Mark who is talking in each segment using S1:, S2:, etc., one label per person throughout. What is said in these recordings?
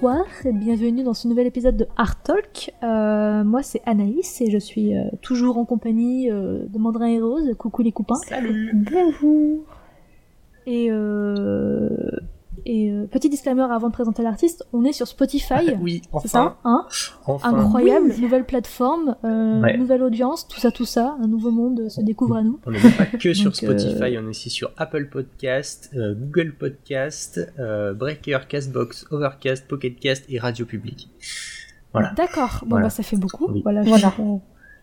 S1: bonsoir et bienvenue dans ce nouvel épisode de Art Talk. Euh, moi c'est Anaïs et je suis euh, toujours en compagnie euh, de Mandrin et Rose. Coucou les copains.
S2: Salut
S1: Bonjour Et, euh, et euh, petit disclaimer avant de présenter l'artiste, on est sur Spotify.
S2: Oui,
S1: C'est ça,
S2: enfin,
S1: hein
S2: enfin.
S1: Incroyable, nouvelle plateforme, euh,
S2: Ouais.
S1: nouvelle audience, tout ça, tout ça, un nouveau monde se découvre à nous.
S2: On n'est pas que sur
S1: Donc, euh,
S2: Spotify, on est aussi sur Apple Podcast, euh, Google Podcast, euh, Breaker, Castbox, Overcast, Pocketcast et Radio Public. Voilà.
S1: D'accord, bon
S2: Voilà.
S1: bah ça fait beaucoup.
S2: Oui.
S1: Voilà,
S3: Voilà.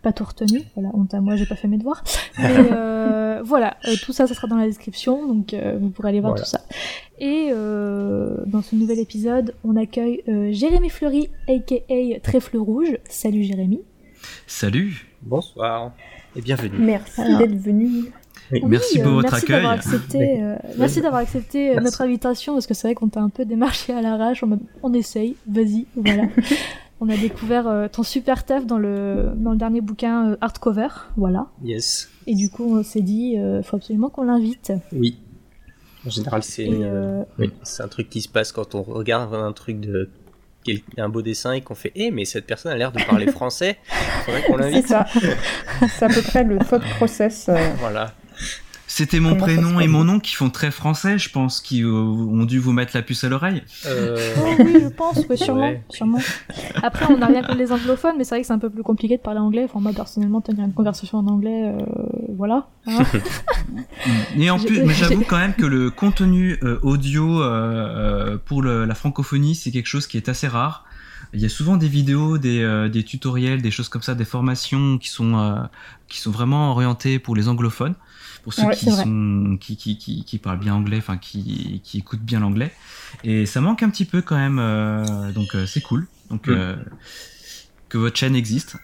S1: Pas- tout retenu. Voilà, honte à moi, j'ai pas fait mes devoirs. Mais euh, voilà, euh, tout ça, ça sera dans la description, donc euh, vous pourrez aller voir
S2: Voilà.
S1: tout ça. Et euh, dans ce nouvel épisode, on accueille euh, Jérémy Fleury, aka Trèfle Rouge. Salut Jérémy.
S4: Salut,
S2: Bonsoir et bienvenue.
S3: Merci
S1: Alors.
S3: d'être venu.
S2: Oui.
S4: Merci pour votre
S1: merci
S4: accueil.
S1: d'avoir accepté, euh, merci d'avoir accepté
S2: Merci.
S1: notre invitation parce que c'est vrai qu'on t'a un peu démarché à l'arrache. On essaye, vas-y, voilà. on a découvert euh, ton super taf dans le dans le dernier bouquin euh, hardcover, voilà.
S2: Yes.
S1: Et du coup, on s'est dit, euh, faut absolument qu'on l'invite.
S2: Oui. En général, c'est
S1: euh,
S2: oui, c'est un truc qui se passe quand on regarde un truc de un beau dessin et qu'on fait Eh, mais cette personne a l'air de parler français. Faudrait qu'on
S3: C'est
S2: l'invite.
S3: ça. C'est à peu près le thought process. euh,
S2: Voilà.
S4: C'était mon
S3: Comment
S4: prénom et mon nom qui font très français, je pense, qui euh, ont dû vous mettre la puce à l'oreille.
S2: Euh,
S1: Oh oui, je pense, ouais, sûrement,
S2: Ouais.
S1: sûrement. Après, on n'a rien contre les anglophones, mais c'est vrai que c'est un peu plus compliqué de parler anglais. Enfin, moi, personnellement, tenir une conversation en anglais, euh, voilà. hein.
S4: Et en
S1: J'ai-
S4: plus, mais j'avoue quand même que le contenu euh, audio pour le- la francophonie, c'est quelque chose qui est assez rare. Il y a souvent des vidéos, des, euh, des tutoriels, des choses comme ça, des formations qui sont euh, qui sont vraiment orientées pour les anglophones, pour ceux
S3: Ouais,
S4: qui
S1: c'est vrai.
S4: sont qui, qui, qui, qui parlent bien anglais, enfin qui, qui écoutent bien l'anglais. Et ça manque un petit peu quand même, euh, donc euh, c'est cool. Donc
S2: Mm.
S4: euh, que votre chaîne existe.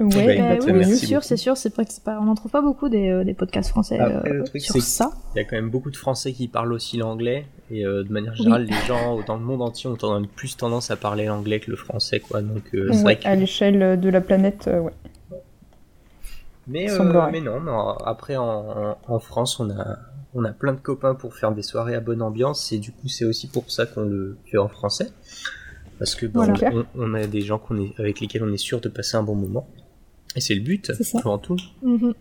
S3: Ouais,
S2: bah,
S1: Euh,
S3: bah,
S1: oui, c'est sûr, c'est sûr. C'est vrai que c'est pas, on n'en trouve pas beaucoup des, euh, des podcasts français
S2: Après,
S1: euh,
S2: le truc,
S1: sur ça.
S2: Il y a quand même beaucoup de Français qui parlent aussi l'anglais et euh, de manière générale, les gens dans le monde entier ont tendance- plus tendance à parler l'anglais que le français, quoi. Donc euh,
S3: Ouais,
S2: que-
S3: à l'échelle de la planète, euh, ouais.
S2: Mais, euh, mais non, mais en- après en, France, on a on a plein de copains pour faire des soirées à bonne ambiance et du coup c'est aussi pour ça qu'on le fait en français parce que bah,
S3: Voilà.
S2: on, on a des gens qu'on est avec lesquels on est sûr de passer un bon moment et c'est le but avant tout.
S1: Mhm.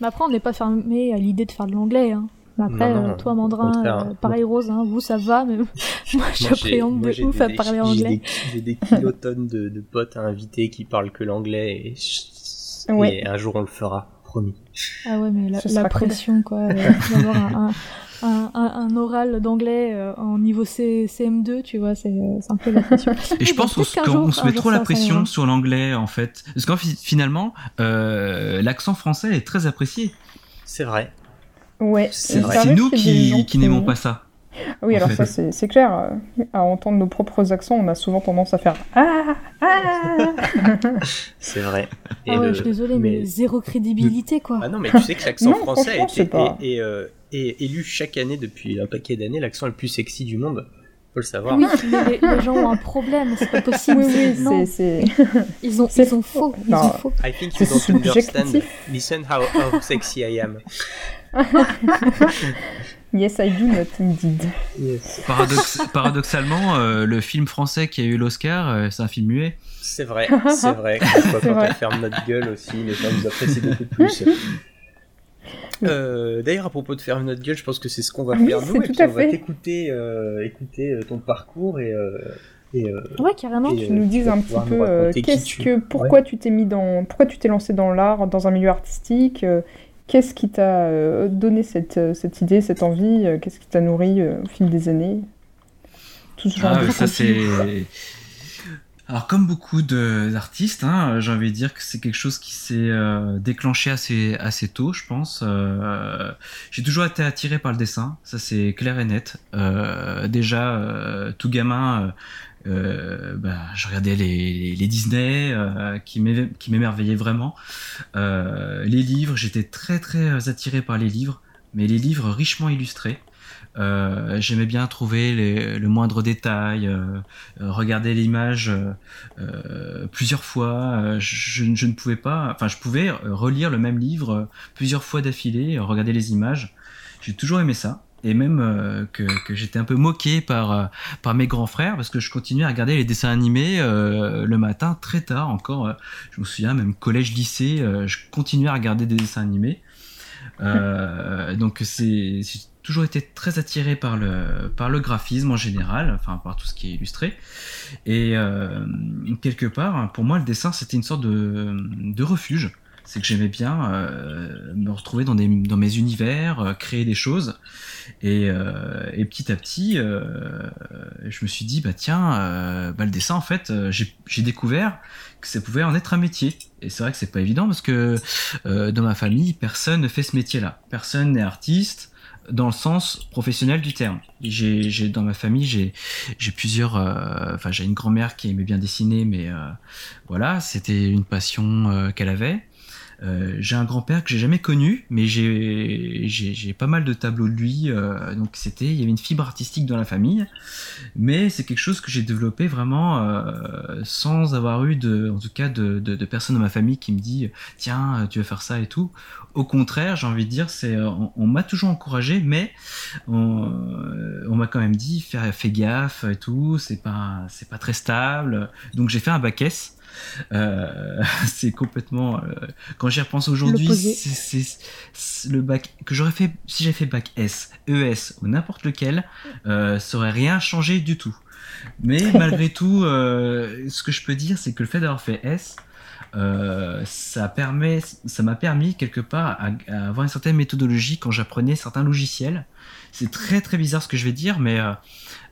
S1: Mais après, on n'est pas fermé à l'idée de faire de l'anglais. Hein. Après,
S2: Non, non,
S1: euh, toi, Mandrin, euh, pareil, Rose, hein, vous, ça va, mais moi, j'appréhende de ouf
S2: des-
S1: à parler anglais.
S2: des- J'ai des kilotonnes de, de potes à inviter qui parlent que l'anglais et,
S3: Ouais.
S2: et un jour on le fera, promis.
S1: Ah ouais, mais la,
S3: cool.
S1: pression, quoi, euh, d'avoir un, un, un, un oral d'anglais euh, en niveau C, CM2, tu vois, c'est euh, c'est un peu la pression.
S4: Et je pense qu'on se met trop la pression sur l'anglais en fait. Parce qu'en fi- finalement, euh, l'accent français est très apprécié.
S2: C'est vrai.
S3: Ouais.
S2: C'est
S4: nous qui, qui n'aimons pas ça.
S3: Oui, alors
S4: fait.
S3: ça, c'est clair. À entendre nos propres accents, on a souvent tendance à faire Ah Ah
S2: C'est vrai. Et
S1: Ah ouais,
S2: le-
S1: je suis désolée, mais,
S2: mais-
S1: zéro crédibilité, quoi.
S2: Ah non, mais tu sais que l'accent français
S3: pas-
S2: est, est, euh, est élu chaque année depuis un paquet d'années l'accent le plus sexy du monde. Faut le savoir.
S1: Oui, mais les, les gens ont un problème, c'est pas possible.
S3: Oui, oui,
S1: non,
S3: c'est-
S1: ils ont, ils ont faux. Ils
S3: Non.
S1: ont faux.
S2: I think you don't understand. Listen how, how sexy I am.
S3: Yes, I do not indeed.
S2: Yes.
S4: Paradox- paradoxalement, euh, le film français qui a eu l'Oscar, euh, c'est un film muet.
S2: C'est vrai, c'est vrai. Quand,
S3: C'est
S2: quand
S3: vrai.
S2: on ferme notre gueule aussi, les gens nous apprécient beaucoup plus. Euh, D'ailleurs, à propos de fermer notre gueule, je pense que c'est ce qu'on va
S3: Oui,
S2: faire nous. Et
S3: tout
S2: puis
S3: à
S2: on va t'écouter, euh, écouter ton parcours et, euh, et euh,
S1: Ouais, carrément.
S2: Et,
S3: Tu nous dises un petit peu qu'est-ce que pourquoi tu t'es mis dans pourquoi tu t'es lancé dans l'art dans un milieu artistique euh, qu'est-ce qui t'a euh, donné cette, euh, cette idée cette envie euh, qu'est-ce qui t'a nourri au fil des années? Tout ce genre
S4: Ah,
S3: de
S4: ça c'est. Alors comme beaucoup d'artistes, hein, j'ai envie de dire que c'est quelque chose qui s'est euh, déclenché assez assez tôt, je pense. Euh, j'ai toujours été attiré par le dessin, ça c'est clair et net. Euh, déjà tout gamin, euh, bah, je regardais les, Disney euh, qui m'émerveillaient vraiment. Euh, les livres, j'étais très très attiré par les livres, mais les livres richement illustrés. J'aimais bien trouver le moindre détail, regarder l'image plusieurs fois. Je, je ne pouvais pas, enfin, je pouvais relire le même livre plusieurs fois d'affilée, regarder les images. J'ai toujours aimé ça. Et même euh, que, j'étais un peu moqué par, euh, par mes grands frères parce que je continuais à regarder les dessins animés euh, le matin très tard encore. je me souviens même collège lycée, je continuais à regarder des dessins animés. donc j'ai toujours été très attiré par le par graphisme en général, enfin par tout ce qui est illustré. Et quelque part, pour moi, le dessin c'était une sorte de refuge c'est que j'aimais bien euh, me retrouver dans, des, dans mes univers, euh, créer des choses. Et, euh, et petit à petit, je me suis dit, bah tiens, bah, le dessin, en fait, j'ai découvert que ça pouvait en être un métier. Et c'est vrai que c'est pas évident parce que dans ma famille, personne ne fait ce métier-là. Personne n'est artiste dans le sens professionnel du terme. J'ai, dans ma famille, j'ai, j'ai plusieurs. Enfin, j'ai une grand-mère qui aimait bien dessiner, mais voilà, c'était une passion qu'elle avait. Euh, j'ai un grand-père que j'ai jamais connu, mais j'ai, pas mal de tableaux de lui. Euh, donc c'était, il y avait une fibre artistique dans la famille, mais c'est quelque chose que j'ai développé vraiment euh, sans avoir eu de, en tout cas, de, de, de, personnes dans ma famille qui me dit tiens, tu vas faire ça et tout. Au contraire, j'ai envie de dire, c'est, on, m'a toujours encouragé, mais on, on m'a quand même dit fais, fais gaffe et tout, c'est pas, c'est pas très stable. Donc j'ai fait un bac S. Euh, c'est complètement. Euh, quand j'y repense aujourd'hui, c'est le bac que j'aurais fait si j'avais fait bac S, ES ou n'importe lequel, euh, ça aurait rien changé du tout. Mais malgré tout, euh, ce que je peux dire, c'est que le fait d'avoir fait S, ça permet, ça m'a permis quelque part à, à, avoir une certaine méthodologie quand j'apprenais certains logiciels. C'est très très bizarre ce que je vais dire, mais euh,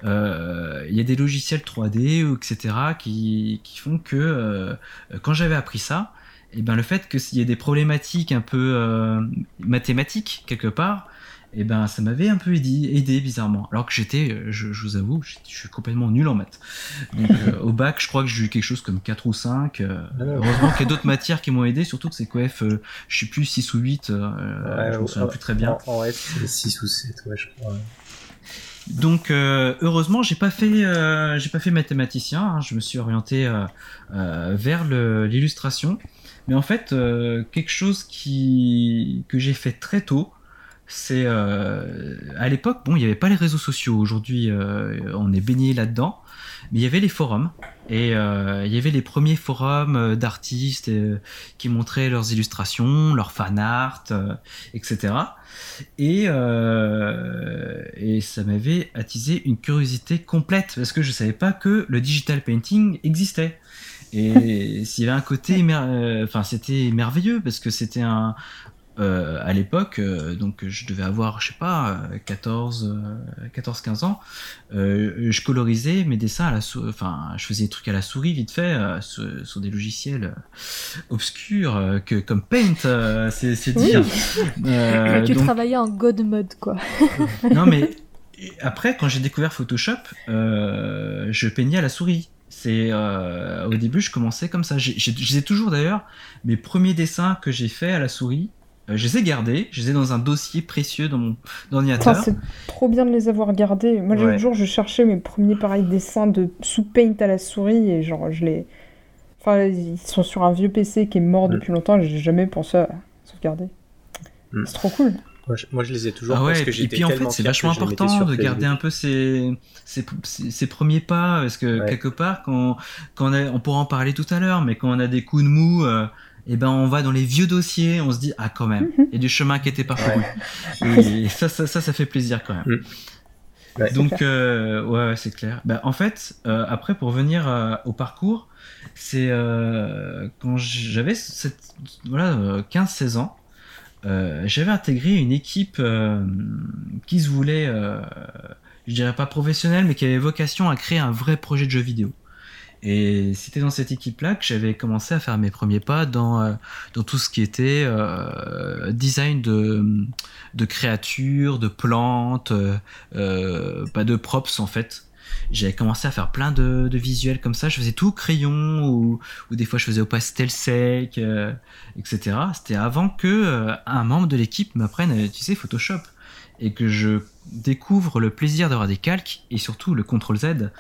S4: il y a des logiciels 3D, etc., qui, qui font que euh, quand j'avais appris ça, et eh ben le fait qu'il y ait des problématiques un peu euh, mathématiques quelque part, et eh ben ça m'avait un peu aidé, aidé bizarrement. Alors que j'étais, je, je, vous avoue, je, suis complètement nul en maths. Donc au bac, je crois que j'ai eu quelque chose comme 4 ou 5. heureusement qu'il y a d'autres matières qui m'ont aidé, surtout que c'est coef, je sais plus 6 ou 8, je me souviens plus très bien.
S2: En, en 6 ou 7, ouais, je crois.
S4: Donc euh, heureusement, j'ai pas fait euh, j'ai pas fait mathématicien. Hein. je me suis orienté euh, vers l'illustration. Mais en fait, quelque chose qui que j'ai fait très tôt, c'est à l'époque, bon, il n'y avait pas les réseaux sociaux. Aujourd'hui, on est baigné là-dedans. Mais il y avait les forums et il y avait les premiers forums d'artistes qui montraient leurs illustrations, leurs fan art, etc. Et, euh, et ça m'avait attisé une curiosité complète parce que je savais pas que le digital painting existait. Et s'il y avait un côté, euh, enfin c'était merveilleux parce que c'était un, euh, à l'époque, euh, donc je devais avoir, je sais pas, 14, 14 15 ans, euh, je colorisais mes dessins à la souris, enfin, je faisais des trucs à la souris vite fait, sur, sur, des logiciels obscurs, que, comme Paint, c'est dire.
S1: tu travaillais en God mode, quoi.
S4: non, mais après, quand j'ai découvert Photoshop, je peignais à la souris. C'est au début, je commençais comme ça. J'ai toujours d'ailleurs mes premiers dessins que j'ai fait à la souris. Euh, je les ai gardés, je les ai dans un dossier précieux dans mon ordinateur.
S3: C'est trop bien de les avoir gardés. Moi, l'autre jour, je cherchais mes premiers pareils dessins de sous paint à la souris et genre, je les. Enfin, ils sont sur un vieux PC qui est mort depuis longtemps, j'ai jamais pensé à sauvegarder. Mm. C'est trop cool.
S2: Moi je, les ai toujours
S4: ah ouais, et puis en fait c'est vachement important de garder un peu ses, ses, premiers pas parce que quelque part quand, quand on, on pourra en parler tout à l'heure mais quand on a des coups de mou euh, et eh ben on va dans les vieux dossiers, on se dit ah quand même, il y a du chemin qui était parcouru. Et ça, ça, ça, ça, fait plaisir quand même. Mm. Donc euh, ouais, c'est clair. Bah, en fait, euh, après pour venir euh, au parcours, c'est euh, quand j'avais voilà 15-16 ans, j'avais intégré une équipe qui se voulait, je dirais pas professionnelle, mais qui avait vocation à créer un vrai projet de jeu vidéo. Et c'était dans cette équipe-là que j'avais commencé à faire mes premiers pas dans, euh, tout ce qui était euh, design de, créatures, de plantes, euh, pas de props en fait. J'avais commencé à faire plein de, visuels comme ça. Je faisais tout au crayon ou, des fois je faisais au pastel sec, etc. C'était avant que un membre de l'équipe m'apprenne à utiliser Photoshop et que je découvre le plaisir d'avoir des calques et surtout le CTRL Z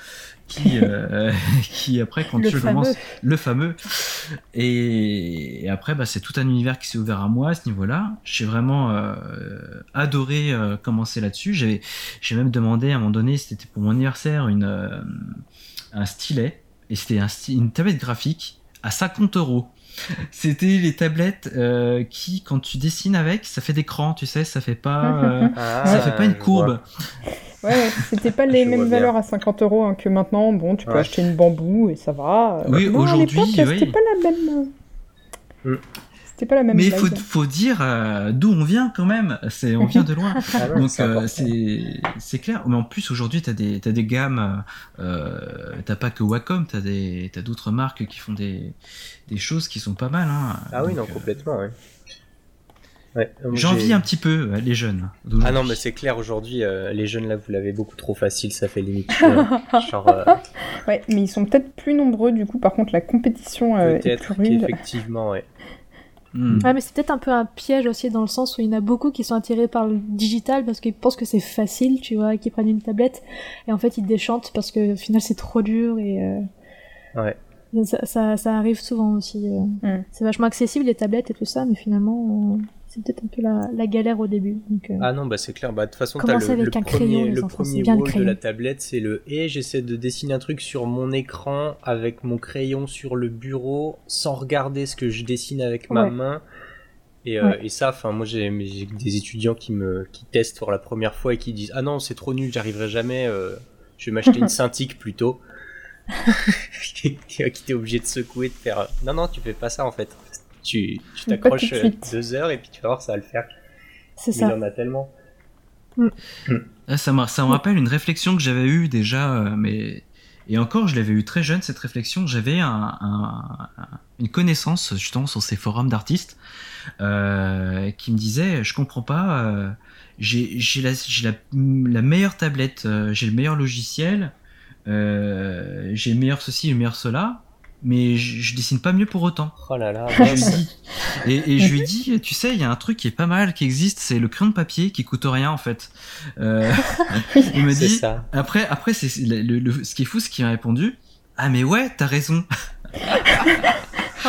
S4: qui, euh, qui après quand
S1: le
S4: je
S1: fameux.
S4: commence le fameux Et, et après, bah, c'est tout un univers qui s'est ouvert à moi à ce niveau-là. J'ai vraiment euh, adoré euh, commencer là-dessus. J'ai, j'ai même demandé à un moment donné, c'était pour mon anniversaire, une, un stylet. Et c'était un une tablette graphique à 50 euros. C'était les tablettes euh, qui, quand tu dessines avec, ça fait des crans, tu sais, ça fait pas, euh,
S2: Ah,
S4: ça fait pas une courbe.
S2: vois.
S3: Ouais, c'était pas les mêmes
S2: bien.
S3: valeurs à 50 euros hein, que maintenant. Bon, tu peux
S2: Ouais.
S3: acheter une bambou et ça va.
S4: Oui, aujourd'hui, oui.
S3: C'était pas la même.
S2: Mm.
S3: C'était pas la même.
S4: Mais il faut, faut dire euh, d'où on vient quand même. C'est, on vient de loin.
S2: Ah
S4: Donc
S2: c'est
S4: euh, c'est c'est clair. Mais en plus aujourd'hui t'as des t'as des gammes. Euh, t'as pas que Wacom, t'as des t'as d'autres marques qui font des des choses qui sont pas mal. Hein.
S2: Ah oui, non,
S4: euh,
S2: complètement, ouais.
S4: J'envie un petit peu les jeunes.
S2: Ah
S4: d'aujourd'hui.
S2: non, mais c'est clair, aujourd'hui, euh, les jeunes là, vous l'avez beaucoup trop facile, ça fait limite. euh, genre, euh,
S3: Ouais, mais ils sont peut-être plus nombreux du coup. Par contre, la compétition euh, est plus rude.
S2: qu'effectivement, ouais.
S4: Hmm.
S1: Ouais, mais c'est peut-être un peu un piège aussi dans le sens où il y en a beaucoup qui sont attirés par le digital parce qu'ils pensent que c'est facile, tu vois, et qu'ils prennent une tablette et en fait ils déchantent parce que au final c'est trop dur et euh,
S2: Ouais.
S1: ça, ça, ça arrive souvent aussi. euh.
S3: Mm.
S1: C'est vachement accessible les tablettes et tout ça, mais finalement euh, c'est peut-être un peu la, la galère au début. Donc, euh,
S2: Ah non, bah c'est clair. Bah, de toute façon, t'as le,
S1: avec
S2: le
S1: un crayon,
S2: premier,
S1: les
S2: le
S1: enfants,
S2: premier
S1: bien le
S2: rôle de
S1: crayon.
S2: la tablette, c'est le et j'essaie de dessiner un truc sur mon écran avec mon crayon sur le bureau sans regarder ce que je dessine avec ma
S1: Ouais.
S2: main. Et, euh,
S1: Ouais.
S2: et ça, enfin, moi j'ai des étudiants qui me qui testent pour la première fois et qui disent ah non c'est trop nul, j'arriverai jamais. euh, je vais m'acheter une Cintiq plutôt. qui qui était obligé de secouer, de faire non non tu fais pas ça en fait. Tu t'accroches euh, deux heures et puis tu vas voir ça va le faire.
S1: c'est
S2: Mais il
S1: ça.
S2: en a tellement.
S4: Ah, ça, me, ça me rappelle une réflexion que j'avais eue déjà, euh, mais et encore, je l'avais eu très jeune cette réflexion. J'avais un, un- un- une connaissance justement sur ces forums d'artistes euh, qui me disait, je comprends pas, euh, j'ai la, j'ai la, la meilleure tablette, euh, j'ai le meilleur logiciel, euh, j'ai le meilleur ceci, le meilleur cela, mais je, je dessine pas mieux pour autant.
S2: Oh là là.
S4: Je lui dis- et, et je lui dis, tu sais, il y a un truc qui est pas mal, qui existe, c'est le crayon de papier qui coûte rien en fait. Euh, il me
S2: C'est
S4: dit,
S2: ça.
S4: après, après c'est le, le- le- ce qui est fou, c'est qu'il m'a répondu, ah mais ouais, t'as raison.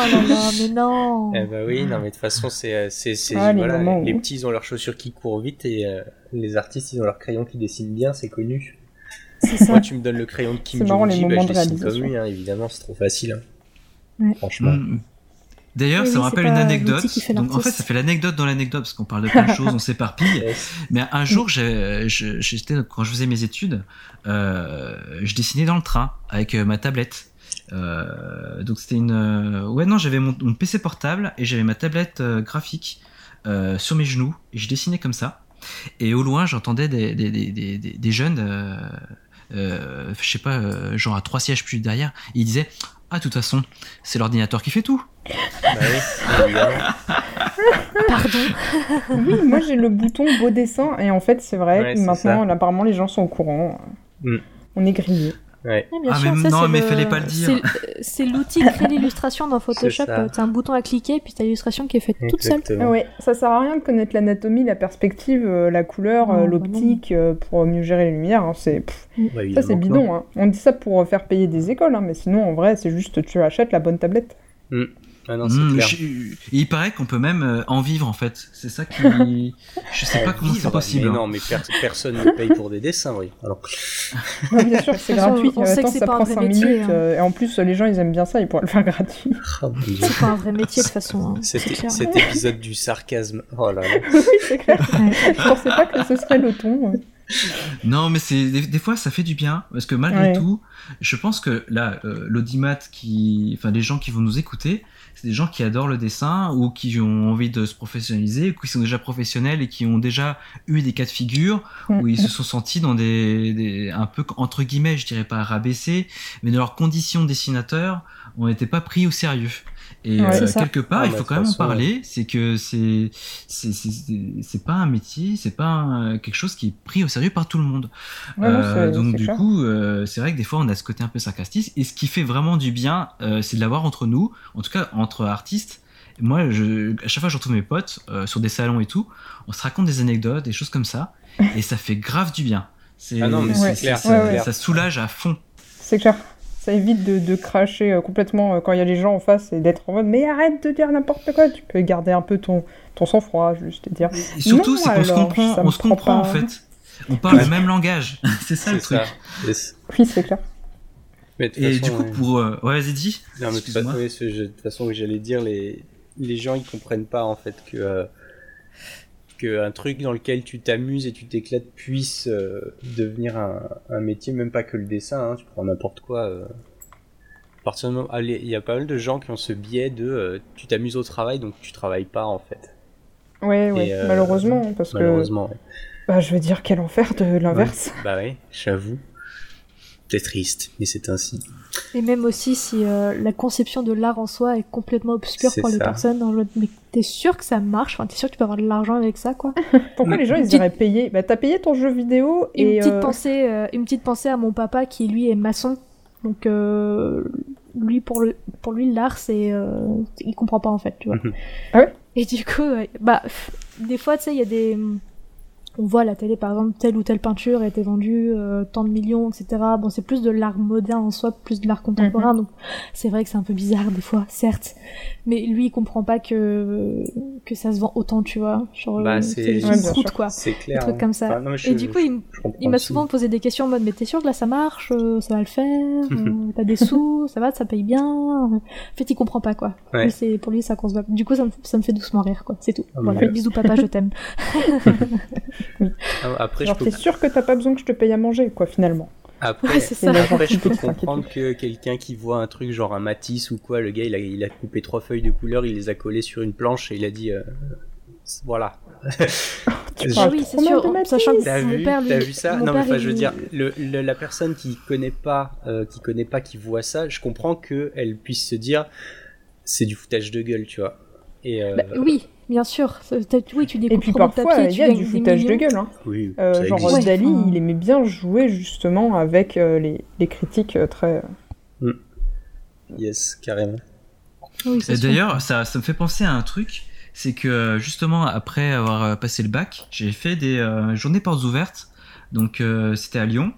S1: Oh là là, mais non.
S2: Eh bah oui, non mais de toute façon c'est euh, c'est c'est
S3: Ah, les
S2: voilà, les petits ils ont leurs chaussures qui courent vite et euh, les artistes ils ont leurs crayons qui dessinent bien, c'est connu.
S1: Ça.
S2: Moi tu me donnes le crayon de Kim Jong-gi, bah, je
S3: de
S2: dessine comme lui hein, évidemment, c'est trop facile. hein.
S1: Ouais.
S2: Franchement.
S4: Mm. D'ailleurs,
S1: Oui,
S4: ça me rappelle une anecdote. Donc, en fait, ça fait l'anecdote dans l'anecdote parce qu'on parle de plein de choses, on s'éparpille. Mais un jour, j'étais quand je faisais mes études, euh, je dessinais dans le train avec euh, ma tablette. Euh, donc c'était une, ouais non, j'avais mon, mon PC portable et j'avais ma tablette euh, graphique euh, sur mes genoux et je dessinais comme ça. Et au loin, j'entendais des, des, des, des, des- des jeunes, je sais pas, euh, genre à trois sièges plus derrière, et ils disaient ah de toute façon, c'est l'ordinateur qui fait tout.
S2: Bah oui.
S1: Pardon.
S3: Oui, moi j'ai le bouton beau dessin et en fait c'est vrai
S2: Ouais,
S3: maintenant apparemment les gens sont au courant.
S2: Mm.
S3: On est grillé.
S2: Ouais.
S1: Ouais, bien
S4: Ah,
S1: sûr,
S4: mais
S1: ça,
S4: non,
S1: c'est
S4: mais
S1: le-
S4: fallait pas le dire.
S1: c'est- euh, l'outil qui crée l'illustration dans Photoshop. T'as un bouton à cliquer, puis t'as l'illustration qui est faite toute seule.
S2: Exactement.
S3: Ah ouais, ça sert à rien de connaître l'anatomie, la perspective, euh, la couleur, euh, l'optique pour mieux gérer les lumières. hein, c'est pff,
S2: Bah,
S3: ça c'est bidon. hein. On dit ça pour faire payer des écoles, hein, mais sinon en vrai c'est juste tu achètes la bonne tablette.
S2: Ah non,
S4: Mm,
S2: clair.
S4: je- et il paraît qu'on peut même euh, en vivre en fait. C'est ça qui. Je sais pas
S2: Euh,
S4: comment c'est possible.
S2: Mais
S4: hein.
S2: non, mais per- personne ne paye pour des dessins, oui. Alors,
S3: bien sûr, c'est gratuit.
S1: on sait que c'est
S3: ça
S1: pas un
S3: prend
S1: vrai
S3: 5
S1: métier,
S3: minutes.
S1: hein.
S3: euh, et en plus, les gens ils aiment bien ça, ils pourraient le faire gratuit.
S2: oh.
S1: C'est pas un vrai métier de toute façon. hein,
S2: cet, épisode du sarcasme. Oh là là.
S3: oui, c'est clair. Je pensais pas que ce serait le ton. euh.
S4: Non, mais c'est des, des fois ça fait du bien parce que malgré
S3: Ouais.
S4: tout, je pense que là, euh, l'audimat qui, enfin les gens qui vont nous écouter, c'est des gens qui adorent le dessin ou qui ont envie de se professionnaliser, ou qui sont déjà professionnels et qui ont déjà eu des cas de figure où ils se sont sentis dans des, des un peu entre guillemets, je dirais pas rabaissés, mais dans leurs conditions de dessinateur, on n'était pas pris au sérieux. Et
S3: Ouais,
S4: euh, quelque part,
S2: Ah,
S4: il faut quand même en parler, c'est que c'est c'est c'est- c'est c'est pas un métier, c'est pas un- quelque chose qui est pris au sérieux par tout le monde.
S3: Ouais,
S4: Euh, donc du
S3: clair.
S4: coup, euh, c'est vrai que des fois on a ce côté un peu sarcastique. Et ce qui fait vraiment du bien, euh, c'est de l'avoir entre nous, en tout cas entre artistes. Moi, je, à chaque fois que je retrouve mes potes euh, sur des salons et tout, on se raconte des anecdotes, des choses comme ça, et ça fait grave du bien. C'est,
S2: Ah non, mais
S3: c'est
S4: c'est-
S2: clair,
S4: ça,
S3: c'est clair.
S4: ça soulage à fond.
S3: C'est clair. Ça évite de, de cracher euh, complètement euh, quand il y a les gens en face et d'être en mode mais arrête de dire n'importe quoi. Tu peux garder un peu ton, ton sang-froid, juste et dire.
S4: Et surtout, c'est qu'on se comprend,
S3: ça
S4: on se
S3: prend
S4: comprend en fait. On parle le même langage. c'est ça le truc.
S2: ça. Yes.
S3: Oui, c'est clair.
S2: Mais de toute
S4: Et
S2: façon,
S4: du coup,
S2: ouais.
S4: pour. euh, Ouais, vas-y, dis.
S2: Non, mais de toute façon, oui, ce- je- de toute façon, oui, j'allais dire, les, les gens, ils comprennent pas, en fait, que, euh, que un truc dans lequel tu t'amuses et tu t'éclates puisse euh, devenir un, un métier, même pas que le dessin, hein, tu prends n'importe quoi. euh. Il y a pas mal de gens qui ont ce biais de euh, tu t'amuses au travail, donc tu travailles pas, en fait.
S3: Ouais, ouais,
S2: euh,
S3: malheureusement, parce
S2: Malheureusement. ouais.
S3: que, bah, je veux dire, quel enfer de l'inverse.
S2: Bah oui, j'avoue. C'est triste, mais c'est ainsi.
S1: Et même aussi si euh, la conception de l'art en soi est complètement obscure pour les personnes, dans le- mais t'es sûr que ça marche, enfin, t'es sûr que tu peux avoir de l'argent avec ça, quoi?
S3: Pourquoi les gens, ils
S1: Petite-
S3: iraient payer? Bah, t'as payé ton jeu vidéo
S1: Une
S3: et.
S1: petite
S3: euh,
S1: pensée, euh, une petite pensée à mon papa qui lui est maçon, donc euh, lui pour le, pour lui l'art c'est, euh, il comprend pas en fait, tu vois.
S2: Mhm.
S3: Ah ouais?
S1: Et du coup, euh, bah pff, des fois tu sais il y a des, on voit à la télé par exemple telle ou telle peinture a été vendue euh, tant de millions, etc. Bon c'est plus de l'art moderne en soi, plus de l'art contemporain,
S3: Mhm.
S1: donc c'est vrai que c'est un peu bizarre des fois, certes, mais lui il comprend pas que que ça se vend autant, tu vois, genre
S2: Bah,
S1: euh,
S2: c'est-
S1: juste
S3: sûr.
S1: quoi.
S2: C'est clair.
S1: trucs
S2: hein.
S1: comme ça.
S2: Enfin, non, mais je-
S1: Et du coup, il,
S2: je
S1: m'a souvent posé des questions en mode mais t'es sûr que là ça marche, euh, ça va le faire, euh, t'as des sous, ça va, ça paye bien. En fait, il comprend pas quoi.
S2: Ouais.
S1: C'est pour lui ça conçoit. Du coup, ça me, ça me fait doucement rire quoi, c'est tout.
S2: Ah,
S1: voilà.
S2: mais-
S1: Bisous papa, je t'aime.
S2: Ah, Après, je
S3: Genre,
S2: peux
S3: t'es sûr que t'as pas besoin que je te paye à manger, quoi, finalement.
S2: Après,
S1: Ouais, ça.
S2: Après, je peux comprendre que quelqu'un qui voit un truc genre un Matisse ou quoi, le gars il a, il a coupé trois feuilles de couleur, il les a collées sur une planche et il a dit euh, voilà.
S3: Tu
S2: Je-
S1: Ah oui, c'est sûr, sachant que
S2: T'as vu,
S1: père, lui,
S2: t'as vu ça?
S1: mon
S2: Non mais enfin, je veux dire, le, le- la personne qui connaît pas, euh, qui connaît pas, qui voit ça, je comprends que elle puisse se dire c'est du foutage de gueule, tu vois. Et euh,
S1: Bah, oui, bien sûr. Oui, tu
S3: Et
S1: découpes
S3: puis
S1: trop de
S3: parfois, il
S1: tu
S3: y a du foutage de gueule. Hein.
S2: oui,
S3: Euh, genre
S2: existe.
S3: Dali,
S1: enfin.
S3: il aimait bien jouer justement avec euh, les, les critiques euh, très.
S2: Yes, carrément.
S1: Oui,
S4: Et. D'ailleurs, ça, ça me fait penser à un truc, c'est que justement après avoir passé le bac, j'ai fait des euh, journées portes ouvertes. Donc euh, c'était à Lyon.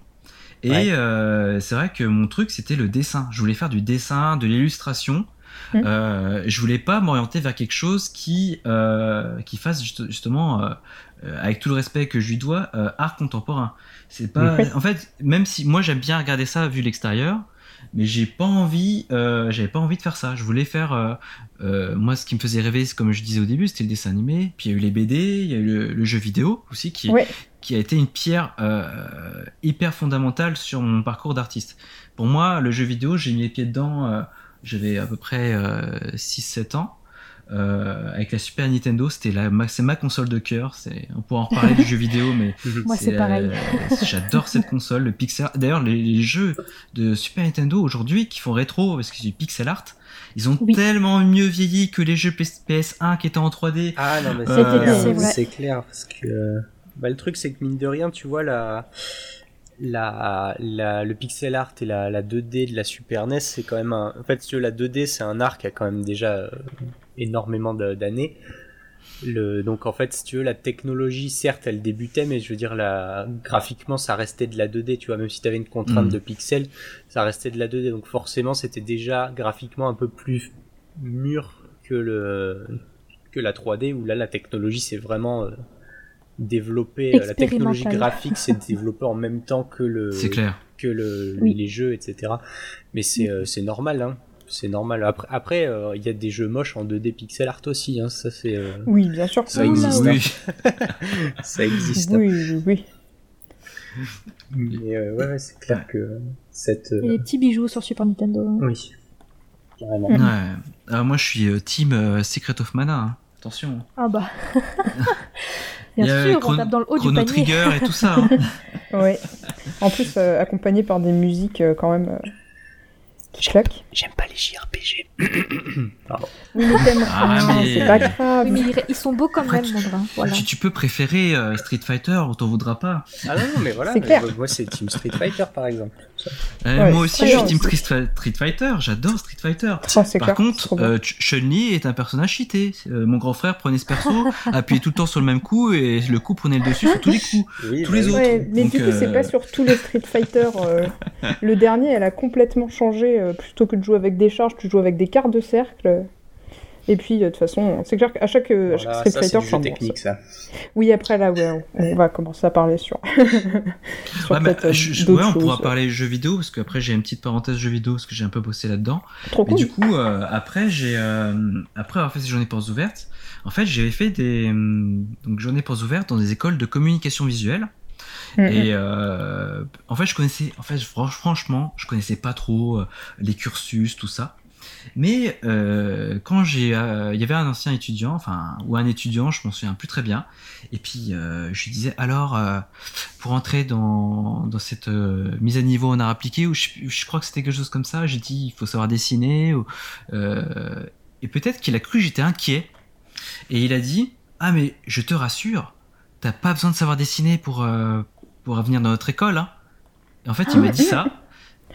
S4: Et
S2: Ouais.
S4: euh, c'est vrai que mon truc c'était le dessin. Je voulais faire du dessin, de l'illustration.
S3: Mhm.
S4: Euh, je voulais pas m'orienter vers quelque chose qui euh, qui fasse juste- justement, euh, euh, avec tout le respect que je lui dois, art contemporain. C'est pas. En fait, même si moi j'aime bien regarder ça vu l'extérieur, mais j'ai pas envie, j'avais pas envie de faire ça. Je voulais faire, moi, ce qui me faisait rêver, c'est comme je disais au début, c'était le dessin animé. Puis il y a eu les BD, il y a eu le, le jeu vidéo aussi, qui, qui a été une pierre hyper fondamentale sur mon parcours d'artiste. Pour moi, le jeu vidéo, j'ai mis les pieds dedans. Euh, j'avais à peu près euh, 6-7 ans. Euh, avec la Super Nintendo, c'était la, ma- c'est ma console de cœur. C'est, on pourra en reparler du jeu vidéo, mais
S1: Moi, c'est pareil.
S4: euh, J'adore cette console, le pixel. D'ailleurs, les, les jeux de Super Nintendo aujourd'hui qui font rétro parce que c'est du pixel art, ils ont
S1: Oui.
S4: tellement mieux vieilli que les jeux PS- PS1 qui étaient en 3D.
S2: Ah non mais
S4: C'était-
S2: c'est clair,
S1: c'est
S2: clair parce que bah, le truc c'est que mine de rien tu vois la la, la le pixel art et la, la 2D de la Super NES c'est quand même un en fait si la 2D c'est un art qui a quand même déjà euh, énormément d'années. Le donc en fait si tu veux la technologie certes elle débutait mais je veux dire la graphiquement ça restait de la 2D tu vois. Même si tu avais une contrainte
S4: Mhm.
S2: de pixels ça restait de la 2D donc forcément c'était déjà graphiquement un peu plus mûr que le que la 3D où là la technologie c'est vraiment euh, développée euh, la technologie graphique s'est développée en même temps que le
S4: C'est clair.
S2: que le,
S1: Oui.
S2: les jeux etc mais c'est euh, c'est normal hein c'est normal après après euh, il y a des jeux moches en 2D pixel art aussi hein ça c'est euh,
S3: Oui, bien sûr.
S2: Ça
S3: oui,
S2: existe,
S3: oui,
S2: hein.
S4: Oui.
S2: ça existe.
S3: Oui, oui, oui.
S2: mais euh, ouais, ouais c'est clair que cette euh,
S1: Et les petits bijoux sur Super Nintendo. hein.
S2: oui carrément
S4: Ouais. Ah, moi, je suis euh, team euh, Secret of Mana. hein. Attention.
S1: Ah bah.
S4: Il y
S1: Bien sûr, on tape dans le haut du
S4: Chrono
S1: panier.
S4: Trigger et tout ça. hein.
S3: Ouais. En plus, euh, accompagné par des musiques euh, quand même euh.
S2: J'aime pas les JRPG. Pardon.
S3: Oui, mais t'aimes
S4: Ah, mais-
S3: c'est pas grave.
S1: Oui, mais ils, sont beaux quand
S4: Après,
S1: même,
S4: tu-
S1: mon brin. Voilà.
S4: Tu, tu peux préférer euh, Street Fighter, on t'en voudra pas.
S2: Ah non, mais voilà.
S3: C'est clair.
S2: Moi, c'est Team Street Fighter, par exemple.
S4: Euh,
S3: Ouais,
S4: moi aussi, je suis Team. Street, Street Fighter, j'adore Street Fighter.
S3: Oh,
S4: Par
S3: clair,
S4: contre, euh, Ch- Chun-Li est un personnage cheaté. Euh, mon grand frère prenait ce perso, appuyait tout le temps sur le même coup et le coup prenait le dessus sur tous les coups.
S2: Oui,
S4: Tous les
S2: bah,
S4: autres.
S3: Ouais, mais
S4: Donc,
S3: du coup, c'est pas sur tous les Street Fighter. euh, le dernier, elle a complètement changé. Euh, plutôt que de jouer avec des charges, tu joues avec des quarts de cercle. Et puis, euh, de toute façon, c'est clair qu'à chaque, euh, à chaque
S2: Voilà,
S3: Street
S2: c'est
S3: bon,
S2: technique, ça.
S3: ça- Oui, après, là, ouais, on on va commencer à parler sur. sur
S4: Ouais, bah,
S3: peut-être,
S4: je- je-
S3: d'autres
S4: ouais, on pourra parler jeux vidéo parce qu'après j'ai une petite parenthèse jeux vidéo parce que j'ai un peu bossé là-dedans.
S3: Trop cool.
S4: du coup, euh, après j'ai euh, après avoir fait ces journées portes ouvertes, en fait j'avais fait des hum, donc journées portes ouvertes dans des écoles de communication visuelle. Et euh, en fait, je connaissais, en fait, fran- franchement, je connaissais pas trop euh, les cursus, tout ça. Mais euh, quand j'ai, il y avait un ancien étudiant, enfin, ou un étudiant, je m'en souviens plus très bien. Et puis je lui disais, alors, pour entrer dans, dans cette mise à niveau en art appliqué, ou je, je crois que c'était quelque chose comme ça, j'ai dit, il faut savoir dessiner. Et peut-être qu'il a cru j'étais inquiet. Et il a dit, ah mais je te rassure, t'as pas besoin de savoir dessiner pour, euh, pour venir dans notre école. Hein. Et en fait, il m'a dit ça.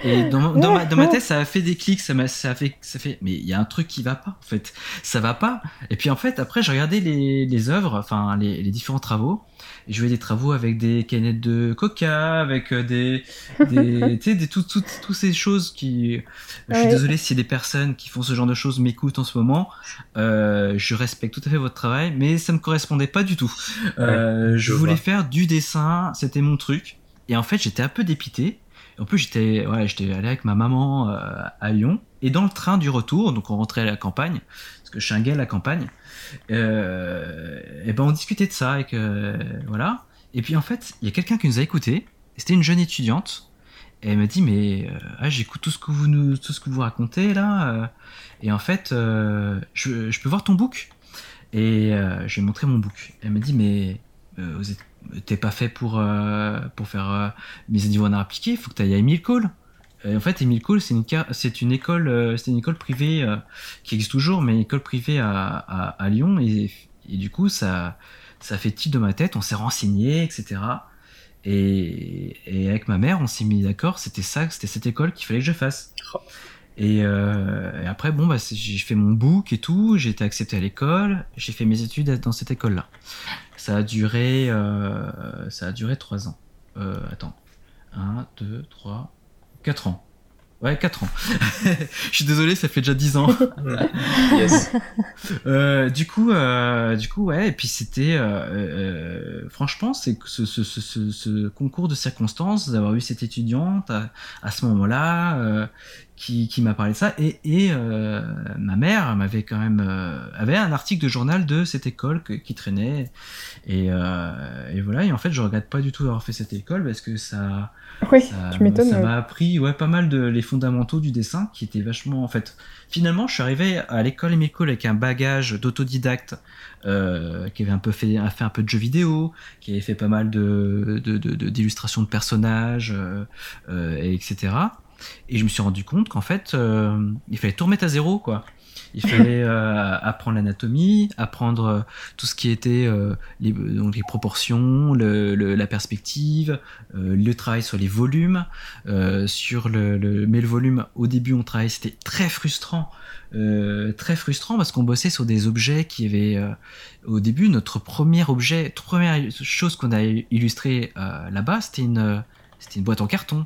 S4: Et dans, ma- dans, ma, dans ma tête, ça a fait des clics, ça m'a, ça a fait, ça fait, mais il y a un truc qui va pas, en fait. Ça va pas. Et puis, en fait, après, j'ai regardé les, les œuvres, enfin, les, les différents travaux. Et je voyais des travaux avec des canettes de coca, avec euh, des, des, tu sais, des, tout, tout, toutes ces choses qui, je suis
S3: Ouais.
S4: désolé si des personnes qui font ce genre de choses m'écoutent en ce moment. Euh, je respecte tout à fait votre travail, mais ça me correspondait pas du tout. Euh, je
S2: je
S4: voulais
S2: vois.
S4: faire du dessin, c'était mon truc. Et en fait, j'étais un peu dépité. En plus, j'étais ouais, j'étais allé avec ma maman euh, à Lyon. Et dans le train du retour, donc on rentrait à la campagne, parce que je suis un gars à la campagne, euh, et ben on discutait de ça. Euh, voilà. Et puis en fait, il y a quelqu'un qui nous a écouté. C'était une jeune étudiante. Et elle m'a dit, mais euh, ah, j'écoute tout ce que vous nous, tout ce que vous racontez là. et en fait, je, peux voir ton book. Et je lui ai montré mon book. Elle m'a dit, mais vous êtes- t'es pas fait pour, euh, pour faire euh, mise à niveau en art appliqué, il faut que tu ailles à Emile Cole. En fait, Emile Cole, c'est une, école, euh, c'est une école privée euh, qui existe toujours, mais une école privée à, Lyon. Et, du coup, ça, ça fait titre de ma tête. On s'est renseigné, etc. Et, et avec ma mère, on s'est mis d'accord. C'était ça, c'était cette école qu'il fallait que je fasse. Et, euh, et après, bon, bah, j'ai fait mon book et tout. J'ai été accepté à l'école. J'ai fait mes études dans cette école-là. Ça a duré, euh, ça a duré trois ans. Euh, attends, un, deux, trois, quatre ans. Ouais, quatre ans. Je suis désolé, ça fait déjà dix ans.
S2: Yes.
S4: Euh, du coup, du coup, ouais. Et puis c'était, franchement, c'est ce, ce, ce, ce, ce concours de circonstances d'avoir eu cette étudiante à, à ce moment-là qui, qui m'a parlé de ça. Et, et euh, ma mère m'avait quand même euh, avait un article de journal de cette école que- qui traînait. Et, euh, et voilà. Et en fait, je regrette pas du tout d'avoir fait cette école parce que ça.
S3: Oui,
S4: Ça, m'a appris ouais, pas mal de les fondamentaux du dessin qui étaient vachement en fait. Finalement, je suis arrivé à l'école Émile avec un bagage d'autodidacte euh, qui avait un peu fait, a fait un peu de jeux vidéo, qui avait fait pas mal de de- de- de- d'illustrations de, personnages, euh, euh, et etc. Et je me suis rendu compte qu'en fait, euh, il fallait tout remettre à zéro, quoi. Il fallait euh, apprendre l'anatomie, apprendre euh, tout ce qui était euh, les, donc les proportions, le, le- la perspective, le travail sur les volumes, sur le, le- mais le volume au début on travaillait, c'était très frustrant, très frustrant parce qu'on bossait sur des objets qui avaient au début notre premier objet, première chose qu'on a illustré là-bas, c'était une c'était une boîte en carton.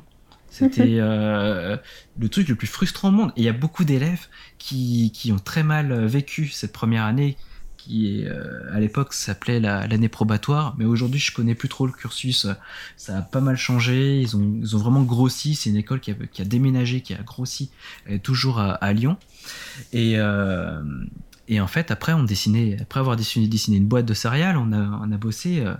S4: C'était euh, le truc le plus frustrant au monde. Et il y a beaucoup d'élèves qui, ont très mal euh, vécu cette première année, qui euh, à l'époque s'appelait la- l'année probatoire, mais aujourd'hui je connais plus trop le cursus. Ça a pas mal changé. Ils ont, vraiment grossi. C'est une école qui a, déménagé, qui a grossi, toujours à, Lyon. Et, et en fait, après, on dessinait, après avoir dessiné, dessiné une boîte de céréales, on a, on a bossé euh,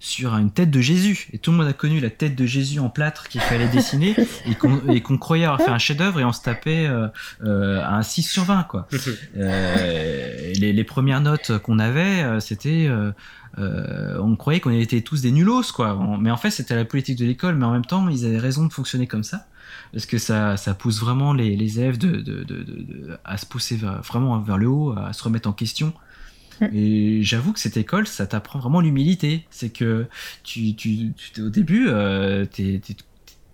S4: sur une tête de Jésus. Et tout le monde a connu la tête de Jésus en plâtre qu'il fallait dessiner et qu'on croyait avoir fait un chef-d'œuvre et on se tapait euh, euh, à un 6 sur 20, quoi. Euh, les, les premières notes qu'on avait, euh, c'était, euh, euh, on croyait qu'on était tous des nulos, quoi. On- mais en fait, c'était la politique de l'école, mais en même temps, ils avaient raison de fonctionner comme ça, parce que ça, ça pousse vraiment les, les élèves de, de, de, de- de- à se pousser vers- vraiment vers le haut, à se remettre en question.
S3: Mm.
S4: Et j'avoue que cette école, ça t'apprend vraiment l'humilité. C'est que tu, tu, au début, euh, t'es,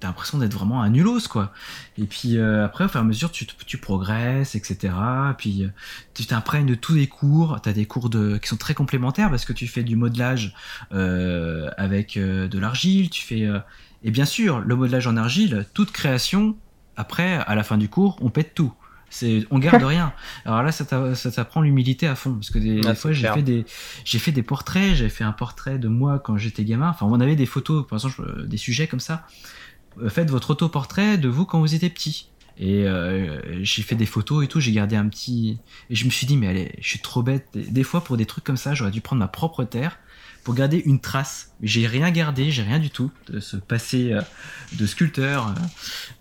S4: t'as l'impression d'être vraiment un nulos, quoi. Et puis euh, après, au fur et à mesure, tu, tu progresses, etc. Puis tu t'imprègnes de tous les cours. T'as des cours de, qui sont très complémentaires parce que tu fais du modelage euh, avec euh, de l'argile. Tu fais et bien sûr, le modelage en argile, toute création. Après, à la fin du cours, on pète tout. C'est, on garde rien. Alors là, ça t'a- ça t'apprend l'humilité à fond, parce que des,
S2: Ah,
S4: des fois, j'ai fait des, j'ai fait des portraits. J'avais fait un portrait de moi quand j'étais gamin. Enfin, on avait des photos, par exemple, euh, des sujets comme ça. Euh, Faites votre autoportrait de vous quand vous étiez petit. Et euh, j'ai fait des photos et tout. J'ai gardé un petit. Et je me suis dit, mais allez, je suis trop bête. Des, des fois, pour des trucs comme ça, j'aurais dû prendre ma propre terre pour garder une trace. J'ai rien gardé, j'ai rien du tout de ce passé euh, de sculpteur. euh.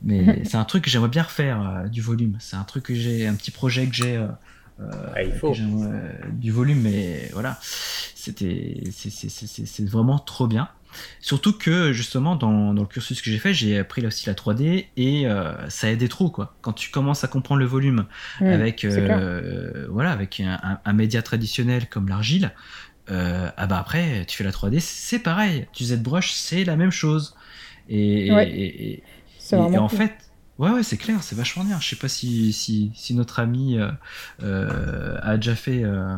S4: mais c'est un truc que j'aimerais bien refaire euh, du volume. C'est un truc que j'ai, un petit projet que j'ai. euh, euh,
S2: Ah, il faut.
S4: euh, du volume, mais voilà, c'était, c'est, c'est, c'est, c'est- c'est vraiment trop bien. Surtout que justement dans, dans le cursus que j'ai fait, j'ai appris là aussi la 3D et euh, ça aidait trop quoi. Quand tu commences à comprendre le volume
S3: Mm,
S4: avec euh, voilà avec un, un- un média traditionnel comme l'argile, euh, ah bah après tu fais la 3D, c'est pareil. Tu ZBrush, c'est la même chose. Et,
S3: Ouais.
S4: et- et- et- en
S3: cool.
S4: fait, ouais, ouais, c'est clair, c'est vachement bien. Je sais pas si, si, si notre ami euh, euh, a déjà fait euh,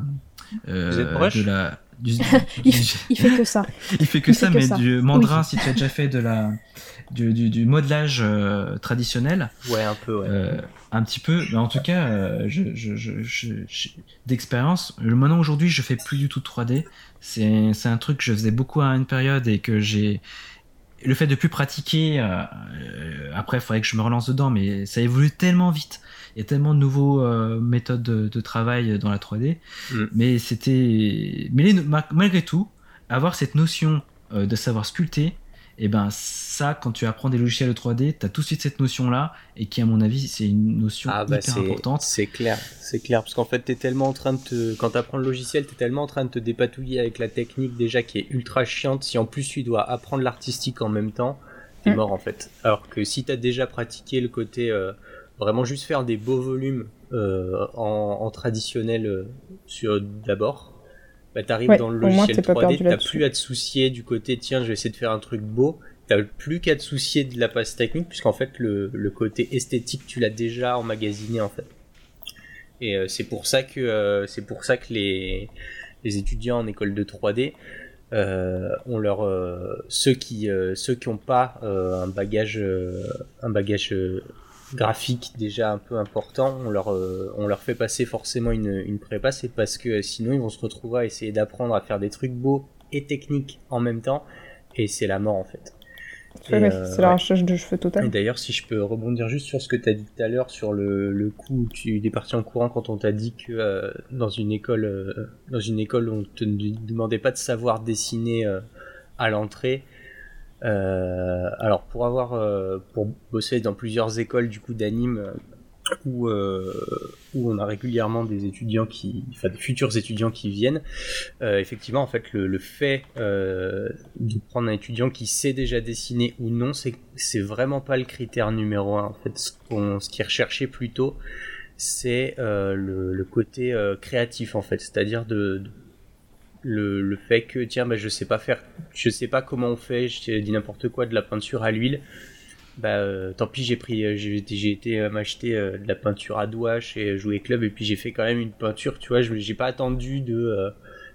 S4: euh,
S2: ZBrush
S4: de la. Du- du-
S1: Il,
S4: du-
S1: f- il fait que ça.
S4: il fait que
S1: il
S4: ça,
S1: fait que
S4: mais
S1: ça.
S4: du mandrin, si tu as déjà fait de la, du, du, du modelage euh, traditionnel,
S2: Ouais, un peu, ouais.
S4: euh, un petit peu, mais en tout cas, euh, je, je, je, je- je- d'expérience, maintenant aujourd'hui, je fais plus du tout de 3D. C'est, c'est un truc que je faisais beaucoup à une période et que j'ai. Le fait de plus pratiquer, euh, après, il faudrait que je me relance dedans, mais ça évolue tellement vite. Il y a tellement de nouveaux euh, méthodes de, de travail dans la 3D.
S2: Mm.
S4: Mais c'était. Mais les- malgré tout, avoir cette notion euh, de savoir sculpter, et ben ça, quand tu apprends des logiciels de 3D, tu as tout de suite cette notion-là, et qui, à mon avis, c'est une notion
S2: Ah bah
S4: hyper importante.
S2: c'est clair, c'est clair parce qu'en fait t'es tellement en train de te quand t'apprends le logiciel t'es tellement en train de te dépatouiller avec la technique déjà qui est ultra chiante si en plus tu dois apprendre l'artistique en même temps t'es
S3: Mm.
S2: mort en fait alors que si t'as déjà pratiqué le côté euh, vraiment juste faire des beaux volumes euh, en, en traditionnel euh, sur d'abord. Bah t'arrives
S3: Ouais,
S2: dans le
S3: moins,
S2: logiciel
S3: pas
S2: 3D
S3: perdu
S2: t'as plus à te soucier du côté tiens je vais essayer de faire un truc beau. T'as plus qu'à te soucier de la passe technique, puisqu'en fait, le, le côté esthétique, tu l'as déjà emmagasiné, en fait. Et euh, c'est pour ça que, c'est pour ça que les, les étudiants en école de 3D, euh, ont leur, euh, ceux qui, euh, ceux qui ont pas un bagage, un bagage graphique déjà un peu important, on leur, euh, on leur fait passer forcément une, une prépa, c'est parce que euh, sinon ils vont se retrouver à essayer d'apprendre à faire des trucs beaux et techniques en même temps, et c'est la mort en fait.
S3: Ouais,
S2: euh,
S3: c'est
S2: ouais.
S3: l'arrachage de cheveux
S2: Et
S3: total.
S2: d'ailleurs, si je peux rebondir juste sur ce que tu as dit tout à l'heure, sur le, le coup où tu es parti en courant quand on t'a dit que euh, dans une école, dans une école on te ne demandait pas de savoir dessiner à l'entrée. Euh, alors pour avoir, euh, pour bosser dans plusieurs écoles du coup d'anime euh, où euh, où on a régulièrement des étudiants qui, enfin des futurs étudiants qui viennent. Euh, effectivement, en fait, le, le fait euh, de prendre un étudiant qui sait déjà dessiner ou non, c'est vraiment pas le critère numéro un. En fait, ce, qu'on, ce qui est recherché plutôt, c'est le, le côté créatif, en fait, c'est-à-dire de, de- le, le fait que tiens, bah, je sais pas faire, je sais pas comment on fait, je dis n'importe quoi de la peinture à l'huile. Bah, euh, tant pis, j'ai pris, euh, j'ai j'ai été euh, m'acheter euh, de la peinture à doigts chez Jouet Club et puis j'ai fait quand même une peinture, tu vois, je j'ai pas attendu de euh,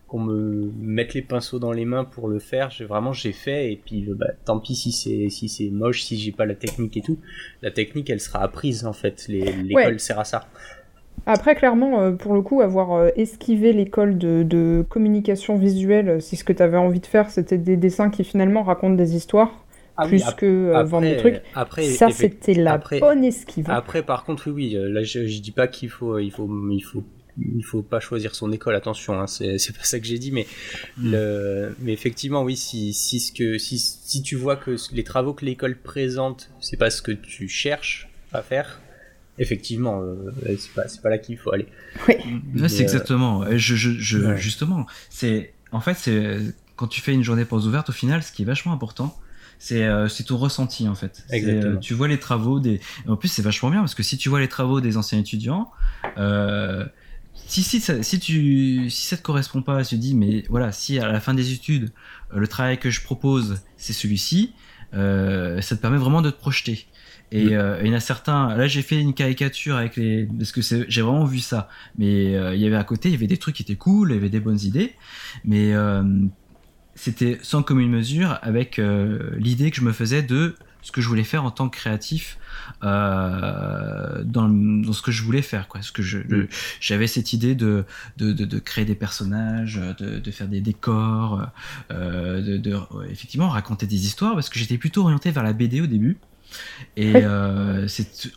S2: qu'on me mette les pinceaux dans les mains pour le faire. J'ai vraiment j'ai fait et puis bah, tant pis si c'est si c'est moche, si j'ai pas la technique et tout. La technique, elle sera apprise en fait. Les- L'école
S3: Ouais.
S2: sert à ça.
S3: Après, clairement, euh, pour le coup, avoir euh, esquivé l'école de, de communication visuelle, euh, si ce que tu avais envie de faire, c'était des dessins qui finalement racontent des histoires, plus
S2: ap-
S3: que vendre des trucs.
S2: Après,
S3: Ça, c'était la
S2: après-
S3: bonne esquive.
S2: Après, par contre, oui, oui. Là, je, je dis pas qu'il faut, il faut, il faut, il faut pas choisir son école. Attention, hein, c'est, c'est pas ça que j'ai dit, mais
S4: Mm.
S2: le, mais effectivement, oui. Si, si ce que, si, si tu vois que les travaux que l'école présente, c'est pas ce que tu cherches à faire, effectivement, euh, c'est pas, c'est pas là qu'il faut aller.
S3: Oui.
S4: C'est
S2: euh,
S4: exactement. Je, je, je-
S2: Ouais.
S4: Justement, c'est en fait, c'est quand tu fais une journée portes ouvertes, au final, ce qui est vachement important, c'est euh, c'est ton ressenti en fait. Euh, tu vois les travaux des. En plus, c'est vachement bien parce que si tu vois les travaux des anciens étudiants, euh, si si ça, si tu si ça te correspond pas, tu te dis mais voilà, si à la fin des études, le travail que je propose c'est celui-ci, euh, ça te permet vraiment de te projeter. Et euh, il y en a certains. Là, j'ai fait une caricature avec les parce que j'ai vraiment vu ça. Mais euh, il y avait à côté, il y avait des trucs qui étaient cool, il y avait des bonnes idées, mais euh, c'était sans commune mesure avec l'idée que je me faisais de ce que je voulais faire en tant que créatif euh, dans, ce que je voulais faire. Quoi. Ce que je, j'avais cette idée de, de, de, de créer des personnages, de, de faire des décors, euh, de, de ouais, effectivement raconter des histoires, parce que j'étais plutôt orienté vers la BD au début. Et euh,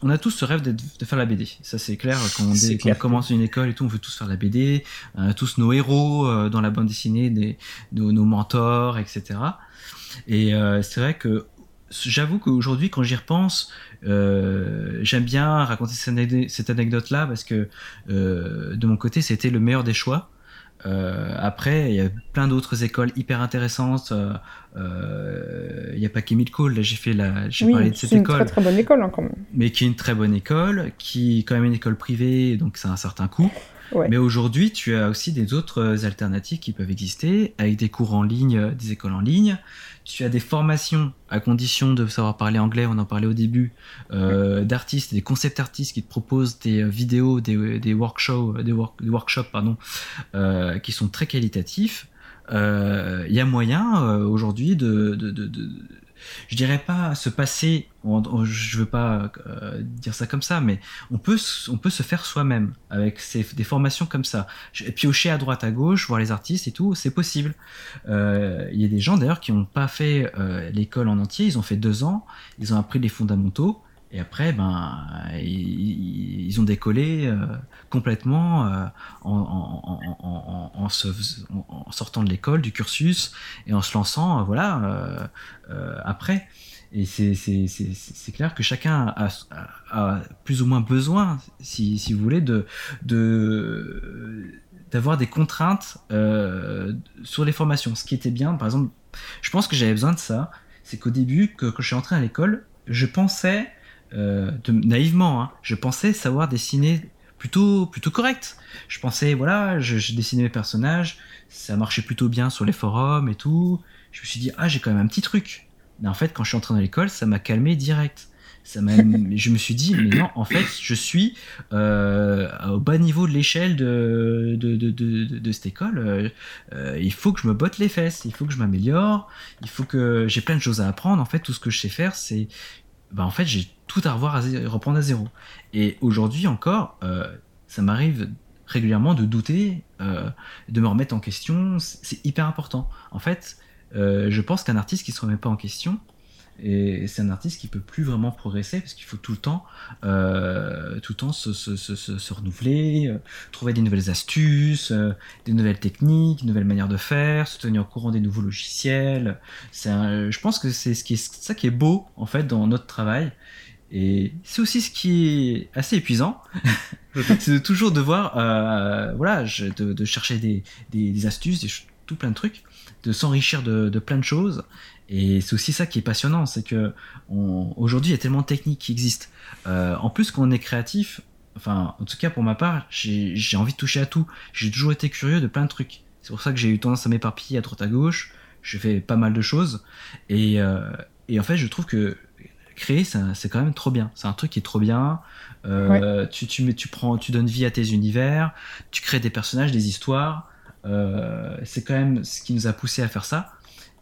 S4: on a tous ce rêve de faire la BD. Ça c'est clair. Quand on, quand commence une école et tout, on veut tous faire la BD. On a tous nos héros euh, dans la bande dessinée, des, nos, nos mentors, etc. Et euh, c'est vrai que j'avoue qu'aujourd'hui, quand j'y repense, euh, j'aime bien raconter cette, anecdote- cette anecdote-là parce que euh, de mon côté, c'était le meilleur des choix. Euh, après, il y a plein d'autres écoles hyper intéressantes. Euh, euh, Il n'y a pas qu'Emile Cole. Là, j'ai fait la, j'ai parlé
S3: Oui,
S4: de
S3: c'est
S4: cette
S3: une
S4: école
S3: très très bonne école hein, quand même.
S4: mais qui est une très bonne école, qui est quand même une école privée, donc c'est un certain coût.
S3: Ouais.
S4: Mais aujourd'hui, tu as aussi des autres euh, alternatives qui peuvent exister, avec des cours en ligne, euh, des écoles en ligne. Tu as des formations, à condition de savoir parler anglais, on en parlait au début, euh, d'artistes, des concept artistes qui te proposent des euh, vidéos, des, des workshops, des, work- des workshops pardon, euh, qui sont très qualitatifs. Euh, Il y a moyen euh, aujourd'hui de, de, de, de- je dirais pas se passer, en- je veux pas euh, dire ça comme ça, mais on peut, on peut se faire soi-même avec des formations comme ça. Piocher à droite à gauche, voir les artistes et tout, c'est possible. Euh, Il y a des gens d'ailleurs qui n'ont pas fait euh, l'école en entier, ils ont fait deux ans, ils ont appris les fondamentaux. Et après, ben, ils, ont décollé complètement en, sortant de l'école, du cursus, et en se lançant, euh, voilà, euh, euh, après. Et c'est clair que chacun a, plus ou moins besoin, si, si vous voulez, de de d'avoir des contraintes sur les formations. Ce qui était bien, par exemple, je pense que j'avais besoin de ça. C'est qu'au début, que, quand je suis entré à l'école, je pensais, euh, de- naïvement, hein, je pensais savoir dessiner plutôt plutôt correct. Je pensais, voilà, je, je dessinais mes personnages, ça marchait plutôt bien sur les forums et tout. Je me suis dit, ah, j'ai quand même un petit truc. Mais en fait, quand je suis entré dans l'école, ça m'a calmé direct. Ça m'a, je me suis dit, mais non, en fait, je suis euh, au bas niveau de l'échelle de, de, de, de, de- de cette école. Euh, il faut que je me botte les fesses, il faut que je m'améliore, il faut que j'ai plein de choses à apprendre. En fait, tout ce que je sais faire, c'est, bah, en fait, j'ai tout à revoir, à zé- reprendre à zéro. Et aujourd'hui encore, euh, ça m'arrive régulièrement de douter, euh, de me remettre en question. C'est c'est hyper important. En fait, euh, je pense qu'un artiste qui se remet pas en question, et c'est un artiste qui peut plus vraiment progresser parce qu'il faut tout le temps, euh, tout le temps se, renouveler, euh, trouver des nouvelles astuces, euh, des nouvelles techniques, de nouvelles manières de faire, se tenir au courant des nouveaux logiciels. Je pense que c'est ça qui est beau en fait dans notre travail. Et c'est aussi ce qui est assez épuisant, c'est de toujours devoir, voilà, de, chercher des, des, des astuces, des tout plein de trucs, de s'enrichir de plein de choses. Et c'est aussi ça qui est passionnant, c'est que aujourd'hui il y a tellement de techniques qui existent. Euh, en plus, quand on est créatif, enfin, en tout cas pour ma part, j'ai envie de toucher à tout. J'ai toujours été curieux de plein de trucs. C'est pour ça que j'ai eu tendance à m'éparpiller à droite à gauche. Je fais pas mal de choses. Et, euh, et en fait, je trouve que créer, c'est quand même trop bien. C'est un truc qui est trop bien. Euh, tu, tu, mets- tu, prends, tu donnes vie à tes univers, tu crées des personnages, des histoires. Euh, c'est quand même ce qui nous a poussé à faire ça.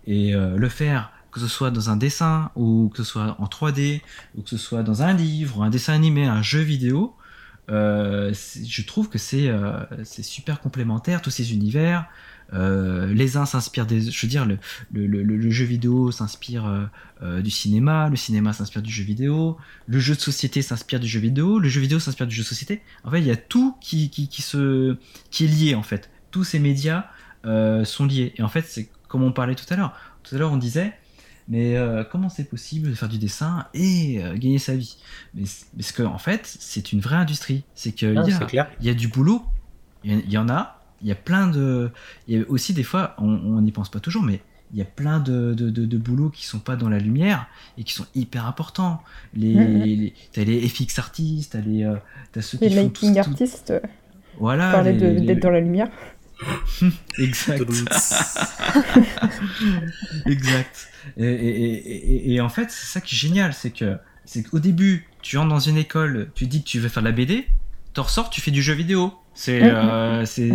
S4: Et euh, le faire, que ce soit dans un dessin, ou que ce soit en 3D, ou que ce soit dans un livre, un dessin animé, un jeu vidéo, euh, je trouve que c'est euh, c'est super complémentaire, tous ces univers. Les uns s'inspirent des. Je veux dire, le, jeu vidéo s'inspire du cinéma, le cinéma s'inspire du jeu vidéo, le jeu de société s'inspire du jeu vidéo, le jeu vidéo s'inspire du jeu de société. En fait, il y a tout qui, qui, est lié, en fait. Tous ces médias sont liés. Et en fait, c'est comme on parlait tout à l'heure. Tout à l'heure, on disait, mais euh, comment c'est possible de faire du dessin et euh, gagner sa vie? Mais, Parce qu'en en fait, c'est une vraie industrie. C'est qu'il
S2: Ah,
S4: y, a-
S2: c'est clair.
S4: il y a du boulot, il y, en a, il y a plein de. Il y a aussi des fois, on n'y pense pas toujours, mais il y a plein de, de, de, de boulots qui sont pas dans la lumière et qui sont hyper importants. Les,
S3: Mhm.
S4: les- t'as les FX artistes, t'as les, euh, t'as ceux
S3: Les
S4: qui font tout, tout-
S3: artistes, euh,
S4: Voilà. les-
S3: d'être dans la lumière.
S4: Exact. exact. Et, et, et, et- et en fait, c'est ça qui est génial, c'est que c'est qu'au début, tu entres dans une école, tu dis que tu veux faire de la BD, t'en ressors, tu fais du jeu vidéo. C'est
S3: Mhm.
S4: euh, c'est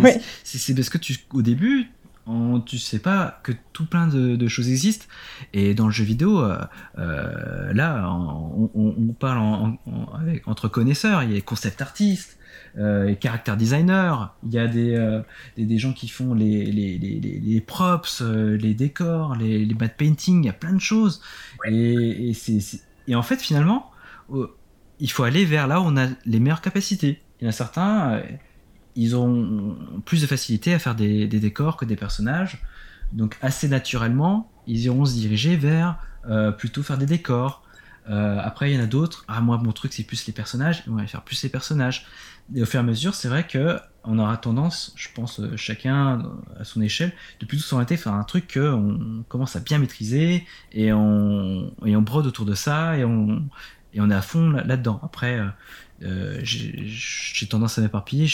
S4: parce que tu au début on- tu sais pas que tout plein de, de choses existent et dans le jeu vidéo euh, euh, là on, on- on parle en- en- avec, entre connaisseurs il y a concept artistes euh, character designer il y a des, euh, des, des gens qui font les, les, les, les- props euh, les décors les, les matte painting il y a plein de choses et, et, c'est- c'est- et en fait finalement il faut aller vers là où on a les meilleures capacités il y en a certains euh, ils ont plus de facilité à faire des, des décors que des personnages. Donc assez naturellement, ils iront se diriger vers euh, plutôt faire des décors. Euh, après, il y en a d'autres. Ah, moi, mon truc, c'est plus les personnages. Ils vont aller faire plus les personnages. Et au fur et à mesure, c'est vrai que on aura tendance, je pense, euh, chacun à son échelle, de plutôt s'orienter vers un truc qu'on commence à bien maîtriser et on, brode autour de ça et on, et est à fond là- là-dedans. Après, euh, euh, j'ai tendance à m'éparpiller,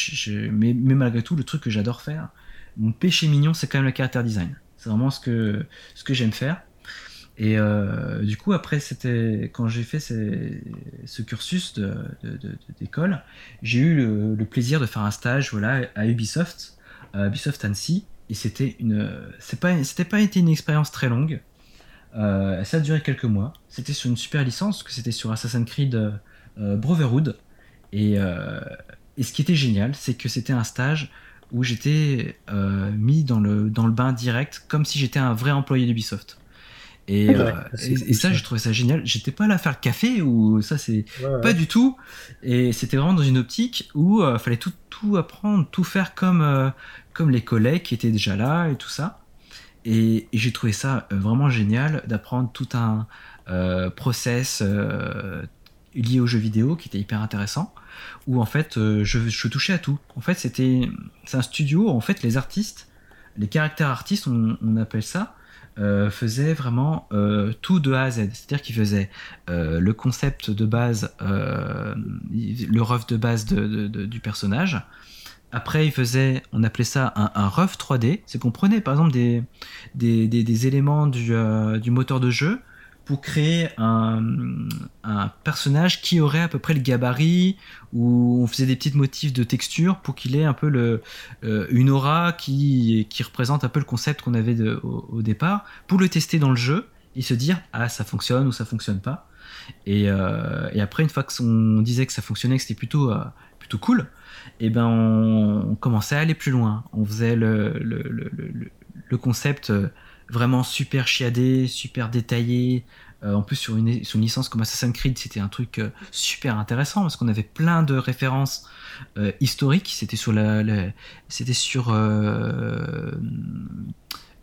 S4: mais, malgré tout, le truc que j'adore faire, mon péché mignon, c'est quand même le character design. C'est vraiment ce que j'aime faire. Et euh, du coup, après, c'était quand j'ai fait ce cursus d'école, j'ai eu le, plaisir de faire un stage voilà, à Ubisoft, à Ubisoft Annecy, et c'était une, pas, pas été une expérience très longue. Euh, ça a duré quelques mois. C'était sur une super licence, que c'était sur Assassin's Creed euh, Brotherhood. Et, euh, et ce qui était génial, c'est que c'était un stage où j'étais mis dans le, dans le bain direct, comme si j'étais un vrai employé d'Ubisoft. Et,
S2: Ah ouais,
S4: euh, et, ça, j'ai trouvé ça génial. J'étais pas là à faire le café, ou ça, c'est
S2: Ouais, ouais.
S4: pas du tout. Et c'était vraiment dans une optique où il fallait tout, tout apprendre, tout faire comme, euh, comme les collègues qui étaient déjà là et tout ça. Et, et j'ai trouvé ça euh, vraiment génial d'apprendre tout un euh, process euh, lié aux jeux vidéo qui était hyper intéressant. Où en fait, euh, je, je touchais à tout. En fait, c'était c'est un studio où en fait les artistes, les caractères artistes, on, on appelle ça, euh, faisaient vraiment euh, tout de A à Z. C'est-à-dire qu'ils faisaient euh, le concept de base, le rough de base du personnage. Après, ils faisaient, on appelait ça un, un rough 3D. C'est qu'on prenait par exemple des, éléments du moteur de jeu pour créer un, personnage qui aurait à peu près le gabarit, où on faisait des petits motifs de texture pour qu'il ait un peu le, euh, une aura qui, qui représente un peu le concept qu'on avait au, départ, pour le tester dans le jeu et se dire ah ça fonctionne ou ça fonctionne pas. Et, euh, et après une fois qu'on disait que ça fonctionnait, que c'était plutôt euh, plutôt cool, et ben on, on commençait à aller plus loin. On faisait le, le, le, concept vraiment super chiadé, super détaillé. Euh, en plus sur une, sur une licence comme Assassin's Creed, c'était un truc euh, super intéressant parce qu'on avait plein de références euh, historiques. C'était sur la, la- c'était sur euh,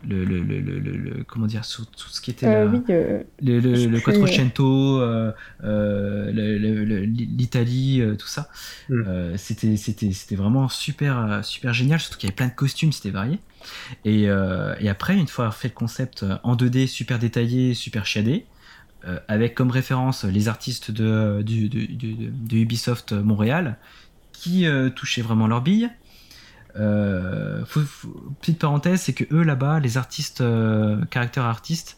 S4: le, le, le, le, le- le- comment dire sur tout ce qui était
S3: Euh,
S4: la-
S3: oui, euh,
S4: le, Quattrocento, euh, euh, l'Italie, euh, tout ça.
S2: Mm.
S4: Euh, c'était, c'était, c'était vraiment super, super génial, surtout qu'il y avait plein de costumes, c'était varié. Et, euh, et après, une fois fait le concept euh, en 2D, super détaillé, super chiadé, euh, avec comme référence les artistes de, Ubisoft Montréal, qui touchaient vraiment leur bille. Petite parenthèse, c'est que eux là-bas, les artistes, caractères artistes,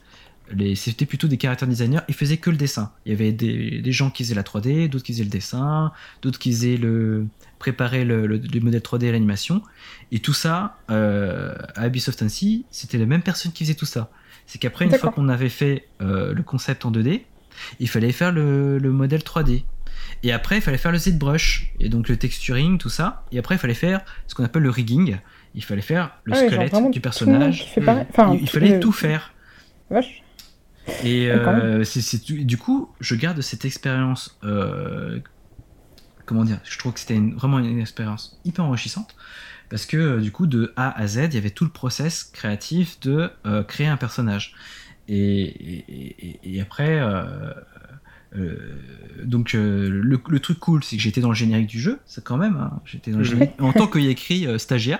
S4: c'était plutôt des caractères designers, ils faisaient que le dessin. Il y avait des, des gens qui faisaient la 3D, d'autres qui faisaient le dessin, d'autres qui faisaient le préparer le, le, le modèle 3D et l'animation. Et tout ça, euh, à Ubisoft Annecy, c'était la même personne qui faisait tout ça. C'est qu'après, une fois qu'on avait fait euh, le concept en 2D, il fallait faire le, le modèle 3D. Et après, il fallait faire le ZBrush, et donc le texturing, tout ça. Et après, il fallait faire ce qu'on appelle le rigging. Il fallait faire le
S3: ah genre
S4: squelette du personnage.
S3: Enfin,
S4: il, il fallait tout faire.
S3: Vache.
S4: Et
S3: quand
S4: euh, c'est- c'est du coup, je garde cette expérience. euh, comment dire Je trouve que c'était vraiment une expérience hyper enrichissante. Parce que euh, du coup, de A à Z, il y avait tout le process créatif de euh, créer un personnage. Et, et, et- et après, donc le, le truc cool, c'est que j'étais dans le générique du jeu, ça quand même. hein. j'étais dans le générique en tant qu'il écrit stagiaire.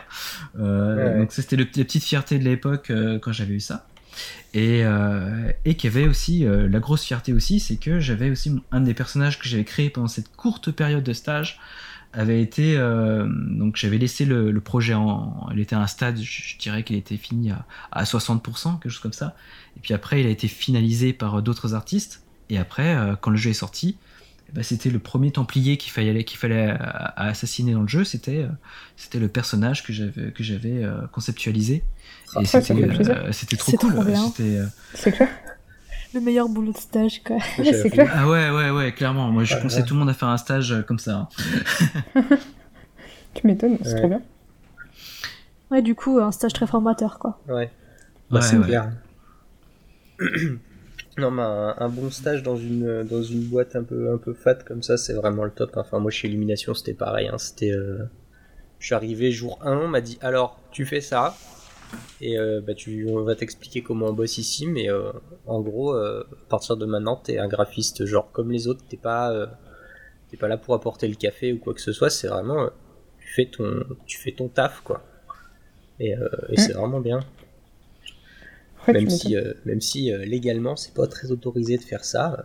S2: Ouais.
S4: Donc ça, c'était le- la petite fierté de l'époque quand j'avais eu ça. Et, euh, avait aussi euh, la grosse fierté aussi, c'est que j'avais aussi un des personnages que j'avais créé pendant cette courte période de stage avait été euh, donc j'avais laissé le, projet en il était à un stade je, je dirais qu'il était fini à, à 60% quelque chose comme ça. Et puis après il a été finalisé par euh, d'autres artistes. Et après quand le jeu est sorti eh ben, c'était le premier templier qu'il fallait qu'il fallait assassiner dans le jeu. C'était c'était le personnage que j'avais que j'avais conceptualisé et
S3: ça
S4: c'était
S3: fait plaisir.
S4: euh, c'était trop
S1: C'est
S4: cool euh,
S3: C'est clair.
S1: Le meilleur boulot de stage, quoi.
S3: Ouais, c'est clair.
S4: ah ouais ouais ouais clairement moi je
S2: Ouais,
S4: conseille
S2: ouais.
S4: tout le monde à faire un stage euh, comme ça hein.
S3: Tu m'étonnes, c'est
S2: Ouais.
S3: trop bien.
S1: Ouais, du coup, un stage très formateur, quoi.
S2: Ouais. Bah,
S4: Ouais,
S2: c'est
S4: ouais.
S2: clair. non, mais un, un bon stage dans une, dans une boîte un peu, un peu fat comme ça, c'est vraiment le top. Enfin, moi, chez Illumination, c'était pareil. Hein. C'était, euh, Je suis arrivé jour 1, on m'a dit alors, tu fais ça. Et euh, bah, tu, on va t'expliquer comment on bosse ici, mais euh, en gros, euh, à partir de maintenant, t'es un graphiste genre comme les autres, t'es pas, t'es pas là pour apporter le café ou quoi que ce soit, c'est vraiment, tu fais ton, tu fais ton taf quoi. Et, c'est vraiment bien.
S3: Ouais,
S2: même si, même si légalement c'est pas très autorisé de faire ça.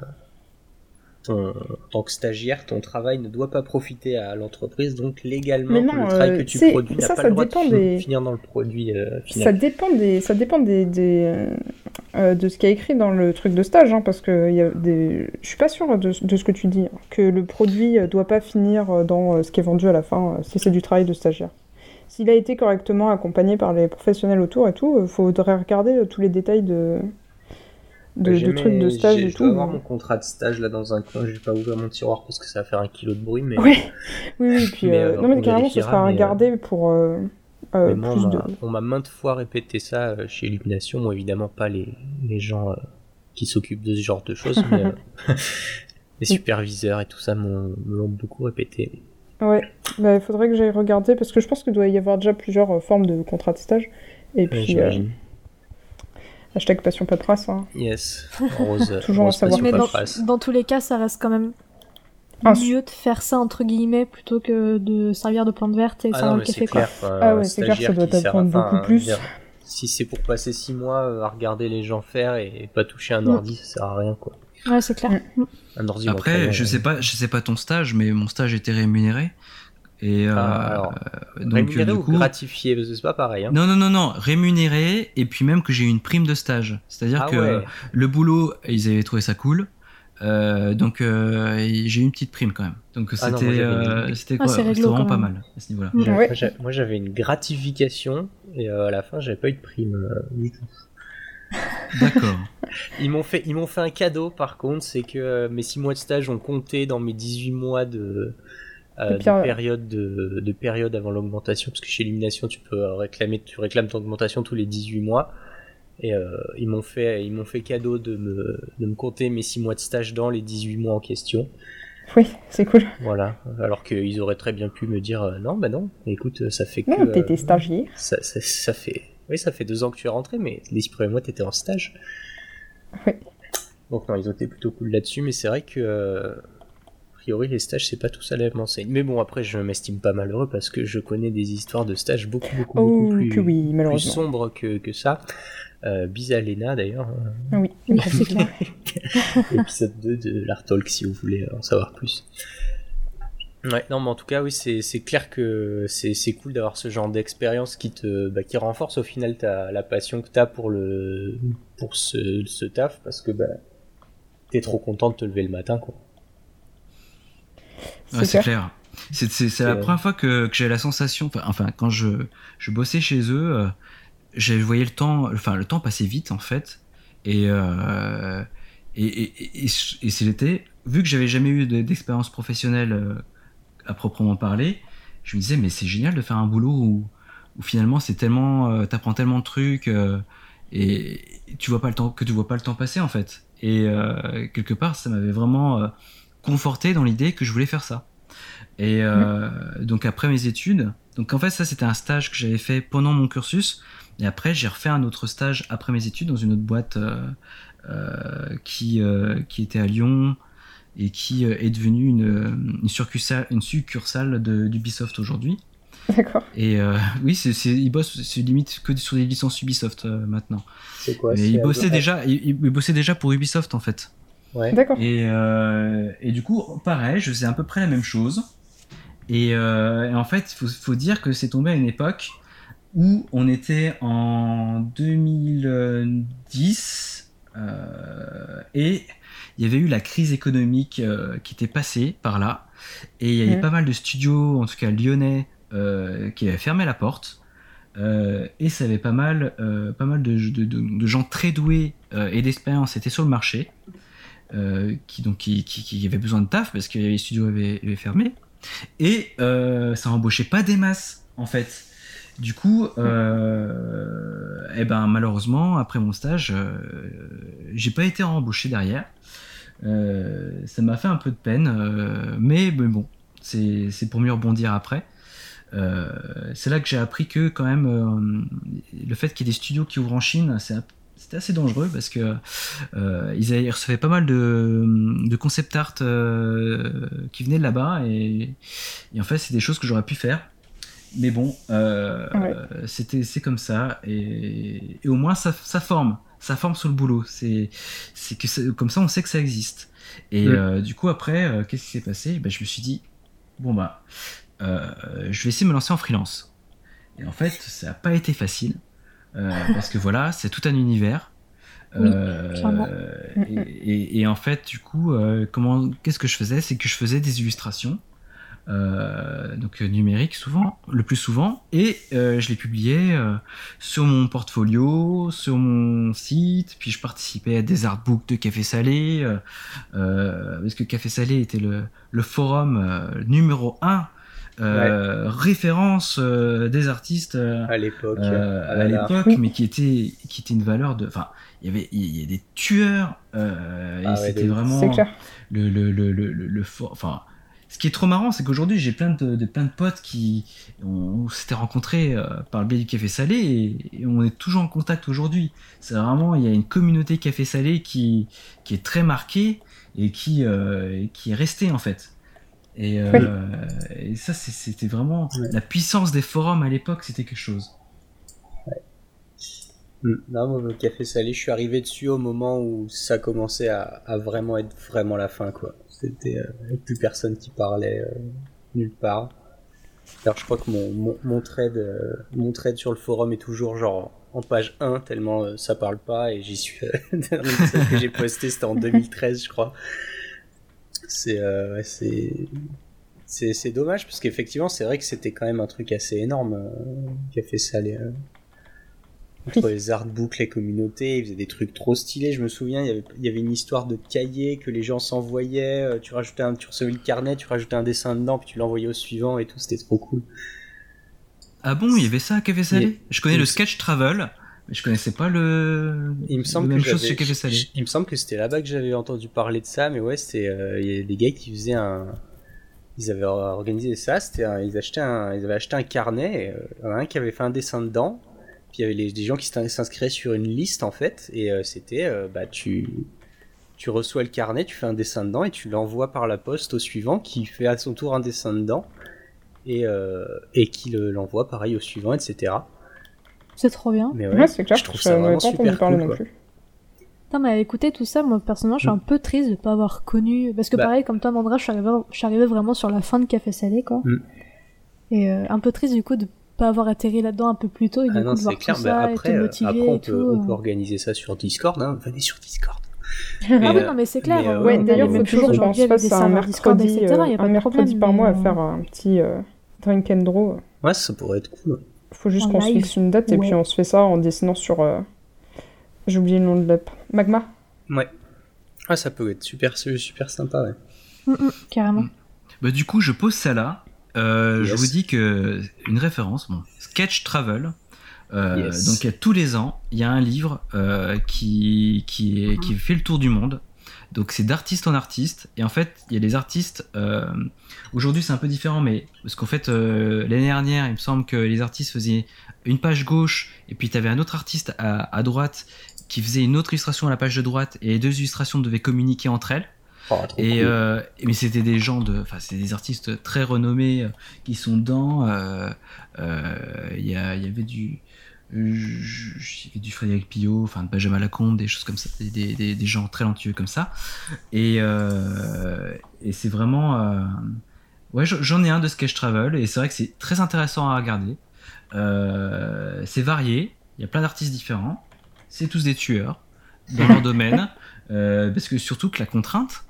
S2: Euh, ton, en tant que stagiaire, ton travail ne doit pas profiter à l'entreprise, donc légalement
S3: non,
S2: le travail
S3: euh,
S2: que tu
S3: c'est-
S2: produis n'a
S3: ça,
S2: pas
S3: ça
S2: le droit de
S3: dépend des-
S2: finir dans le produit euh,
S3: Ça
S2: final.
S3: dépend des, ça dépend des, des, euh, euh, de ce qu'il y a écrit dans le truc de stage, hein, parce que il y a des, je suis pas sûre de, de ce que tu dis, hein, que le produit euh, doit pas finir euh, dans euh, ce qui est vendu à la fin, euh, si c'est du travail de stagiaire. S'il a été correctement accompagné par les professionnels autour et tout, il faudrait regarder euh, tous les détails de, de, trucs de stage et
S2: Je
S3: tout.
S2: dois avoir mon contrat de stage là dans un coin, je vais pas ouvrir mon tiroir parce que ça va faire un kilo de bruit, mais,
S3: Oui, oui, oui, puis
S2: Mais,
S3: euh,
S2: euh,
S3: non mais carrément, ce sera à
S2: euh,
S3: regarder pour euh,
S2: mais moi,
S3: plus
S2: on
S3: de.
S2: m'a- on m'a maintes fois répété ça chez Illumination, évidemment pas les, les gens qui s'occupent de ce genre de choses, mais les superviseurs et tout ça m'ont- me l'ont beaucoup répété.
S3: Ouais, bah, il faudrait que j'aille regarder parce que je pense qu'il doit y avoir déjà plusieurs formes de contrats de stage. Et puis. Hashtag passion paperasse. Hein.
S2: Yes, rose,
S3: Toujours en
S2: rose
S3: savoir
S1: Mais dans,
S2: paperasse.
S1: dans tous les cas, ça reste quand même
S3: Ah,
S1: mieux de faire ça entre guillemets plutôt que de servir de plante verte et
S2: Ah
S1: servir le café quoi.
S2: clair. enfin,
S3: Ah ouais, c'est clair, ça doit t'apprendre beaucoup plus.
S2: dire, Si c'est pour passer six mois euh, à regarder les gens faire et pas toucher un
S1: Mm.
S2: ordi, ça sert à rien quoi.
S1: Ouais, c'est clair.
S3: Mm.
S2: Un ordi.
S4: Après, je
S2: euh,
S4: sais pas, je sais pas ton stage, mais mon stage était rémunéré. Et euh,
S2: Ah, alors,
S4: donc
S2: rémunéré
S4: euh, du
S2: ou
S4: coup,
S2: gratifié, parce que c'est pas pareil. Hein.
S4: non non non non, rémunéré et puis même que j'ai eu une prime de stage. C'est-à-dire
S2: Ah
S4: que
S2: ouais.
S4: le boulot, ils avaient trouvé ça cool. Euh, donc euh, j'ai eu une petite prime quand même. Donc
S2: Ah
S4: c'était euh, c'était
S1: Ah,
S4: quoi
S1: c'est
S4: C'était vraiment pas mal à ce niveau-là.
S3: Ouais.
S2: moi, j'a- Moi j'avais une gratification et euh, à la fin j'avais pas eu de prime euh, du tout.
S4: D'accord.
S2: Ils m'ont fait, ils m'ont fait un cadeau par contre, c'est que euh, mes 6 mois de stage ont compté dans mes 18 mois de, euh, de
S3: euh,
S2: période de, de période avant l'augmentation, parce que chez Illumination tu peux réclamer, tu réclames ton augmentation tous les 18 mois. Et euh, ils m'ont fait, ils m'ont fait cadeau de me, de me compter mes 6 mois de stage dans les 18 mois en question.
S3: Oui, c'est cool.
S2: Voilà. Alors qu'ils auraient très bien pu me dire euh, non, bah non. Écoute, ça fait que
S3: Non,
S2: euh,
S3: t'étais stagiaire.
S2: ça, ça, ça fait, oui, ça fait deux ans que tu es rentré, mais les six premiers mois t'étais en stage.
S3: Oui.
S2: Donc non, ils ont été plutôt cool là-dessus, mais c'est vrai que euh, priori les stages c'est pas tout ça la même enseigne. Mais bon après je m'estime pas malheureux parce que je connais des histoires de stages beaucoup beaucoup
S3: Oh,
S2: beaucoup plus,
S3: que oui,
S2: plus
S3: malheureusement.
S2: sombres que, que ça. Euh, bis à Lena d'ailleurs, hein.
S3: Oui,
S1: Oui, c'est clair.
S2: épisode 2 de l'Art Talk si vous voulez en savoir plus. Ouais, non, mais en tout cas, oui, c'est clair que c'est cool d'avoir ce genre d'expérience qui te bah, qui renforce au final ta, la passion que t'as pour le pour ce, ce taf parce que bah, t'es trop content de te lever le matin, quoi.
S4: C'est
S3: clair.
S4: clair. C'est la
S2: C'est-
S4: première fois que, que j'ai la sensation, enfin, quand je, je bossais chez eux, euh, je voyais le temps, enfin le temps passer vite en fait, et euh, et, et, et, et c'était vu que j'avais jamais eu de- d'expérience professionnelle euh, à proprement parler, je me disais mais c'est génial de faire un boulot où, où finalement c'est tellement, euh, t'apprends tellement de trucs euh, et tu vois pas le temps que tu vois pas le temps passer en fait, et euh, quelque part ça m'avait vraiment euh, conforté dans l'idée que je voulais faire ça. Et euh, donc après mes études, donc en fait ça c'était un stage que j'avais fait pendant mon cursus Et après, j'ai refait un autre stage après mes études dans une autre boîte euh, euh, qui, euh, qui était à Lyon et qui euh, est devenue une, une succursale, une succursale de- d'Ubisoft aujourd'hui.
S3: D'accord.
S4: Et euh, oui, c'est, c'est, il bosse, c'est limite que sur des licences Ubisoft euh, maintenant.
S2: C'est quoi
S4: Mais
S2: c'est
S4: il
S2: à-
S4: bossait déjà, il, il bossait déjà pour Ubisoft en fait.
S2: Ouais.
S3: D'accord.
S4: Et, euh, et du coup, pareil, je faisais à peu près la même chose. Et, euh, et en fait, il faut, faut dire que c'est tombé à une époque où on était en 2010 euh, et il y avait eu la crise économique euh, qui était passée par là. Et il y avait pas mal de studios, en tout cas lyonnais, euh, qui avaient fermé la porte. Euh, et ça avait pas mal, euh, pas mal de, de- de- de gens très doués euh, et d'expérience étaient sur le marché euh, qui donc qui, qui, avaient besoin de taf parce que les studios avaient, avaient fermé. Et euh, ça embauchait pas des masses en fait. Du coup euh, et ben malheureusement après mon stage euh, j'ai pas été embauché derrière. Ça m'a fait un peu de peine mais, bon c'est pour mieux rebondir après. C'est là que j'ai appris que quand même le fait qu'il y ait des studios qui ouvrent en Chine c'est c'était assez dangereux parce que euh, ils, avaient, ils recevaient pas mal de, de concept art euh, qui venaient de là-bas et, et en fait c'est des choses que j'aurais pu faire. Mais bon euh,
S3: Ouais.
S4: euh, c'était c'est comme ça et, et au moins ça, ça forme. Ça forme sur le boulot. C'est c'est que ça- comme ça on sait que ça existe. Et du coup après euh, qu'est-ce qui s'est passé? Ben, je me suis dit bon bah euh, je vais essayer de me lancer en freelance. Et en fait ça n'a pas été facile parce que voilà c'est tout un univers
S1: Oui,
S4: Euh,
S1: clairement.
S4: et, et- et en fait, du coup, euh, comment, qu'est-ce que je faisais? C'est que je faisais des illustrations, euh, donc euh, numériques souvent, le plus souvent, et euh, je les publiais euh, sur mon portfolio, sur mon site, puis je participais à des artbooks de Café Salé, euh, euh, parce que Café Salé était le, le forum euh, numéro un. Euh, référence euh, des artistes euh,
S2: À l'époque.
S4: euh,
S2: ah
S4: à l'époque, mais qui était qui était une valeur de. Enfin, il y avait il y a des tueurs euh,
S2: Ah
S4: et
S2: ouais,
S4: c'était vraiment le le le le, le, le for- Enfin, ce qui est trop marrant, c'est qu'aujourd'hui j'ai plein de, de plein de potes qui on, on s'était rencontrés euh, par le biais du café salé et, et on est toujours en contact aujourd'hui. C'est vraiment il y a une communauté café salé qui qui est très marquée et qui euh, et qui est restée en fait. Et, euh, et ça, c'était vraiment
S2: Ouais.
S4: la puissance des forums à l'époque, c'était quelque chose.
S2: Mm. Non, moi, le café salé, je suis arrivé dessus au moment où ça commençait à, à vraiment être vraiment la fin, quoi. C'était euh, plus personne qui parlait euh, nulle part. Alors, je crois que mon, mon, mon trade, euh, mon trade sur le forum est toujours genre en page 1, tellement euh, ça parle pas, et j'y suis. seul que j'ai posté, c'était en 2013, je crois. C'est, euh, ouais, c'est, c'est, c'est dommage, parce qu'effectivement, c'est vrai que c'était quand même un truc assez énorme, euh, café salé. euh. Entre les artbooks, les communautés, ils faisaient des trucs trop stylés. Je me souviens, il y avait, il y avait une histoire de cahier que les gens s'envoyaient. Tu rajoutais un, tu recevais le carnet, tu rajoutais un dessin dedans, puis tu l'envoyais au suivant et tout. C'était trop cool.
S4: Ah bon, il y avait ça à Café Salé Je connais le sketch travel, je connaissais pas le.
S2: Il me semble
S4: la
S2: que
S4: même chose Café Salé.
S2: Il me semble que c'était là-bas que j'avais entendu parler de ça, mais ouais, c'était euh, il y a des gars qui faisaient un. Ils avaient organisé ça. C'était ils achetaient un, ils avaient acheté un carnet. Et, euh, un qui avait fait un dessin dedans. Puis il y avait les, des gens qui s'in- s'inscrivaient sur une liste en fait, et euh, c'était bah tu tu reçois le carnet, tu fais un dessin dedans et tu l'envoies par la poste au suivant qui fait à son tour un dessin dedans et euh, et qui le- l'envoie pareil au suivant, etc.
S1: C'est trop bien.
S2: Mais
S3: Ouais,
S2: ouais,
S3: c'est clair.
S2: je trouve ça vraiment
S3: pas
S2: super
S3: parler
S2: cool,
S3: non
S2: quoi.
S3: plus.
S1: Non, mais écoutez, tout ça, moi, personnellement, je suis
S2: Mm.
S1: un peu triste de pas avoir connu. Parce que,
S2: Bah.
S1: pareil, comme toi, Mandra, je suis arrivée, je suis arrivée vraiment sur la fin de Café Salé, quoi.
S2: Mm.
S1: Et euh, un peu triste, du coup, de pas avoir atterri là-dedans un peu plus tôt et du
S2: Ah
S1: coup,
S2: non,
S1: de voir
S2: clair.
S1: tout
S2: mais
S1: ça
S2: après,
S1: et te
S2: euh,
S1: motiver
S2: après on,
S1: et
S2: peut,
S1: tout.
S2: on
S1: euh.
S2: peut organiser ça sur Discord. Hein. Venez sur Discord.
S1: Ah
S2: Mais,
S1: oui,
S2: euh,
S1: non, mais c'est clair.
S2: euh,
S3: Ouais,
S1: a
S3: d'ailleurs, faut toujours qu'on se fasse un
S1: Discord,
S3: mercredi,
S1: etc. y a pas
S3: un
S1: de
S3: mercredi
S1: problème,
S3: par mois à faire un petit euh, drink and draw.
S2: Ouais, ça pourrait être cool.
S3: Faut juste qu'on se fixe une date et
S1: Ouais.
S3: puis on se fait ça en dessinant sur. euh, J'ai oublié le nom de l'app. Magma
S2: Ouais. Ah, ça peut être super, super sympa, ouais.
S1: Mm, mm, carrément.
S4: Bah, du coup, je pose ça là. Euh, Je vous dis que une référence, bon, Sketch Travel. Euh,
S2: Yes.
S4: Donc, il y a tous les ans, il y a un livre euh, qui, qui, est, qui fait le tour du monde. Donc c'est d'artiste en artiste. Et en fait, il y a des artistes. euh, Aujourd'hui, c'est un peu différent, mais parce qu'en fait, euh, l'année dernière, il me semble que les artistes faisaient une page gauche, et puis tu avais un autre artiste à, à droite qui faisait une autre illustration à la page de droite, et les deux illustrations devaient communiquer entre elles.
S2: Oh,
S4: Et euh, mais c'était des gens de, enfin c'était des artistes très renommés qui sont dedans. euh, Il y, y avait du, du Frédéric Pillot, enfin de Benjamin Lacombe, des choses comme ça, des, des, gens très talentueux comme ça. Et, euh, et c'est vraiment, euh, ouais, j'en- ai un de Sketch Travel et c'est vrai que c'est très intéressant à regarder. Euh, c'est varié, il y a plein d'artistes différents. C'est tous des tueurs dans leur domaine. Parce que surtout que la contrainte,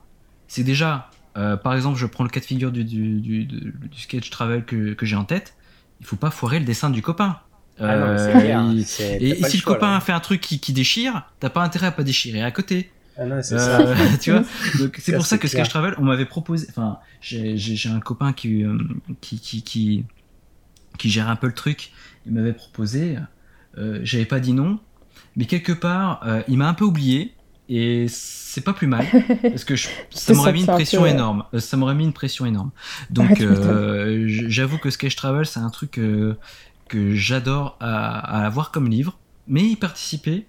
S4: c'est déjà, par exemple, je prends le cas de figure du, du- du sketch travel que, que j'ai en tête, il faut pas foirer le dessin du copain.
S2: Ah non,
S4: Euh, et si le
S2: choix,
S4: copain
S2: là.
S4: fait un truc qui, qui déchire, t'as pas intérêt à pas déchirer à côté.
S2: Ah non, c'est
S4: Euh,
S2: ça.
S4: tu vois Donc c'est pour ça que
S2: clair.
S4: Sketch Travel, on m'avait proposé. Enfin, j'ai un copain qui, euh, qui, qui, qui, qui gère un peu le truc. Il m'avait proposé. Euh, J'avais pas dit non, mais quelque part, euh, il m'a un peu oublié. Et c'est pas plus mal parce que je- ça m'aurait mis une pression
S3: peu,
S4: énorme. Ça m'aurait mis une pression énorme. Donc euh, j'avoue que Sketch Travel c'est un truc euh, que j'adore à, à avoir comme livre, mais y participer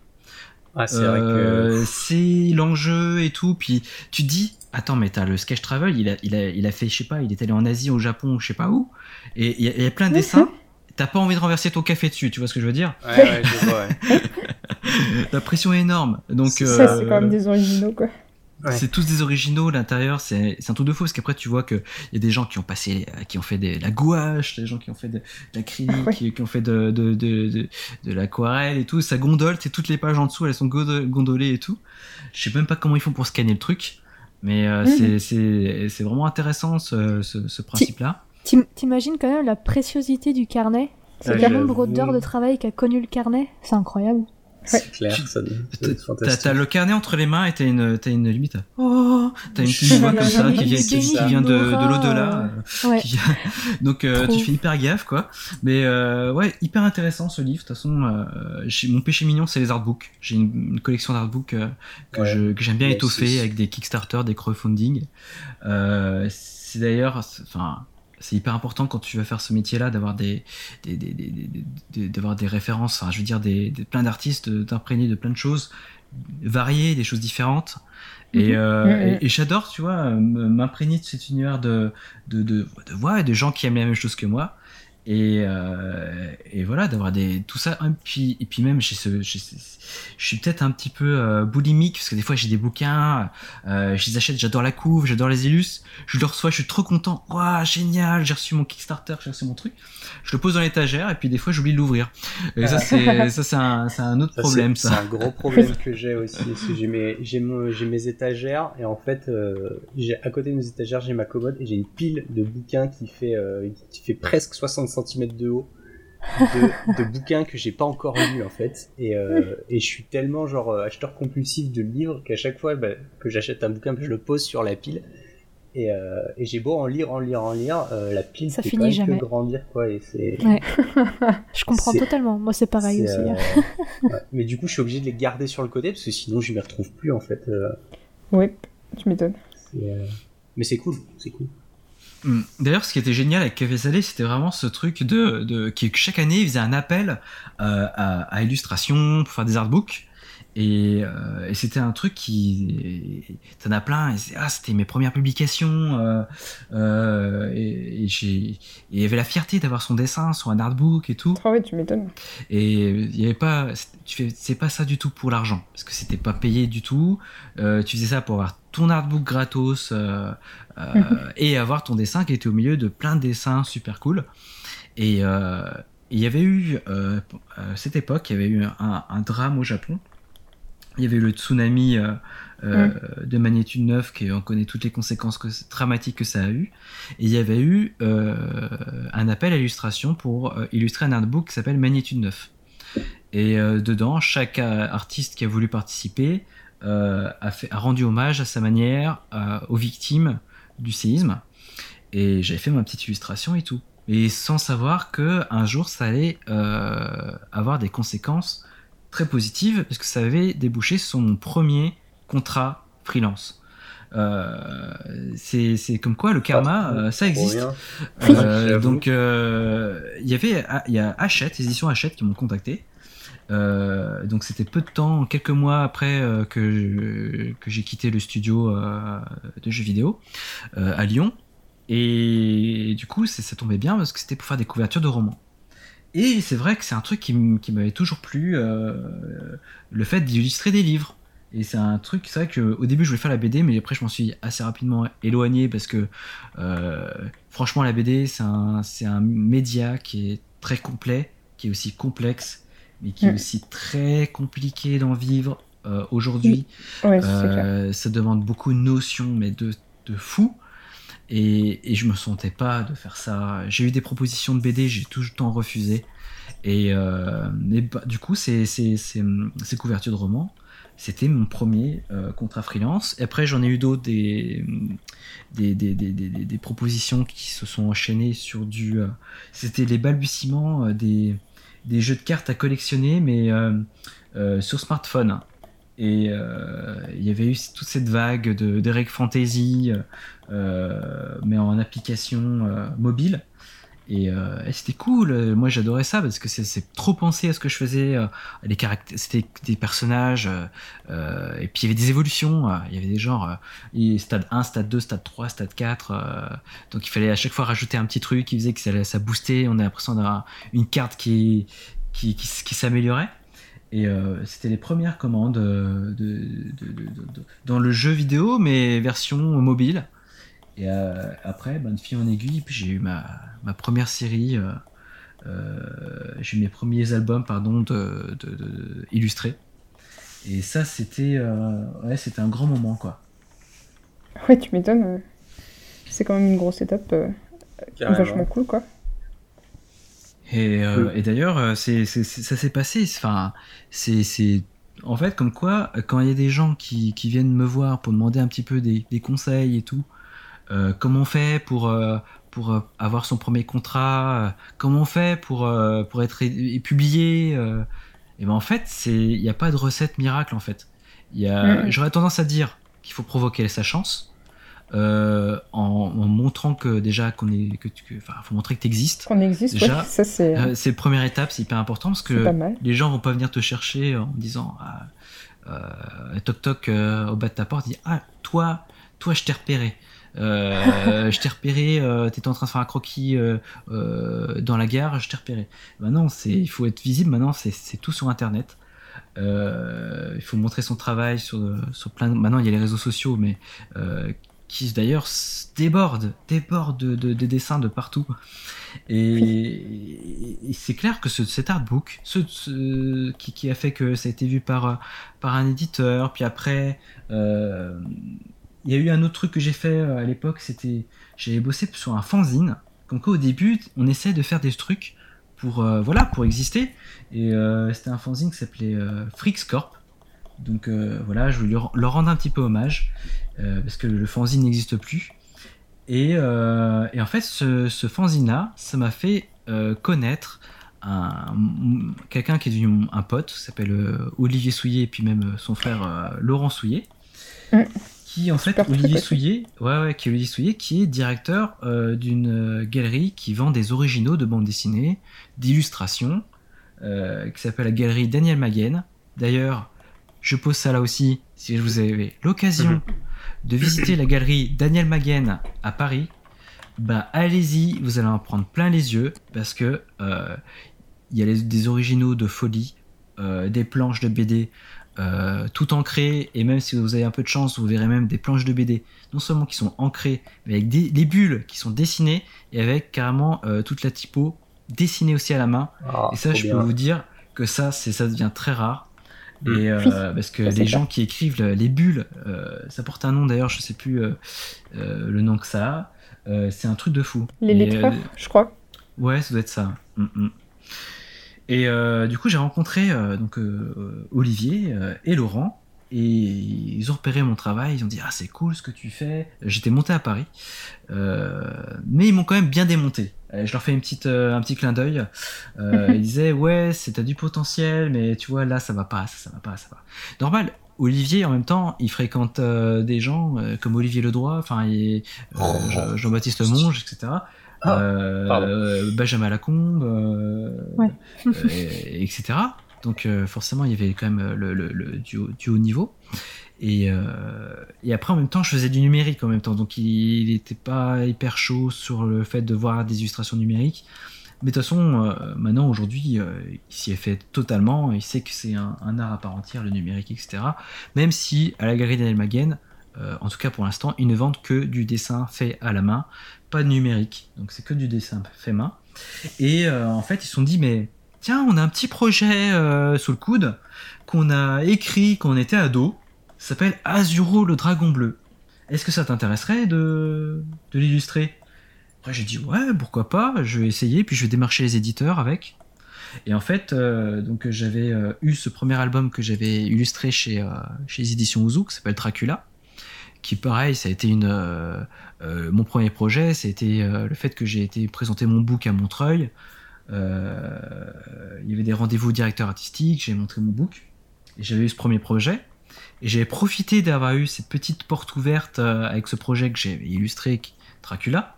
S2: Ah, c'est vrai que.
S4: euh, c'est l'enjeu et tout. Puis tu te dis, attends, mais t'as le sketch travel, il a, il, a, il a fait, je sais pas, il est allé en Asie, au Japon, je sais pas où. Et il y, a- il y a plein de dessins. T'as pas envie de renverser ton café dessus, tu vois ce que je veux dire?
S2: Ouais, ouais, je vois, ouais.
S4: La pression est énorme. Donc
S2: C'est
S3: Ça, c'est
S4: euh,
S3: quand même des originaux, quoi.
S2: Ouais.
S4: c'est tous des originaux. L'intérieur, c'est un truc de fou parce qu'après tu vois que il y a des gens qui ont passé, qui ont fait des, la gouache, des gens qui ont fait de, de l'acrylique,
S3: Ouais.
S4: qui, qui ont fait de, de, de, de, de l'aquarelle et tout. Ça gondole, c'est toutes les pages en dessous, elles sont gondo- gondolées et tout. Je sais même pas comment ils font pour scanner le truc, mais euh,
S3: Mhm.
S4: c'est- vraiment intéressant ce, ce, ce principe-là.
S1: T'im- T'imagines quand même la préciosité du carnet? C'est
S2: Ah,
S1: le nombre d'heures de travail qu'a connu le carnet? C'est incroyable.
S2: C'est clair, ça
S4: T'as
S2: être fantastique.
S4: t'as le carnet entre les mains et t'as une, t'as une limite. Oh, t'as une petite voix comme ça qui vient, qui, qui vient de, de l'au-delà. euh,
S1: Ouais.
S4: qui vient- Donc euh, tu fais hyper gaffe quoi. Mais euh, ouais, hyper intéressant ce livre. De toute façon, euh, mon péché mignon c'est les artbooks. J'ai une, une collection d'artbooks euh, que
S2: Ouais.
S4: je- que j'aime bien étoffer avec des Kickstarter, des crowdfunding. Euh, c'est d'ailleurs, enfin. C'est hyper important quand tu vas faire ce métier-là d'avoir des, d'avoir des références, enfin, je veux dire des, plein d'artistes, de t'imprégner de plein de choses variées, des choses différentes. Et,
S3: Mhm.
S4: euh, et, et j'adore, tu vois, m'imprégner de cet univers de, de, de, de, ouais, de gens qui aiment la même chose que moi. Et, euh, et voilà, d'avoir des tout ça. Et puis, et puis même, ce, ce- je suis peut-être un petit peu euh, boulimique parce que des fois j'ai des bouquins, euh, je les achète, j'adore la couve, j'adore les illus, je le reçois, je suis trop content. Waouh, génial, j'ai reçu mon Kickstarter, j'ai reçu mon truc. Je le pose dans l'étagère et puis des fois j'oublie de l'ouvrir. Et ça c'est ça c'est un, c'est un autre
S2: Ça,
S4: problème
S2: c'est-
S4: ça.
S2: C'est un gros problème que j'ai aussi. parce que J'ai mes, j'ai mes étagères et en fait, euh, j'ai à côté de mes étagères, j'ai ma commode et j'ai une pile de bouquins qui fait, euh, qui fait presque 60 cm de haut. De, de bouquins que j'ai pas encore lus en fait et, euh, et je suis tellement genre euh, acheteur compulsif de livres qu'à chaque fois bah, que j'achète un bouquin je le pose sur la pile et, euh, et j'ai beau en lire en lire en lire euh, la pile
S1: Ça
S2: fait
S1: finit
S2: quand même
S1: jamais.
S2: que grandir quoi et c'est
S1: Je comprends totalement. Moi, c'est pareil aussi.
S2: euh, ouais. Mais du coup, je suis obligé de les garder sur le côté parce que sinon, je m'y retrouve plus en fait. euh,
S3: Oui, tu m'étonnes.
S2: euh, Mais c'est cool, c'est cool.
S4: Mm. D'ailleurs, ce qui était génial avec Café Salé, c'était vraiment ce truc de, de qui chaque année il faisait un appel euh, à, à illustration pour faire des artbooks. Et, euh, et c'était un truc qui, t'en as plein. Et ah, c'était mes premières publications. Euh, euh, et, et il y avait la fierté d'avoir son dessin sur un artbook et tout.
S3: Ah oui, tu m'étonnes.
S4: Et il y avait pas, tu fais, c'est pas ça du tout pour l'argent, parce que c'était pas payé du tout. Euh, tu faisais ça pour avoir ton artbook gratos et avoir ton dessin qui était au milieu de plein de dessins super cool. Et il y avait eu, à cette époque, il y avait eu un, un drame au Japon. Il y avait eu le tsunami euh, euh, de magnitude 9, qui on connaît toutes les conséquences que, dramatiques que ça a eu. Et il y avait eu euh, un appel à illustration pour illustrer un artbook qui s'appelle Magnitude 9. Et dedans, chaque artiste qui a voulu participer a, fait, a rendu hommage à sa manière aux victimes du séisme. Et j'avais fait ma petite illustration et tout. Et sans savoir que un jour ça allait avoir des conséquences très positives, parce que ça avait débouché sur mon premier contrat freelance. Euh, c'est comme quoi le karma,
S2: Ah,
S4: euh, ça existe. Euh, donc euh, il y avait il y a Hachette, les éditions Hachette qui m'ont contacté. Donc c'était peu de temps, quelques mois après que, que j'ai quitté le studio de jeux vidéo à Lyon. Et du coup, ça tombait bien parce que c'était pour faire des couvertures de romans. Et c'est vrai que c'est un truc qui, m'avait toujours plu, euh, le fait d'illustrer des livres. Et c'est un truc, c'est vrai qu'au début je voulais faire la BD, mais après je m'en suis assez rapidement éloigné parce que euh, franchement la BD c'est un, média qui est très complet, qui est aussi complexe, mais qui est
S3: Mm.
S4: aussi très compliqué d'en vivre euh, aujourd'hui.
S3: Ouais,
S4: ça demande beaucoup de notions, mais de, de fou. Et, et je me sentais pas de faire ça. J'ai eu des propositions de BD, j'ai tout le temps refusé. Et, euh, bah, du coup, ces, couvertures de romans, c'était mon premier euh, contrat freelance. Et après, j'en ai eu d'autres, des, des, des, des, des, propositions qui se sont enchaînées sur du. euh, c'était les balbutiements euh, des, jeux de cartes à collectionner, mais sur smartphone. Et il y avait eu toute cette vague de d'Eric Fantasy, mais en application euh, mobile. Et, euh, et c'était cool. Euh, Moi, j'adorais ça parce que c'est- trop pensé à ce que je faisais. euh, les c'était des personnages. euh, euh, et puis il y avait des évolutions. euh, Il y avait des genres euh, stade 1, stade 2, stade 3, stade 4. euh, donc il fallait à chaque fois rajouter un petit truc qui faisait que ça, boostait. On a l'impression d'avoir une carte qui, qui, qui, s'améliorait. Et euh, c'était les premières commandes euh, de, de- de- de- de- dans le jeu vidéo, mais version mobile. Et euh, après, ben, de fil en aiguille, puis j'ai eu ma, ma première série, euh, euh, j'ai eu mes premiers albums pardon, de, de- de- de- illustrés. Et ça, c'était euh, ouais, c'était un grand moment, quoi.
S3: Ouais, tu m'étonnes. C'est quand même une grosse étape euh, vachement cool, quoi.
S4: Et, euh, et d'ailleurs, c'est, c'est- c'est- ça s'est passé. Enfin, c'est, c'est en fait comme quoi quand il y a des gens qui, qui viennent me voir pour demander un petit peu des, des conseils et tout, euh, comment on fait pour euh, pour euh, avoir son premier contrat, comment on fait pour pour être publié. et ben en fait, il n'y a pas de recette miracle en fait. J'aurais tendance à dire qu'il faut provoquer sa chance. euh, en, en montrant que déjà qu'on est que tu enfin faut montrer que tu existes
S3: Qu'on existe,
S4: Déjà,
S3: ouais, ça c'est
S4: euh, c'est la première étape, c'est hyper important parce que les gens vont pas venir te chercher en disant euh, toc toc au bas de ta porte, disent ah toi toi je t'ai repéré, je t'ai repéré, euh, t'étais en train de faire un croquis euh, euh, dans la gare, je t'ai repéré. Maintenant c'est il faut être visible, maintenant c'est tout sur internet. Euh, il faut montrer son travail sur, sur plein. de- Maintenant, il y a les réseaux sociaux, mais euh, qui d'ailleurs débordent, débordent de, de- de dessins de partout. Et, et c'est clair que ce, cet artbook, ce, ce- qui, qui a fait que ça a été vu par, euh, par un éditeur, puis après, euh, il y a eu un autre truc que j'ai fait euh, à l'époque, c'était j'avais bossé sur un fanzine. Comme quoi, au début, on essaie de faire des trucs pour, euh, voilà, pour exister. Et euh, c'était un fanzine qui s'appelait euh, Freaks Corp. Donc voilà, je voulais leur, rendre un petit peu hommage, parce que le fanzine n'existe plus. Et, en fait, ce, ce fanzine-là, ça m'a fait connaître un, quelqu'un qui est devenu un pote, qui s'appelle Olivier Souillet, et puis même son frère Laurent Souillet.
S3: Mm.
S4: Qui en fait,
S3: Super
S4: Olivier. Souillet, ouais, ouais, qui est Olivier Souillet, qui est directeur euh, d'une euh, galerie qui vend des originaux de bande dessinée, d'illustrations, euh, qui s'appelle la galerie Daniel Maguen. D'ailleurs, je pose ça là aussi, si vous avez l'occasion de visiter la galerie Daniel Maguen à Paris, bah allez-y, vous allez en prendre plein les yeux parce que euh, il y a les- des originaux de folie, des planches de BD euh, tout ancrées et même si vous avez un peu de chance, vous verrez même des planches de BD non seulement qui sont ancrées, mais avec des, des bulles qui sont dessinées et avec carrément euh, toute la typo dessinée aussi à la main.
S2: Ah,
S4: Et ça, je
S2: bien.
S4: peux vous dire que ça, c'est ça devient très rare.
S2: Mm.
S4: Et euh,
S3: Oui,
S4: parce que
S3: ça,
S4: les gens qui écrivent le- les bulles, euh, ça porte un nom d'ailleurs, je sais plus euh, euh, le nom que ça a. Euh, c'est un truc de fou.
S3: Les
S4: Et,
S3: lettreurs,
S4: euh,
S3: je crois.
S4: Ouais, ça doit être ça. Mm, mm. Et euh, du coup, j'ai rencontré euh, donc euh, Olivier et Laurent. Et ils ont repéré mon travail, ils ont dit ah c'est cool ce que tu fais. J'étais monté à Paris, mais ils m'ont quand même bien démonté. Je leur fais une petite, un petit clin d'œil. Ils disaient ouais t'as du potentiel, mais tu vois là ça va pas, ça, ça va pas, ça va. Normal. Olivier, en même temps, il fréquente euh, des gens euh, comme Olivier Ledroit, enfin, euh,
S2: Oh.
S4: Jean- Jean-Baptiste Monge, etc.
S2: Ah,
S4: Euh, euh, Benjamin Lacombe, euh,
S1: Ouais.
S4: euh, etc. Donc euh, forcément, il y avait quand même le, le- le- du, haut- du haut niveau. Et, euh, et après, en même temps, je faisais du numérique en même temps. Donc il n'était pas hyper chaud sur le fait de voir des illustrations numériques. Mais de toute façon, euh, maintenant, aujourd'hui, euh, il s'y est fait totalement. Il sait que c'est un, un art à part entière, le numérique, etc. Même si, à la galerie euh, en tout cas pour l'instant, ils ne vendent que du dessin fait à la main, pas numérique. Donc c'est que du dessin fait main. Et euh, en fait, ils se sont dit, mais tiens, on a un petit projet euh, sous le coude qu'on a écrit quand on était ado. S'appelle Azuro le dragon bleu. Est-ce que ça t'intéresserait de, de l'illustrer? Après, j'ai dit, ouais, pourquoi pas, je vais essayer, puis je vais démarcher les éditeurs avec. Et en fait, euh, donc j'avais eu ce premier album que j'avais illustré chez, euh, chez les éditions Ouzou, qui s'appelle Dracula, qui pareil, ça a été une, euh, mon premier projet, c'était euh, le fait que j'ai été présenter mon book à Montreuil. Euh, il y avait des rendez-vous au directeur artistique, j'ai montré mon book, et j'avais eu ce premier projet. Et j'avais profité d'avoir eu cette petite porte ouverte euh, avec ce projet que j'ai illustré, qui- Dracula,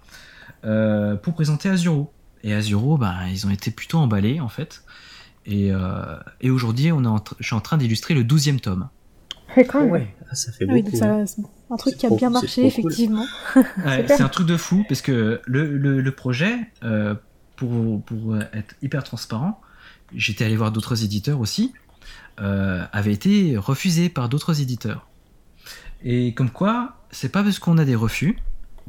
S4: euh, pour présenter Azuro. Et Azuro, ben, ils ont été plutôt emballés en fait. Et, euh, et aujourd'hui, on est en tr- je suis en train d'illustrer le 12e tome.
S3: Ouais, quand même.
S2: Ouais, ah, ça fait
S1: Ah oui,
S2: beaucoup.
S1: donc ça, c'est un truc
S2: C'est
S1: qui a
S2: trop-
S1: bien marché,
S2: cool.
S1: effectivement.
S4: Ouais, c'est un truc de fou parce que le, le, le projet, euh, pour, pour être hyper transparent, j'étais allé voir d'autres éditeurs aussi, euh, avait été refusé par d'autres éditeurs. Et comme quoi, c'est pas parce qu'on a des refus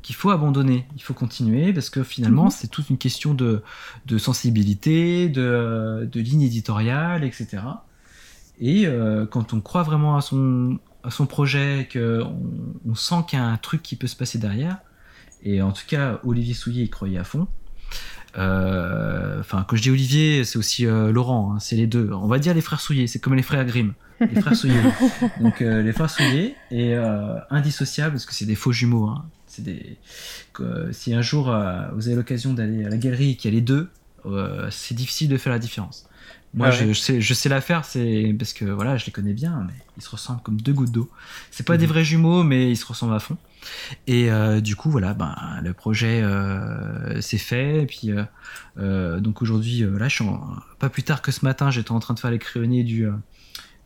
S4: qu'il faut abandonner, il faut continuer parce que finalement
S1: Mhm.
S4: c'est toute une question de, de sensibilité, de, de ligne éditoriale, etc. Et euh, quand on croit vraiment à son, son projet, qu'on on sent qu'il y a un truc qui peut se passer derrière, et en tout cas Olivier Souillet y croyait à fond. Euh, Enfin, quand je dis Olivier, c'est aussi euh, Laurent, hein, c'est les deux. On va dire les frères Souillet, c'est comme les frères Grimm. Les frères Souillet. Donc euh, les frères Souillet et indissociables parce que c'est des faux jumeaux. hein. C'est des. que, si un jour vous avez l'occasion d'aller à la galerie et qu'il y a les deux, c'est difficile de faire la différence. Moi,
S2: Ah
S4: je, sais, je sais la faire, c'est parce que voilà, je les connais bien, mais ils se ressemblent comme deux gouttes d'eau. C'est pas
S2: Mhm.
S4: des vrais jumeaux, mais ils se ressemblent à fond. Et euh, du coup, voilà, ben, le projet euh, s'est fait. Et puis, euh, euh, donc aujourd'hui, là, je suis en- pas plus tard que ce matin, j'étais en train de faire les crayonnés du,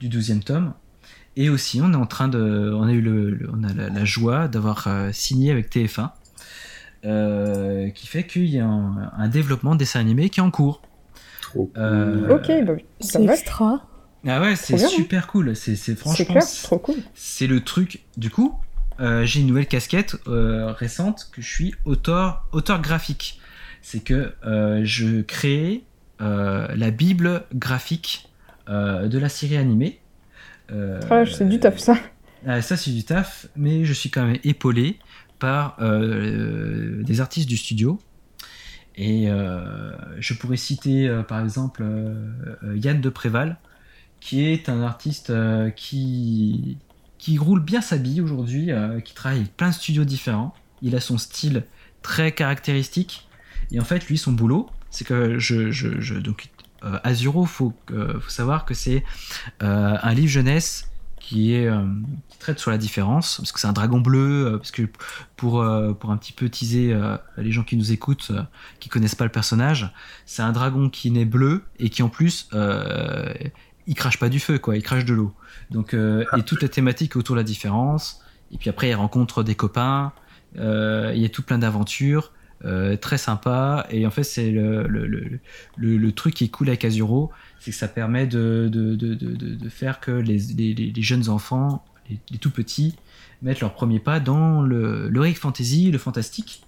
S4: du 12e tome. Et aussi, on est en train de, on a eu le, le- on a la, la joie d'avoir signé avec TF1, euh, qui fait qu'il y a un, un développement de dessin animé qui est en cours.
S2: Trop cool.
S4: Euh,
S3: Ok, bah,
S1: C'est
S3: ça va.
S1: extra.
S4: Ah ouais, c'est
S3: hein.
S4: super cool. C'est, franchement,
S3: c'est trop cool.
S4: c'est le truc. Du coup, euh, j'ai une nouvelle casquette euh, récente que je suis auteur, auteur graphique. C'est que euh, je crée euh, la bible graphique euh, de la série animée. Euh,
S3: Ah, c'est du taf, ça.
S4: ah, ça, c'est du taf, mais je suis quand même épaulé par euh, des artistes du studio. Et euh, je pourrais citer euh, par exemple euh, euh, Yann de Préval, qui est un artiste euh, qui, qui roule bien sa bille aujourd'hui, euh, qui travaille avec plein de studios différents. Il a son style très caractéristique. Et en fait, lui, son boulot, c'est que je, donc euh, Azuro, faut, que- faut savoir que c'est euh, un livre jeunesse euh, qui traite sur la différence parce que c'est un dragon bleu euh, parce que pour euh, pour un petit peu teaser les gens qui nous écoutent qui connaissent pas le personnage c'est un dragon qui naît bleu et qui en plus il crache pas du feu quoi il crache de l'eau. Donc et toute la thématique autour de la différence. Et puis après il rencontre des copains il y a tout plein d'aventures très sympa. Et en fait c'est le, le, le, le, le truc qui est cool avec Azuro c'est que ça permet de, de, de, de, faire que les, les, jeunes enfants, les, tout petits, mettent leur premier pas dans le l'heroic fantasy, le fantastique.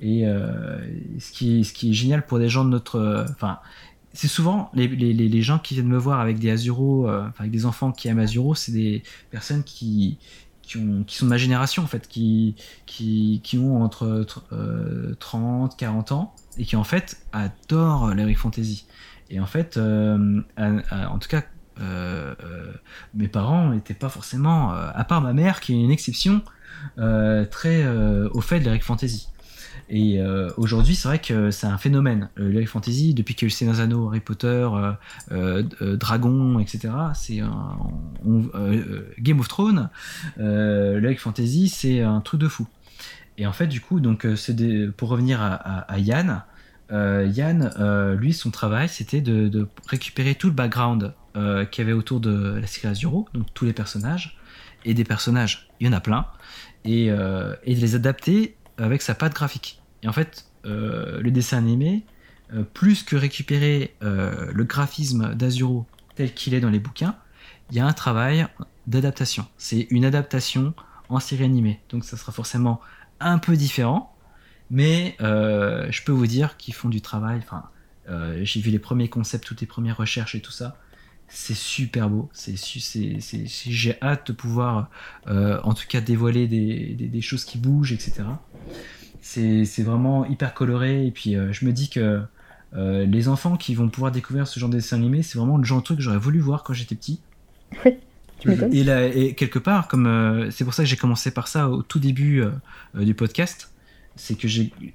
S4: Et euh, ce, qui est, ce qui est génial pour des gens de notre... Enfin, c'est souvent les, les, les gens qui viennent me voir avec des Azuro, euh, avec des enfants qui aiment Azuro, c'est des personnes qui, qui, ont, qui sont de ma génération en fait, qui, qui, qui ont entre euh, 30, 40 ans et qui en fait adorent l'heroic fantasy. Et en fait, euh, en tout cas, euh, euh, mes parents n'étaient pas forcément, à part ma mère qui est une exception, très au fait de l'Eric Fantasy. Et aujourd'hui, c'est vrai que c'est un phénomène. Le fantasy, depuis qu'il y a eu Seigneur Anneaux, Harry Potter, Dragon, etc., c'est Game of Thrones, le fantasy, c'est un truc de fou. Et en fait, du coup, donc, pour revenir à, Yann, Yann, euh, lui, son travail, c'était de, récupérer tout le background euh, qu'il y avait autour de la série Azuro, donc tous les personnages, et des personnages, il y en a plein, et, euh, de les adapter avec sa patte graphique. Et en fait, euh, le dessin animé, euh, plus que récupérer euh, le graphisme d'Azuro tel qu'il est dans les bouquins, il y a un travail d'adaptation. C'est une adaptation en série animée. Donc ça sera forcément un peu différent, mais euh, je peux vous dire qu'ils font du travail. Enfin, euh, j'ai vu les premiers concepts, toutes les premières recherches et tout ça. C'est super beau. C'est, c'est, c'est- j'ai hâte de pouvoir, euh, en tout cas, dévoiler des, des- des choses qui bougent, etc. C'est, c'est vraiment hyper coloré. Et puis, je me dis que les enfants qui vont pouvoir découvrir ce genre de dessin animé, c'est vraiment le genre de truc que j'aurais voulu voir quand j'étais petit.
S3: Oui.
S4: Et, là, et quelque part, comme c'est pour ça que j'ai commencé par ça au tout début du podcast, c'est que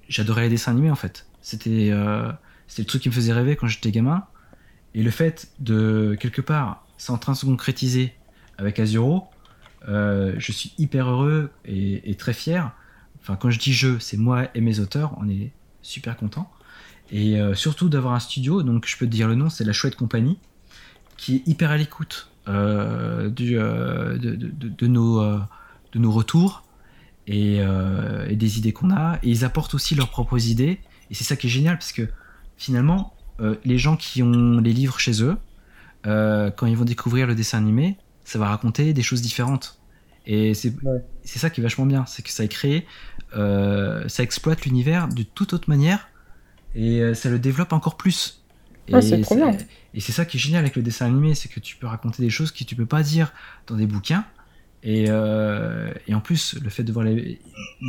S4: j'adorais les dessins animés en fait. C'était euh, le truc qui me faisait rêver quand j'étais gamin. Et le fait de quelque part, c'est train de se concrétiser avec Azuro, euh, je suis hyper heureux et, très fier. Enfin, quand je dis je, c'est moi et mes auteurs, on est super contents. Et euh, surtout d'avoir un studio, donc je peux te dire le nom, c'est La Chouette Compagnie, qui est hyper à l'écoute euh, de, de- de nos retours et, euh, et des idées qu'on a. Et ils apportent aussi leurs propres idées. Et c'est ça qui est génial, parce que finalement, euh, les gens qui ont les livres chez eux, euh, quand ils vont découvrir le dessin animé, ça va raconter des choses différentes. Et c'est
S2: Ouais.
S4: ça qui est vachement bien, c'est que ça est créé, ça exploite l'univers de toute autre manière et ça le développe encore plus. Et
S3: Ouais, bien.
S4: et c'est ça qui est génial avec le dessin animé, c'est que tu peux raconter des choses que tu peux pas dire dans des bouquins. Et, euh, et en plus, le fait de voir les,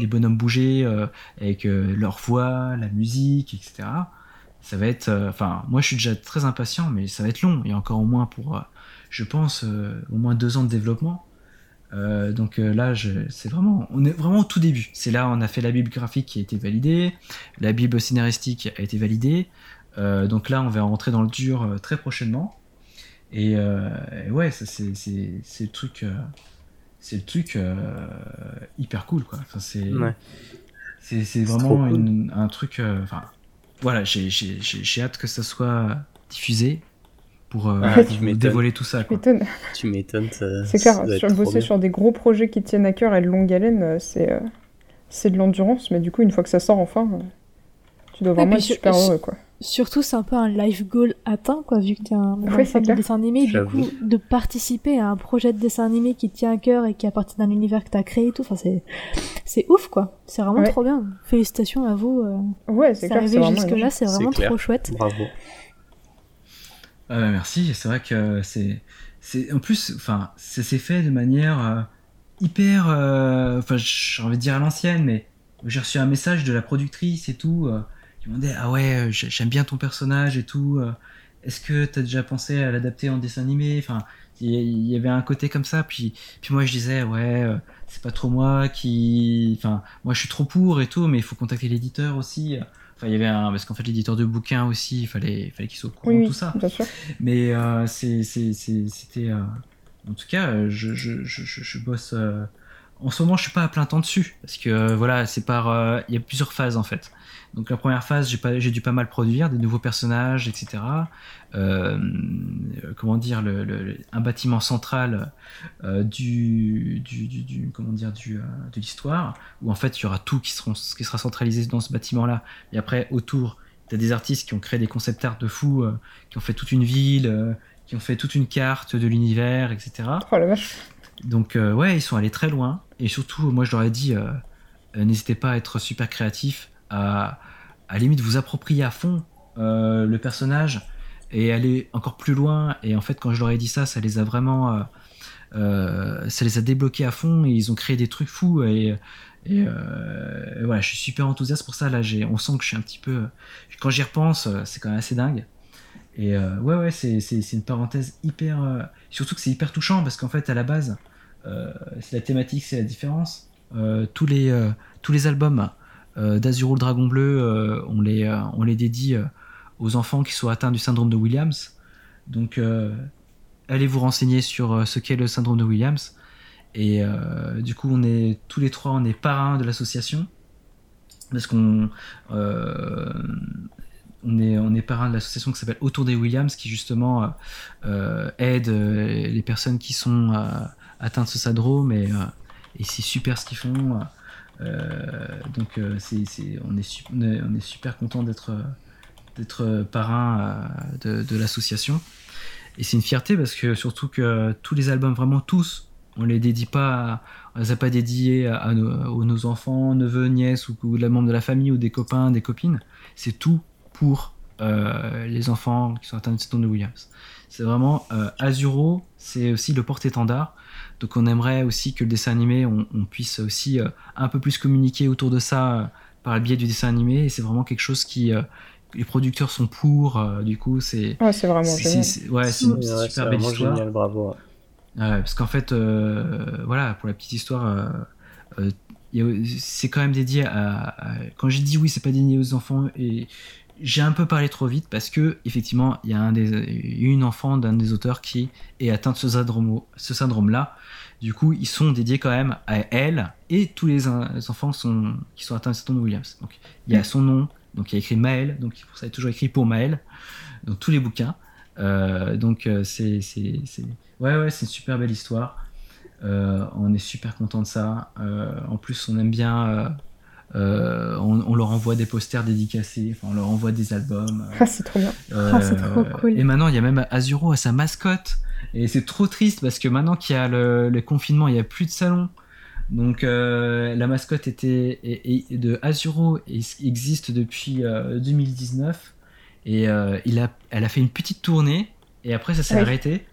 S4: bonhommes bouger euh, avec euh, leur voix, la musique, etc., ça va être. Enfin, moi je suis déjà très impatient, mais ça va être long. A encore au moins pour, je pense, au moins deux ans de développement. Donc là, c'est vraiment, on est vraiment au tout début. C'est là, on a fait la bible graphique qui a été validée, la bible scénaristique a été validée. Donc là, on va rentrer dans le dur très prochainement. Et, et ouais, c'est le truc, c'est le truc euh, hyper cool, quoi. Enfin, c'est
S2: Ouais.
S4: c'est vraiment
S2: cool.
S4: une- un truc. euh, Enfin, voilà, j'ai j'ai- j'ai- j'ai hâte que ça soit diffusé pour euh,
S2: Ah,
S4: pour dévoiler tout ça. Quoi.
S2: Tu m'étonnes.
S3: C'est clair, sur, bosser sur des gros projets qui tiennent à cœur et de longue haleine, c'est euh, c'est de l'endurance, mais du coup, une fois que ça sort enfin, tu dois vraiment être super heureux, quoi.
S1: Surtout, c'est un peu un life goal atteint, quoi, vu que t'es un fan de dessin animé. Du coup, de participer à un projet de dessin animé qui te tient à cœur et qui appartient d'un univers que t'as créé et tout, enfin, c'est, c'est ouf, quoi. C'est vraiment
S3: Ouais.
S1: trop bien. Félicitations à vous. Euh,
S3: Ouais, c'est
S1: arrivé jusque-là,
S3: énorme.
S1: c'est vraiment trop chouette.
S2: Bravo.
S4: Bah merci, c'est vrai que c'est, c'est en plus, enfin, ça s'est fait de manière euh, hyper, euh, enfin, j'ai envie de dire à l'ancienne, mais j'ai reçu un message de la productrice et tout, euh, qui me demandait ah ouais, euh, j'ai- j'aime bien ton personnage et tout, euh, est-ce que t'as déjà pensé à l'adapter en dessin animé, enfin, il y, avait un côté comme ça, puis, puis moi je disais ouais, euh, c'est pas trop moi qui, enfin, moi je suis trop pour et tout, mais il faut contacter l'éditeur aussi. Enfin, il y avait un, parce qu'en fait l'éditeur de bouquins aussi, il fallait, fallait qu'il soit au courant de tout ça.
S3: bien sûr.
S4: Mais euh, c'était. euh, en tout cas, je, je, je, bosse. euh, en ce moment, je suis pas à plein temps dessus. Parce que euh, voilà, c'est par. euh, Il y a plusieurs phases en fait. Donc la première phase, j'ai dû pas mal produire des nouveaux personnages, etc. Euh, euh, comment dire, le, le- un bâtiment central euh, du, du, du, du- comment dire, du, euh, de l'histoire, où en fait il y aura tout qui, seront, qui sera centralisé dans ce bâtiment-là. Et après, autour, tu as des artistes qui ont créé des concept art de fou, qui ont fait toute une ville, qui ont fait toute une carte de l'univers, etc.
S3: Oh la vache.
S4: Donc ouais, ils sont allés très loin. Et surtout, moi je leur ai dit, n'hésitez pas à être super créatif, à, à limite vous approprier à fond euh, le personnage et aller encore plus loin. Et en fait, quand je leur ai dit ça, ça les a vraiment, euh, euh, ça les a débloqués à fond et ils ont créé des trucs fous. Et, voilà, je suis super enthousiaste pour ça. Là, on sent que je suis un petit peu, quand j'y repense, c'est quand même assez dingue. Et ouais, ouais, c'est, une parenthèse hyper. surtout que c'est hyper touchant parce qu'en fait, à la base, c'est la thématique, c'est la différence. Tous, les, tous les albums d'Azuro le Dragon Bleu, on, les, on les dédie aux enfants qui sont atteints du syndrome de Williams. Donc, allez vous renseigner sur ce qu'est le syndrome de Williams. Et du coup, on est tous les trois, on est parrains de l'association parce qu'on on est, on est parrain de l'association qui s'appelle Autour des Williams, qui justement euh, euh, aide euh, les personnes qui sont atteintes de ce syndrome et c'est super ce qu'ils font. Donc c'est, on, est, super content d'être, parrain de, l'association. Et c'est une fierté parce que surtout que tous les albums, vraiment tous, on les dédie pas, on les a pas dédiés à, nos, enfants, neveux, nièces ou, ou la membres de la famille ou des copains, des copines. C'est tout pour euh, les enfants qui sont atteints de syndrome de Williams. C'est vraiment euh, Azuro, c'est aussi le porte-étendard. Donc on aimerait aussi que le dessin animé, on, puisse aussi euh, un peu plus communiquer autour de ça par le biais du dessin animé. Et c'est vraiment quelque chose qui les producteurs sont pour. du coup, c'est
S3: ouais, c'est vraiment génial.
S4: ouais, c'est une super belle histoire.
S2: Génial, bravo.
S4: parce qu'en fait, voilà, pour la petite histoire, c'est quand même dédié à, quand j'ai dit oui c'est pas dédié aux enfants et j'ai un peu parlé trop vite parce que effectivement il y a une enfant d'un des auteurs qui est atteint de ce syndrome, là du coup ils sont dédiés quand même à elle et tous les, enfants qui sont atteints de syndrome Williams. Donc il y a son nom donc il y a écrit Maël donc ça est toujours écrit pour Maël dans tous les bouquins. Euh, donc euh, c'est ouais ouais c'est une super belle histoire. Euh, on est super content de ça. En plus on aime bien euh, on, leur envoie des posters dédicacés, on leur envoie des albums.
S3: Ah, c'est trop bien.
S1: Euh, ah, c'est trop cool.
S4: Et maintenant, il y a même Azuro à sa mascotte. Et c'est trop triste parce que maintenant qu'il y a le, confinement, il n'y a plus de salon. Donc euh, la mascotte était de Azuro existe depuis 2019 et il a, elle a fait une petite tournée et après ça s'est arrêté.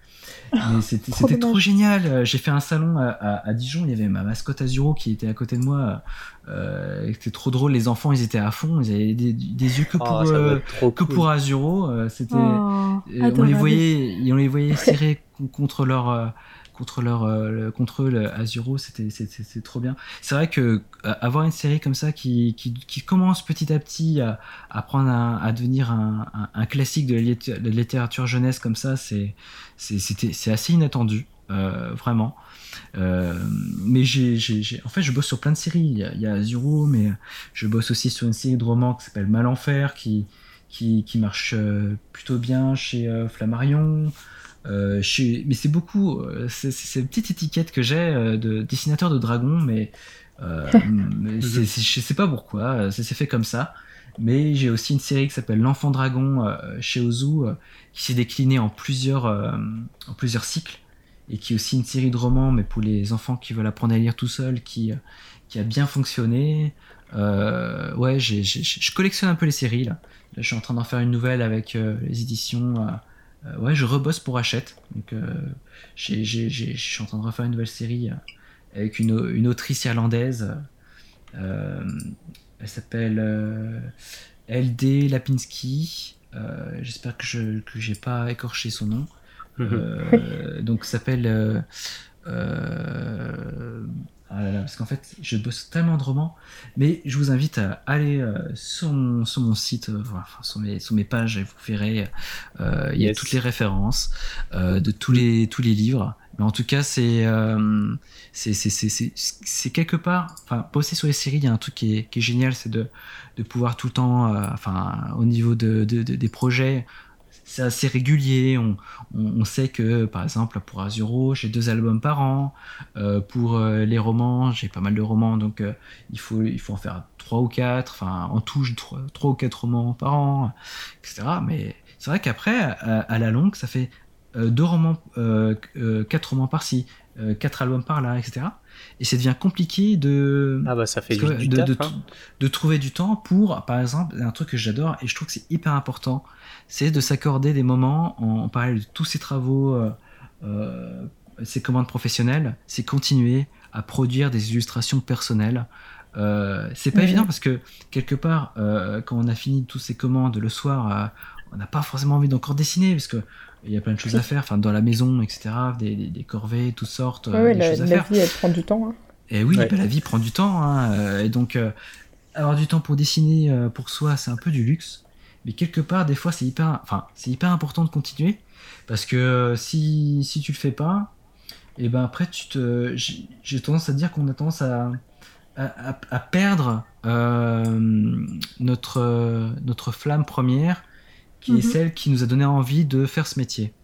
S4: C'était trop, génial. Euh, j'ai fait un salon à, Dijon. Il y avait ma mascotte Azuro qui était à côté de moi. Euh, c'était trop drôle. Les enfants, ils étaient à fond. Ils avaient des, yeux que oh, pour, euh, que pour Azuro. C'était, oh, on les voyait, on les voyait serrés contre leur contre leur euh, contre eux, Azuro, c'était c'est trop bien. C'est vrai que euh, avoir une série comme ça qui, qui, commence petit à petit à, prendre à devenir un, un, classique de la, littérature jeunesse comme ça, c'est c'est assez inattendu, euh, vraiment. mais j'ai, en fait, je bosse sur plein de séries. Il y, a, Azuro, mais je bosse aussi sur une série de romans qui s'appelle Malenfer, qui, qui, qui marche plutôt bien chez Flammarion. Euh, mais c'est beaucoup, euh, c'est une petite étiquette que j'ai euh, de dessinateur de dragon, mais, je sais pas pourquoi, c'est fait comme ça. Mais j'ai aussi une série qui s'appelle L'Enfant Dragon chez Ozu, qui s'est déclinée en plusieurs, en plusieurs cycles, et qui est aussi une série de romans, mais pour les enfants qui veulent apprendre à lire tout seul, qui, qui a bien fonctionné. ouais, je collectionne un peu les séries là. là. je suis en train d'en faire une nouvelle avec les éditions euh, ouais, je rebosse pour Hachette. Donc, euh, je suis en train de refaire une nouvelle série euh, avec une, une, autrice irlandaise. elle s'appelle LD Lapinski. J'espère que je n'ai j'ai pas écorché son nom. Donc, s'appelle ah parce qu'en fait, je bosse tellement de romans, mais je vous invite à aller euh, sur, mon, sur mon site, euh, enfin, sur, mes, sur mes pages, et vous verrez, euh, il y a toutes les références de tous les, tous les livres. Mais en tout cas, c'est c'est quelque part, enfin, bosser sur les séries, il y a un truc qui est, qui est génial, c'est de, de pouvoir tout le temps, enfin, au niveau de, de, des projets, c'est assez régulier. On, on, sait que, par exemple, pour Azuro, j'ai deux albums par an. Euh, pour euh, les romans, j'ai pas mal de romans, donc euh, il, faut, il faut en faire trois ou quatre. Enfin, en touche trois, trois ou quatre romans par an, etc. Mais c'est vrai qu'après, à, la longue, ça fait deux romans, quatre romans par-ci, quatre albums par-là, etc. Et ça devient compliqué de,
S2: ah bah ça fait
S4: de, hein. de, trouver du temps pour, par exemple, un truc que j'adore et je trouve que c'est hyper important, c'est de s'accorder des moments, en, parallèle de tous ces travaux, euh, euh, ces commandes professionnelles, c'est continuer à produire des illustrations personnelles. Euh, c'est pas évident parce que quelque part, quand on a fini toutes ces commandes le soir, on n'a pas forcément envie d'encore dessiner parce que il y a plein de choses à faire, enfin dans la maison, etc. Des, des, corvées, toutes sortes,
S3: des choses à faire. La vie, elle prend du temps. Hein.
S4: Et oui, bah, la vie prend du temps, hein, et donc avoir du temps pour dessiner euh, pour soi, c'est un peu du luxe. Mais quelque part, des fois, c'est hyper, enfin, c'est hyper important de continuer parce que euh, si, si tu le fais pas, et ben après, tu te, j'ai tendance à dire qu'on a tendance à, à, à perdre euh, notre, notre flamme première, qui est
S1: Mhm.
S4: celle qui nous a donné envie de faire ce métier.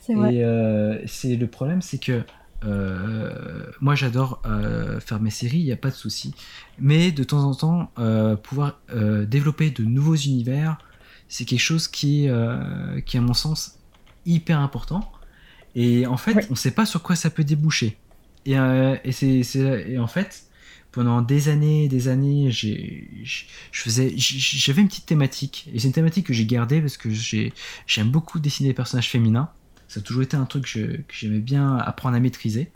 S1: C'est vrai.
S4: Et euh, c'est le problème, c'est que euh, moi j'adore euh, faire mes séries, il n'y a pas de souci. Mais de temps en temps, euh, pouvoir euh, développer de nouveaux univers, c'est quelque chose qui, euh, qui, à mon sens, hyper important. Et en fait,
S3: Oui.
S4: on ne sait pas sur quoi ça peut déboucher. Et, euh, et, et en fait, pendant des années et des années, j'ai, je faisais, j'avais une petite thématique. Et c'est une thématique que j'ai gardée parce que j'ai, j'aime beaucoup dessiner des personnages féminins. Ça a toujours été un truc que j'aimais bien apprendre à maîtriser.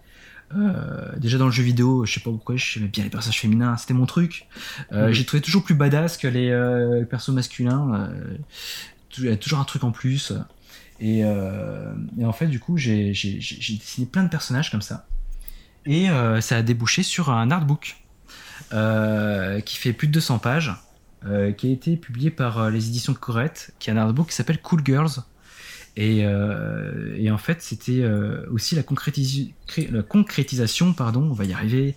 S4: Euh, déjà dans le jeu vidéo, je sais pas pourquoi, j'aimais bien les personnages féminins, c'était mon truc. Euh. J'ai trouvé toujours plus badass que les euh, persos masculins. Euh, il y a toujours un truc en plus. Et, et en fait, du coup, j'ai dessiné plein de personnages comme ça. Et ça a débouché sur un artbook qui fait plus de 200 pages, qui a été publié par les éditions Corette, qui est un artbook qui s'appelle Cool Girls. Et, euh, et en fait, c'était euh, aussi la, concrétisation, pardon, on va y arriver.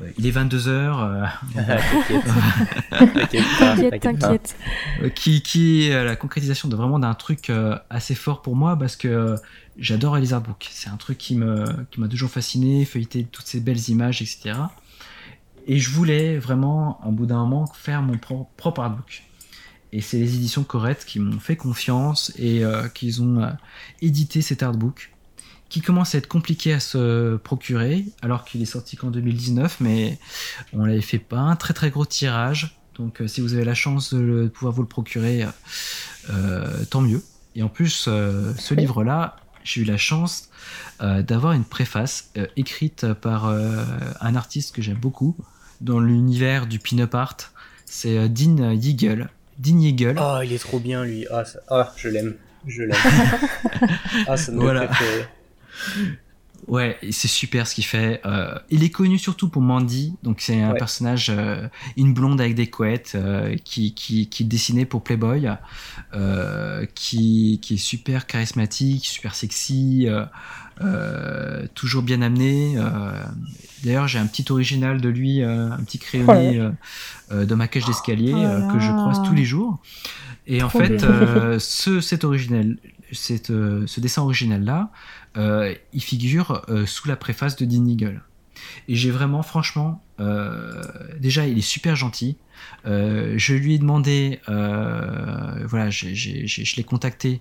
S4: Euh, Il est 22h,
S2: T'inquiète. T'inquiète pas,
S1: T'inquiète,
S2: t'inquiète pas.
S1: t'inquiète.
S4: qui, qui est la concrétisation de vraiment d'un truc euh, assez fort pour moi parce que euh, j'adore Elisa Book. C'est un truc qui me qui m'a toujours fasciné, feuilleter toutes ces belles images, etc. Et je voulais vraiment, au bout d'un moment, faire mon pro- propre artbook. Et c'est les éditions Corette qui m'ont fait confiance et euh, qu'ils ont euh, édité cet artbook qui commence à être compliqué à se procurer alors qu'il est sorti qu'en 2019 mais on l'avait fait pas. Un très très gros tirage. Donc euh, si vous avez la chance de, de pouvoir vous le procurer euh, tant mieux. Et en plus ce livre là j'ai eu la chance d'avoir une préface écrite par un artiste que j'aime beaucoup dans l'univers du pin-up art. C'est Dean Yeagle Dean Yeagle
S2: Oh, il est trop bien lui. Ah, ça- ah, je l'aime. Je l'aime. ah, ça me
S4: Voilà.
S2: préféré.
S4: Ouais, c'est super ce qu'il fait. Euh, il est connu surtout pour Mandy, donc c'est un
S2: Ouais.
S4: personnage, euh, une blonde avec des couettes, euh, qui, qui, qui est dessinée pour Playboy, qui, qui est super charismatique, super sexy, euh, toujours bien amené. euh. D'ailleurs, j'ai un petit original de lui, euh, un petit crayonné euh, dans ma cage d'escalier
S1: Oh
S4: que je croise tous les jours. Et en fait, ce, cet original, ce dessin original là, euh, il figure sous la préface de Dean Eagle. Et j'ai vraiment, franchement, euh, déjà, il est super gentil. Euh, je lui ai demandé, euh, voilà, je l'ai contacté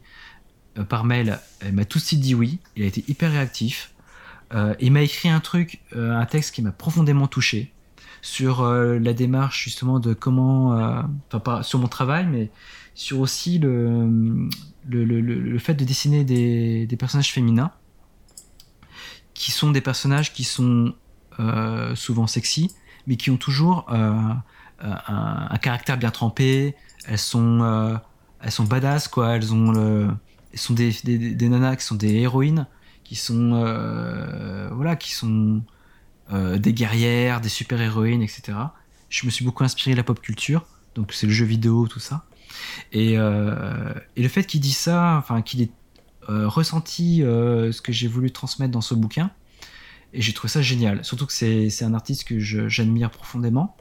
S4: par mail. Il m'a tout de suite dit oui. Il a été hyper réactif. Euh, il m'a écrit un truc, euh, un texte qui m'a profondément touché sur euh, la démarche justement de comment, euh, enfin pas sur mon travail, mais sur aussi le, fait de dessiner des, personnages féminins qui sont des personnages qui sont euh, souvent sexy, mais qui ont toujours euh, un, caractère bien trempé. Elles sont, euh, elles sont badass quoi. Elles ont le, sont des, des, nanas qui sont des héroïnes, qui sont euh, voilà, qui sont euh, des guerrières, des super héroïnes, etc. Je me suis beaucoup inspiré de la pop culture, donc c'est le jeu vidéo, tout ça. Et, euh, et le fait qu'il dise ça, enfin qu'il ait ressenti ce que j'ai voulu transmettre dans ce bouquin, et j'ai trouvé ça génial. Surtout que c'est un artiste que j'admire profondément.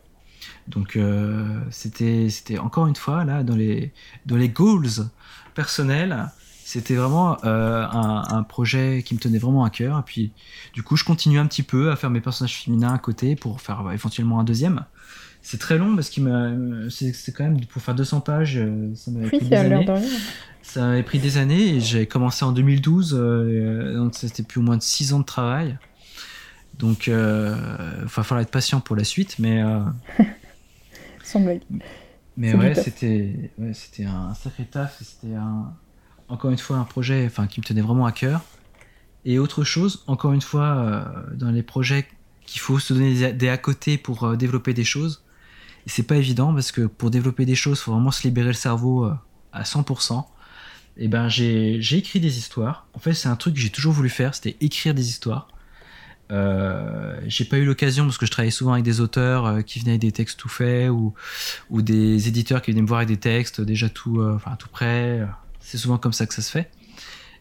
S4: Donc euh, c'était c'était encore une fois là dans les dans les goals personnels, c'était vraiment euh, un, un projet qui me tenait vraiment à cœur. Et puis du coup je continue un petit peu à faire mes personnages féminins à côté pour faire euh, éventuellement un deuxième. C'est très long parce m'a c'est quand même pour faire 200 pages, euh, ça m'a
S3: Oui,
S4: pris des années.
S3: de.
S4: Ça m'avait pris des années et j'ai commencé en 2012, euh, donc c'était plus ou moins de 6 ans de travail. Donc, euh, il va falloir être patient pour la suite, mais, euh,
S3: Sans blague.
S4: mais ouais, c'était ouais, un sacré taf, c'était un, encore une fois un projet qui me tenait vraiment à cœur. Et autre chose, encore une fois, euh, dans les projets qu'il faut se donner des, à côté pour euh, développer des choses, c'est pas évident parce que pour développer des choses, il faut vraiment se libérer le cerveau euh, à 100%. Et ben j'ai écrit des histoires. En fait, c'est un truc que j'ai toujours voulu faire, c'était écrire des histoires. J'ai pas eu l'occasion parce que je travaillais souvent avec des auteurs qui venaient avec des textes tout faits ou, des éditeurs qui venaient me voir avec des textes déjà tout, enfin, tout prêts. C'est souvent comme ça que ça se fait.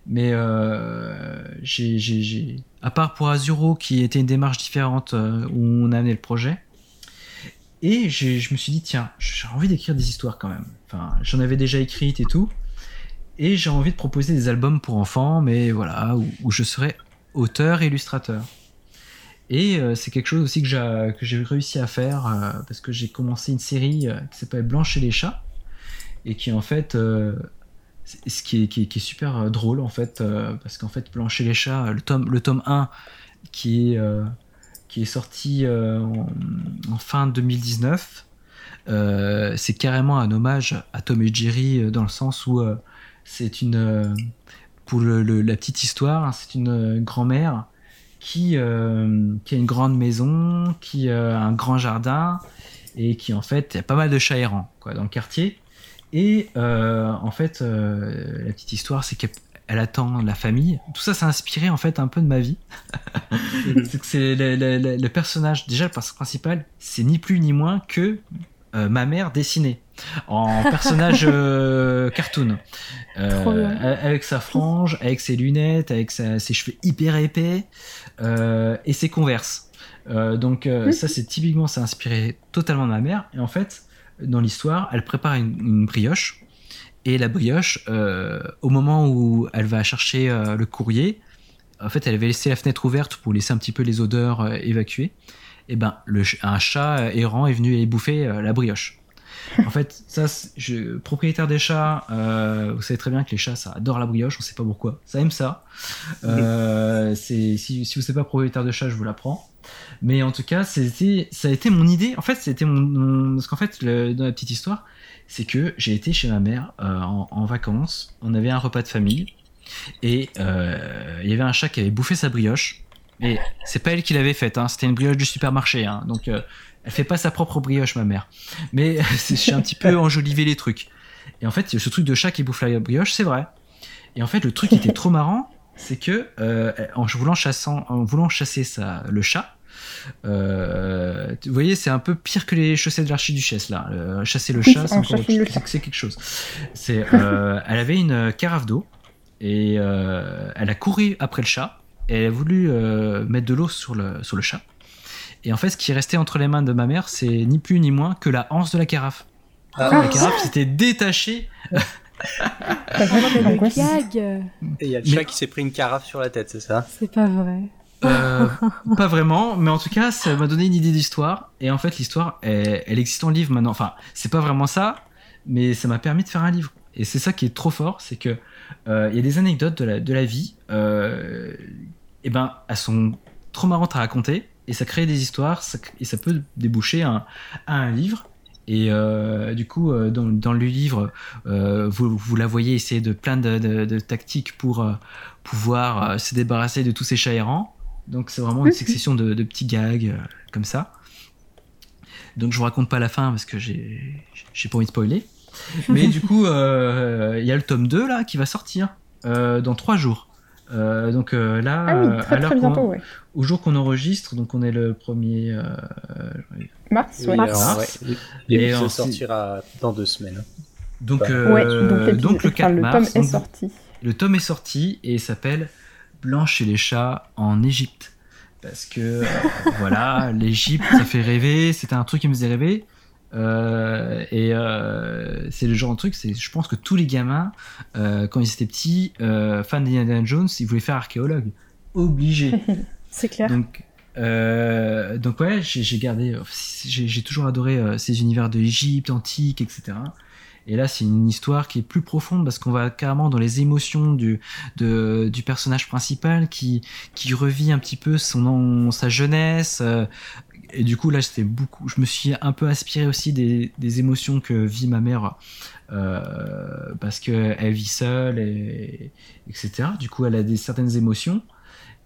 S4: Mais euh, j'ai, à part pour Azuro qui était une démarche différente euh, où on a amené le projet, et je me suis dit tiens, j'ai envie d'écrire des histoires quand même. Enfin, j'en avais déjà écrites et tout, et j'ai envie de proposer des albums pour enfants, mais voilà où, je serais auteur illustrateur. Et euh, c'est quelque chose aussi que j'ai, réussi à faire parce que j'ai commencé une série qui s'appelle Blanche et les chats et qui en fait ce qui est, super euh, drôle en fait euh, parce qu'en fait Blanche et les chats le tome le tome 1 qui est euh, qui est sorti en, fin 2019 euh, c'est carrément un hommage à Tom et Jerry dans le sens où c'est une pour la petite histoire hein, c'est une grand-mère qui, qui a une grande maison qui a un grand jardin et qui en fait il y a pas mal de chats errants quoi dans le quartier et euh, en fait, euh, la petite histoire, c'est qu'elle elle attend la famille. Tout ça, ça a inspiré en fait un peu de ma vie. c'est que c'est le, le- le- le personnage, déjà le personnage principal, c'est ni plus ni moins que euh, ma mère dessinée en personnage cartoon, avec sa frange, avec ses lunettes, avec sa- ses cheveux hyper épais et ses converses. Donc
S3: Mhm.
S4: ça, c'est typiquement, ça a inspiré totalement de ma mère. Et en fait, dans l'histoire, elle prépare une, brioche. Et la brioche, euh, au moment où elle va chercher euh, le courrier, en fait, elle avait laissé la fenêtre ouverte pour laisser un petit peu les odeurs euh, évacuées. Et ben, le, ch- un chat errant est venu et bouffer la brioche. En fait, ça, je, propriétaire des chats, euh, vous savez très bien que les chats, ça adore la brioche, on sait pas pourquoi. Ça aime ça. Euh, si, si vous n'êtes pas propriétaire de chat, je vous l'apprends. Mais en tout cas, ça a été mon idée. En fait, c'était mon, parce qu'en fait, dans la petite histoire, c'est que j'ai été chez ma mère euh, en, vacances. On avait un repas de famille et il y avait un chat qui avait bouffé sa brioche. Et c'est pas elle qui l'avait faite, hein, c'était une brioche du supermarché. Hein, donc, elle fait pas sa propre brioche, ma mère. Mais j'ai un petit peu enjolivé les trucs. Et en fait, ce truc de chat qui bouffe la brioche, c'est vrai. Et en fait, le truc qui était trop marrant, c'est que euh, en voulant chassant, en voulant chasser ça, le chat, euh, vous voyez, c'est un peu pire que les chaussettes de l'archiduchesse là. Euh, chasser le chat, c'est
S3: en
S4: encore c'est- quelque chose. C'est, elle avait une carafe d'eau et elle a couru après le chat et elle a voulu mettre de l'eau sur le sur le chat. Et en fait, ce qui restait entre les mains de ma mère, c'est ni plus ni moins que la anse de la carafe.
S2: Ah,
S4: La carafe s'était détachée
S2: Et il y a le
S4: Mais-
S2: chat qui s'est pris une carafe sur la tête, c'est ça
S1: C'est pas vrai.
S4: Euh, pas vraiment, mais en tout cas, ça m'a donné une idée d'histoire. Et en fait, l'histoire, elle, elle existe en livre maintenant. Enfin, c'est pas vraiment ça, mais ça m'a permis de faire un livre. Et c'est ça qui est trop fort, c'est que euh, il y a des anecdotes de la, de la vie, euh, et ben, elles sont trop marrantes à raconter, et ça crée des histoires, ça- et ça peut déboucher un- à un livre. Et euh, du coup, euh, dans, dans le livre, euh, vous, vous la voyez essayer de plein de, de- de tactiques pour euh, pouvoir se débarrasser de tous ces chats errants. Donc c'est vraiment une
S3: Mhm.
S4: succession de, de petits gags comme ça. Donc je vous raconte pas la fin parce que j'ai pas envie de spoiler. Mais du coup, il y a le tome 2 là qui va sortir dans trois jours. Euh, donc euh, là,
S3: Ah
S4: euh,
S3: oui, très
S4: à l'heure
S3: très
S4: qu'on-
S3: bientôt, ouais.
S4: au jour qu'on enregistre, donc on est le premier. euh,
S3: Mars,
S2: Oui.
S1: Mars.
S2: alors, ouais. L'épisode
S4: ensuite-
S2: sortira dans deux semaines.
S4: donc, euh,
S3: Ouais, donc,
S4: le 4
S3: enfin, le
S4: mars.
S3: tome est sorti.
S4: Le tome est sorti et s'appelle Blanche et les chats en Égypte. Parce que euh, voilà, l'Égypte, ça fait rêver, c'était un truc qui me faisait rêver. Euh, et euh, c'est le genre de truc, c'est, je pense que tous les gamins, euh, quand ils étaient petits, fans d'Indiana Jones, ils voulaient faire archéologue. Obligé.
S1: C'est clair.
S4: Donc, donc ouais, j'ai gardé, j'ai toujours adoré ces univers de l'Égypte antique, etc. Et là, c'est une histoire qui est plus profonde parce qu'on va carrément dans les émotions du, de, du personnage principal qui, qui revit un petit peu son, sa jeunesse. euh, et du coup, là, c'était beaucoup. Je me suis un peu inspiré aussi des, des émotions que vit ma mère euh, parce qu'elle vit seule, et, etc. Du coup, elle a des certaines émotions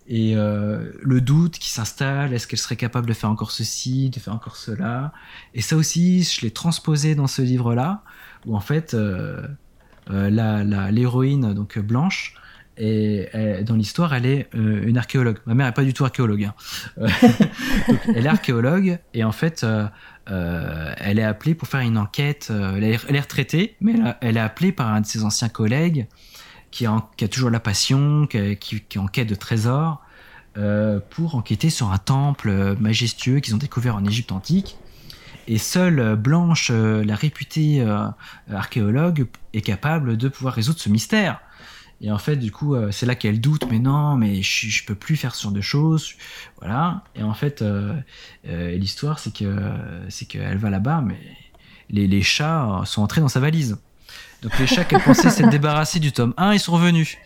S4: et euh, le doute qui s'installe, est-ce qu'elle serait capable de faire encore ceci, de faire encore cela? Et ça aussi, je l'ai transposé dans ce livre-là, où en fait, euh, euh, l'héroïne, donc Blanche, Et elle- dans l'histoire, elle est euh, une archéologue. Ma mère n'est pas du tout archéologue. hein. Euh, elle est archéologue et en fait, euh, euh, elle est appelée pour faire une enquête. euh, elle, est, retraitée, mais elle, a- est appelée par un de ses anciens collègues qui, a- a toujours la passion, qui, qui est en quête de trésors, euh, pour enquêter sur un temple euh, majestueux qu'ils ont découvert en Égypte antique. Et seule euh, Blanche, euh, la réputée euh, archéologue, est capable de pouvoir résoudre ce mystère. Et en fait, du coup, euh, c'est là qu'elle doute, mais non, mais je, je peux plus faire ce genre de choses. Voilà. Et en fait, euh, euh, l'histoire, c'est que c'est qu'elle va là-bas, mais les, les chats sont entrés dans sa valise. Donc les chats qu'elle pensait s'être débarrassés du tome 1, ils sont revenus.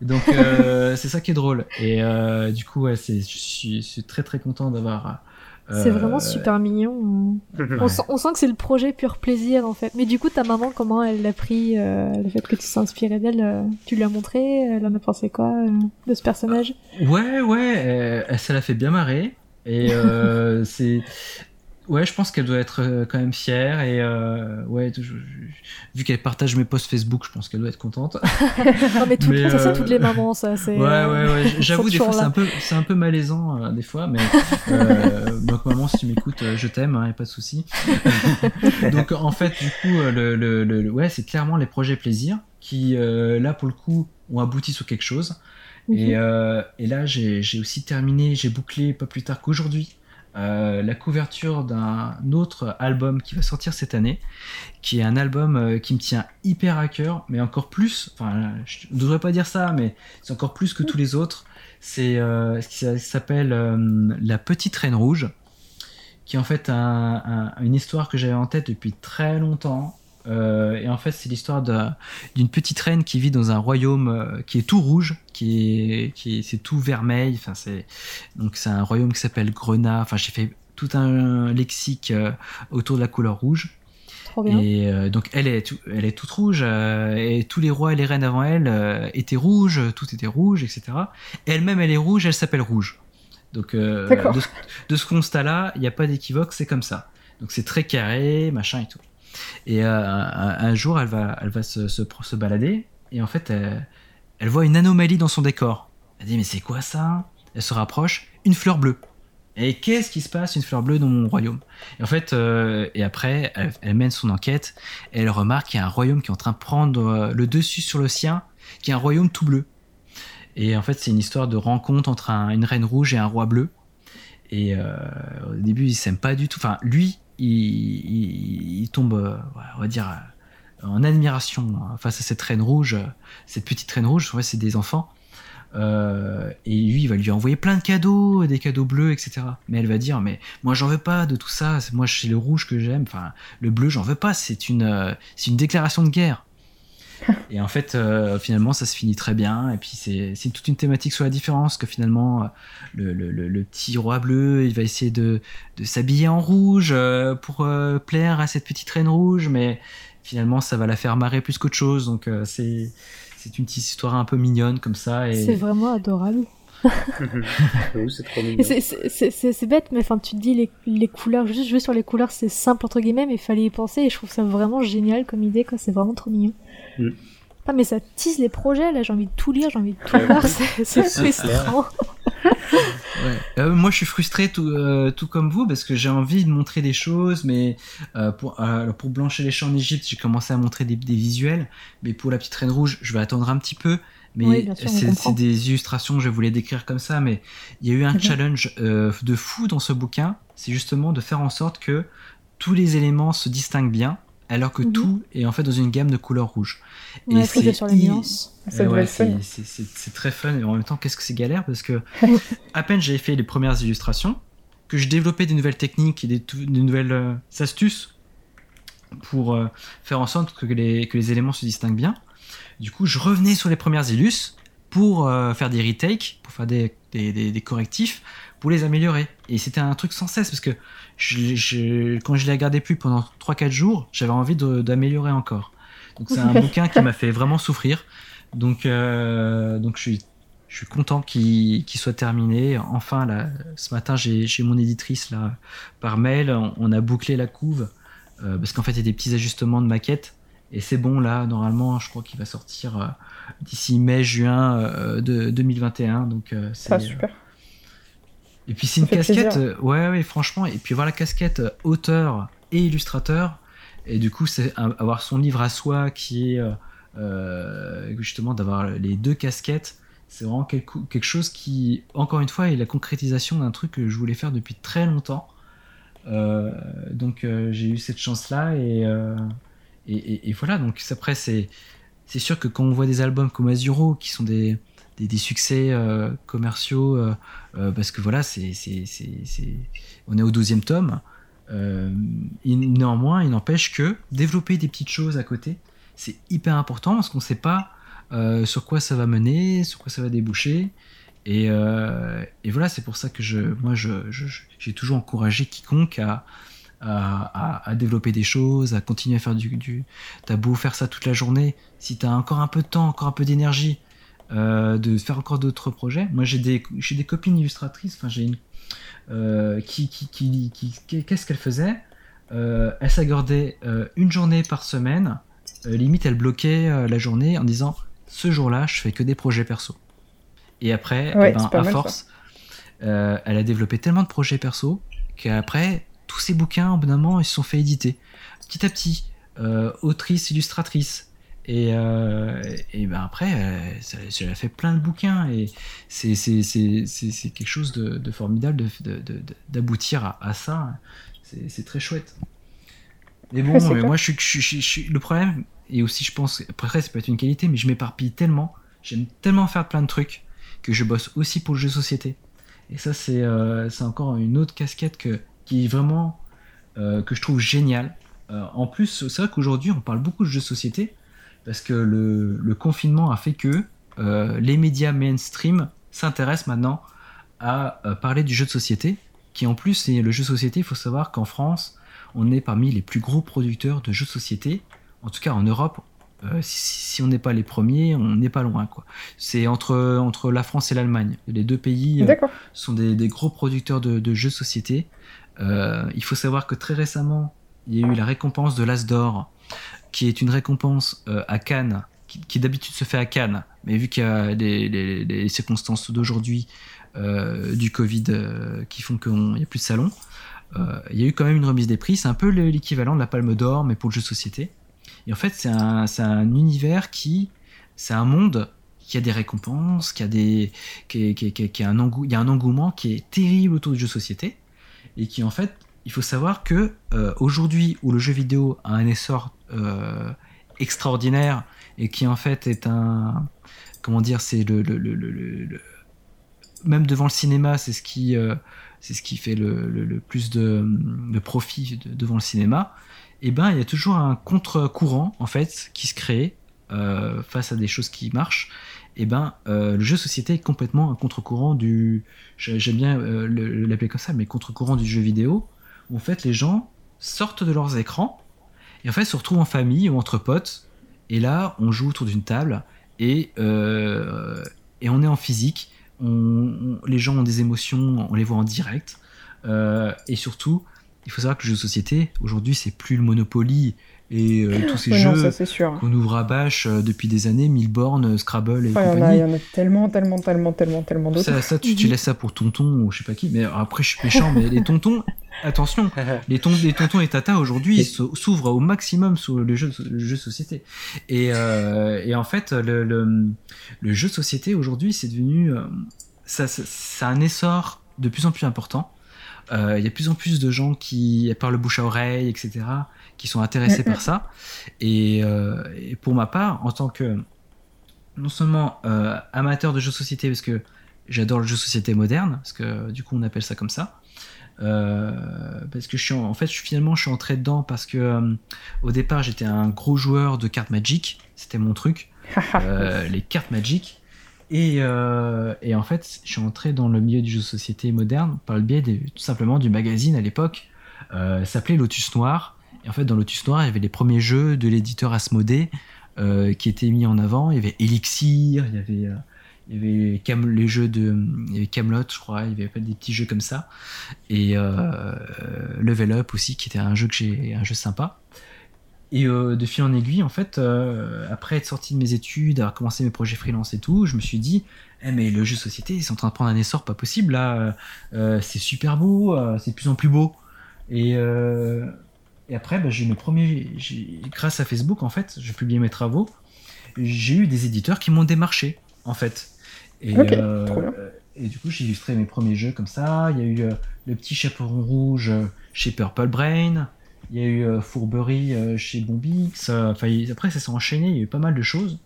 S4: Donc c'est ça qui est drôle. Et du coup, ouais, c'est, je, suis, je suis très très content d'avoir. Euh,
S1: C'est vraiment super mignon. On, sent, on sent que c'est le projet pur plaisir en fait. Mais du coup, ta maman, comment elle l'a pris euh, le fait que tu t'es inspiré d'elle euh, Tu lui as montré Elle en a pensé quoi euh, de ce personnage?
S4: Ouais, ouais, euh, ça l'a fait bien marrer. Et euh, c'est. Ouais, je pense qu'elle doit être euh, quand même fière. Et euh, ouais, je- je- vu qu'elle partage mes posts Facebook, je pense qu'elle doit être contente.
S1: Non mais, tout,
S4: Mais,
S1: ça c'est
S4: euh,
S1: toutes les mamans, ça. C'est,
S4: Ouais,
S1: euh,
S4: ouais, ouais. J'avoue,
S1: sont
S4: des fois, c'est un peu, c'est un peu malaisant, euh, des fois, mais euh, donc maman, si tu m'écoutes, euh, je t'aime, hein, y a pas de souci. donc en fait, du coup, euh, le, le, ouais, c'est clairement les projets plaisir qui, euh, là, pour le coup, ont abouti sur quelque chose.
S1: Mhm.
S4: Et, euh, et là, j'ai j'ai aussi terminé, j'ai bouclé pas plus tard qu'aujourd'hui. Euh, la couverture d'un autre album qui va sortir cette année, qui est un album euh, qui me tient hyper à cœur, mais encore plus, enfin, je ne devrais pas dire ça, mais c'est encore plus que tous les autres. C'est euh, ce qui s'a- s'appelle La Petite Reine Rouge, qui est en fait un- une histoire que j'avais en tête depuis très longtemps. Euh, et en fait, c'est l'histoire d'une petite reine qui vit dans un royaume euh, qui est tout rouge, qui est, qui est- c'est tout vermeil. Enfin, c'est donc c'est un royaume qui s'appelle Grenat. Enfin, j'ai fait tout un lexique euh, autour de la couleur rouge. Et euh, donc elle est, tout- elle est toute rouge, euh, et tous les rois et les reines avant elle euh, étaient rouges, tout était rouge, etc. Elle-même, elle est rouge, elle s'appelle rouge. Donc de, de ce constat-là, il n'y a pas d'équivoque, c'est comme ça. Donc c'est très carré, machin et tout. Et euh, un, jour, elle va, elle va se, se, balader, et en fait, elle, voit une anomalie dans son décor. Elle dit mais c'est quoi ça? Elle se rapproche, une fleur bleue. Et qu'est-ce qui se passe une fleur bleue dans mon royaume? Et en fait, euh, et après, elle, mène son enquête et elle remarque qu'il y a un royaume qui est en train de prendre euh, le dessus sur le sien, qui est un royaume tout bleu. Et en fait, c'est une histoire de rencontre entre un- une reine rouge et un roi bleu. Et au début, ils s'aiment pas du tout. Enfin, lui, il, tombe, euh, on va dire, euh, en admiration hein, face à cette reine rouge, euh, cette petite reine rouge. C'est des enfants. Et lui, il va lui envoyer plein de cadeaux, des cadeaux bleus, etc. Mais elle va dire, mais moi, j'en veux pas de tout ça. Moi, c'est le rouge que j'aime. Enfin, le bleu, j'en veux pas. C'est une, c'est une déclaration de guerre. Et en fait, euh, finalement, ça se finit très bien. Et puis, c'est toute une thématique sur la différence que finalement, euh, le, petit roi bleu, il va essayer de, s'habiller en rouge euh, pour plaire à cette petite reine rouge, mais finalement, ça va la faire marrer plus qu'autre chose. Donc, c'est c'est une petite histoire un peu mignonne comme ça. Et...
S1: C'est vraiment adorable.
S2: C'est
S1: bête, mais enfin, tu te dis les, les couleurs, juste jouer sur les couleurs, c'est simple entre guillemets, mais il fallait y penser et je trouve ça vraiment génial comme idée, quoi. C'est vraiment trop mignon.
S2: Mm.
S1: Ah, mais ça tease les projets, là, j'ai envie de tout lire, j'ai envie de tout voir, c'est frustrant.
S4: Ouais. Euh, moi, je suis frustré tout, euh, tout comme vous parce que j'ai envie de montrer des choses, mais euh, pour, euh, pour Blanche et les champs en Égypte, j'ai commencé à montrer des, des visuels, mais pour la petite reine rouge, je vais attendre un petit peu. Mais
S1: Oui,
S4: c'est des illustrations, je voulais décrire comme ça, mais il y a eu un
S3: Mhm.
S4: challenge euh, de fou dans ce bouquin, c'est justement de faire en sorte que tous les éléments se distinguent bien, alors que
S1: Mhm.
S4: tout est en fait dans une gamme de couleurs rouges.
S1: Ouais, faut
S4: c'est
S1: sur les nuances.
S4: Eh ouais, c'est- très fun et en même temps, qu'est-ce que c'est galère? Parce que à peine j'avais fait les premières illustrations, que je développais des nouvelles techniques et des nouvelles euh, astuces pour euh, faire en sorte que les, que les éléments se distinguent bien. Du coup, je revenais sur les premières illus pour euh, faire des retakes, pour faire des, des, des- des correctifs, pour les améliorer. Et c'était un truc sans cesse parce que je, je- quand je les regardais plus pendant 3-4 jours, j'avais envie de- d'améliorer encore. Donc c'est un bouquin qui m'a fait vraiment souffrir. Donc, euh, donc je suis, je suis content qu'il soit terminé. Enfin, là, ce matin, j'ai j'ai mon éditrice là par mail. On, on a bouclé la couve euh, parce qu'en fait, il y a des petits ajustements de maquette. Et c'est bon, là, normalement, je crois qu'il va sortir euh, d'ici mai-juin euh, de 2021. Donc, euh, c'est.
S3: Ah, super.
S4: Et puis, c'est une casquette. euh, ouais, ouais, franchement. Et puis, avoir la casquette euh, auteur et illustrateur. Et du coup, c'est avoir son livre à soi qui est. euh, euh, justement, d'avoir les deux casquettes. C'est vraiment quelque, quelque chose qui, encore une fois, est la concrétisation d'un truc que je voulais faire depuis très longtemps. Euh, donc euh, j'ai eu cette chance-là et, euh, et, voilà. Donc après c'est sûr que quand on voit des albums comme Azuro qui sont des succès euh, commerciaux euh, euh, parce que voilà on est au 12e tome. Néanmoins, il n'empêche que développer des petites choses à côté, c'est hyper important parce qu'on ne sait pas sur quoi ça va mener, sur quoi ça va déboucher. Et, voilà, c'est pour ça que moi, j'ai toujours encouragé quiconque à, à, à- à développer des choses, à continuer à faire du, du... T'as beau faire ça toute la journée, si t'as encore un peu de temps, encore un peu d'énergie, euh, de faire encore d'autres projets. Moi, j'ai des, j'ai des copines illustratrices, enfin, j'ai une... euh, qui, qui, qui, qui- qui- qu'est-ce qu'elle faisait? Euh, Elle s'accordait une journée par semaine, limite, elle bloquait la journée en disant ce jour-là, je fais que des projets perso. Et après,
S3: Ouais,
S4: eh ben, à force, elle a développé tellement de projets perso qu'après, tous ces bouquins, au bout d'un moment, ils se sont fait éditer. Petit à petit, euh, autrice, illustratrice. Et, euh, et ben après, euh, ça, ça a fait plein de bouquins. Et c'est quelque chose de, de formidable de- de- de- d'aboutir à, à ça. C'est très chouette. Mais bon, mais moi, je suis, je je je le problème, et aussi, je pense, après, ça peut être une qualité, mais je m'éparpille tellement, j'aime tellement faire plein de trucs, que je bosse aussi pour le jeu de société. Et ça, c'est euh, c'est encore une autre casquette que, qui est vraiment, euh, que je trouve géniale. Euh, en plus, c'est vrai qu'aujourd'hui, on parle beaucoup de jeux de société, parce que le, le confinement a fait que euh, les médias mainstream s'intéressent maintenant à parler du jeu de société, qui en plus, c'est le jeu de société, il faut savoir qu'en France, on est parmi les plus gros producteurs de jeux de société, en tout cas en Europe. euh, si, si on n'est pas les premiers, on n'est pas loin. quoi. C'est entre, entre la France et l'Allemagne. Les deux pays euh, sont des, des gros producteurs de, de jeux de société. Euh, il faut savoir que très récemment, il y a eu la récompense de l'As d'Or, qui est une récompense euh, à Cannes, qui, d'habitude se fait à Cannes, mais vu qu'il y a les, circonstances d'aujourd'hui euh, du Covid qui font qu'il n'y a plus de salon, il y a eu quand même une remise des prix. C'est un peu le- l'équivalent de la Palme d'Or, mais pour le jeu de société. Et en fait, c'est un, univers qui. C'est un monde qui a des récompenses, qui a des. Qui, un a un engouement qui est terrible autour du jeu de société. Et qui, en fait, il faut savoir que euh, aujourd'hui, où le jeu vidéo a un essor euh, extraordinaire et qui, en fait, est un. Comment dire, c'est le- le- le- le- même devant le cinéma, c'est ce qui, euh, c'est ce qui fait le, plus de, de profit de- devant le cinéma. Et ben, il y a toujours un contre-courant en fait qui se crée face à des choses qui marchent. Et ben, euh, le jeu de société est complètement un contre-courant du, j'ai- j'aime bien euh, le- l'appeler comme ça, mais contre-courant du jeu vidéo. En fait, les gens sortent de leurs écrans et en fait se retrouvent en famille ou entre potes. Et là, on joue autour d'une table et euh, et on est en physique on- les gens ont des émotions, on les voit en direct. Et surtout, il faut savoir que le jeu de société, aujourd'hui, c'est plus le Monopoly et euh, tous ces jeux qu'on ouvre à bâche euh, depuis des années, Milborn, Scrabble et
S3: Ouais, Il y, en a-
S4: compagnie.
S3: il y en a tellement, tellement, tellement, tellement, tellement d'autres.
S4: Ça, ça, tu, tu laisses ça pour tonton ou je sais pas qui. Mais après, je suis méchant, mais les tontons, attention, les, ton- les tontons et tata aujourd'hui s'ouvrent au maximum sur le jeu, le jeu société. Et, euh, et en fait, le, le, le jeu société aujourd'hui, c'est devenu. euh, ça, ça, ça a un essor de plus en plus important. Euh, Il y a de plus en plus de gens qui, par le bouche à oreille, etc., qui sont intéressés
S3: Mhm.
S4: par ça. Et, euh, et pour ma part, en tant que non seulement euh, amateur de jeux de société, parce que j'adore le jeu de société moderne, parce que du coup on appelle ça comme ça, euh, parce que je suis en, en fait je finalement je suis entré dedans parce que au départ j'étais un gros joueur de cartes Magic, c'était mon truc, les cartes Magic. Et, euh, et en fait, je suis entré dans le milieu du jeu de société moderne par le biais des- tout simplement du magazine à l'époque, euh, s'appelait Lotus Noir. Et en fait, dans Lotus Noir, il y avait les premiers jeux de l'éditeur Asmodée euh, qui étaient mis en avant. Il y avait Elixir, il y avait, euh, les jeux de il y avait Camelot, je crois. Il y avait des petits jeux comme ça. Et euh, Level Up aussi, qui était un jeu que un jeu sympa. Et euh, de fil en aiguille, en fait, après être sorti de mes études, avoir commencé mes projets freelance et tout, je me suis dit, eh, mais le jeu société, c'est en train de prendre un essor pas possible là. C'est super beau, c'est de plus en plus beau. Et, et après, bah, j'ai eu mes premiers, grâce à Facebook, en fait, je publiais mes travaux. J'ai eu des éditeurs qui m'ont démarché, en fait. Et, euh,
S3: trop bien.
S4: et du coup, j'ai illustré mes premiers jeux comme ça. Il y a eu euh, le petit chaperon rouge euh, chez Purple Brain. Il y a eu euh, Fourberie chez Bombix. Enfin, après, ça s'est enchaîné. Il y a eu pas mal de choses.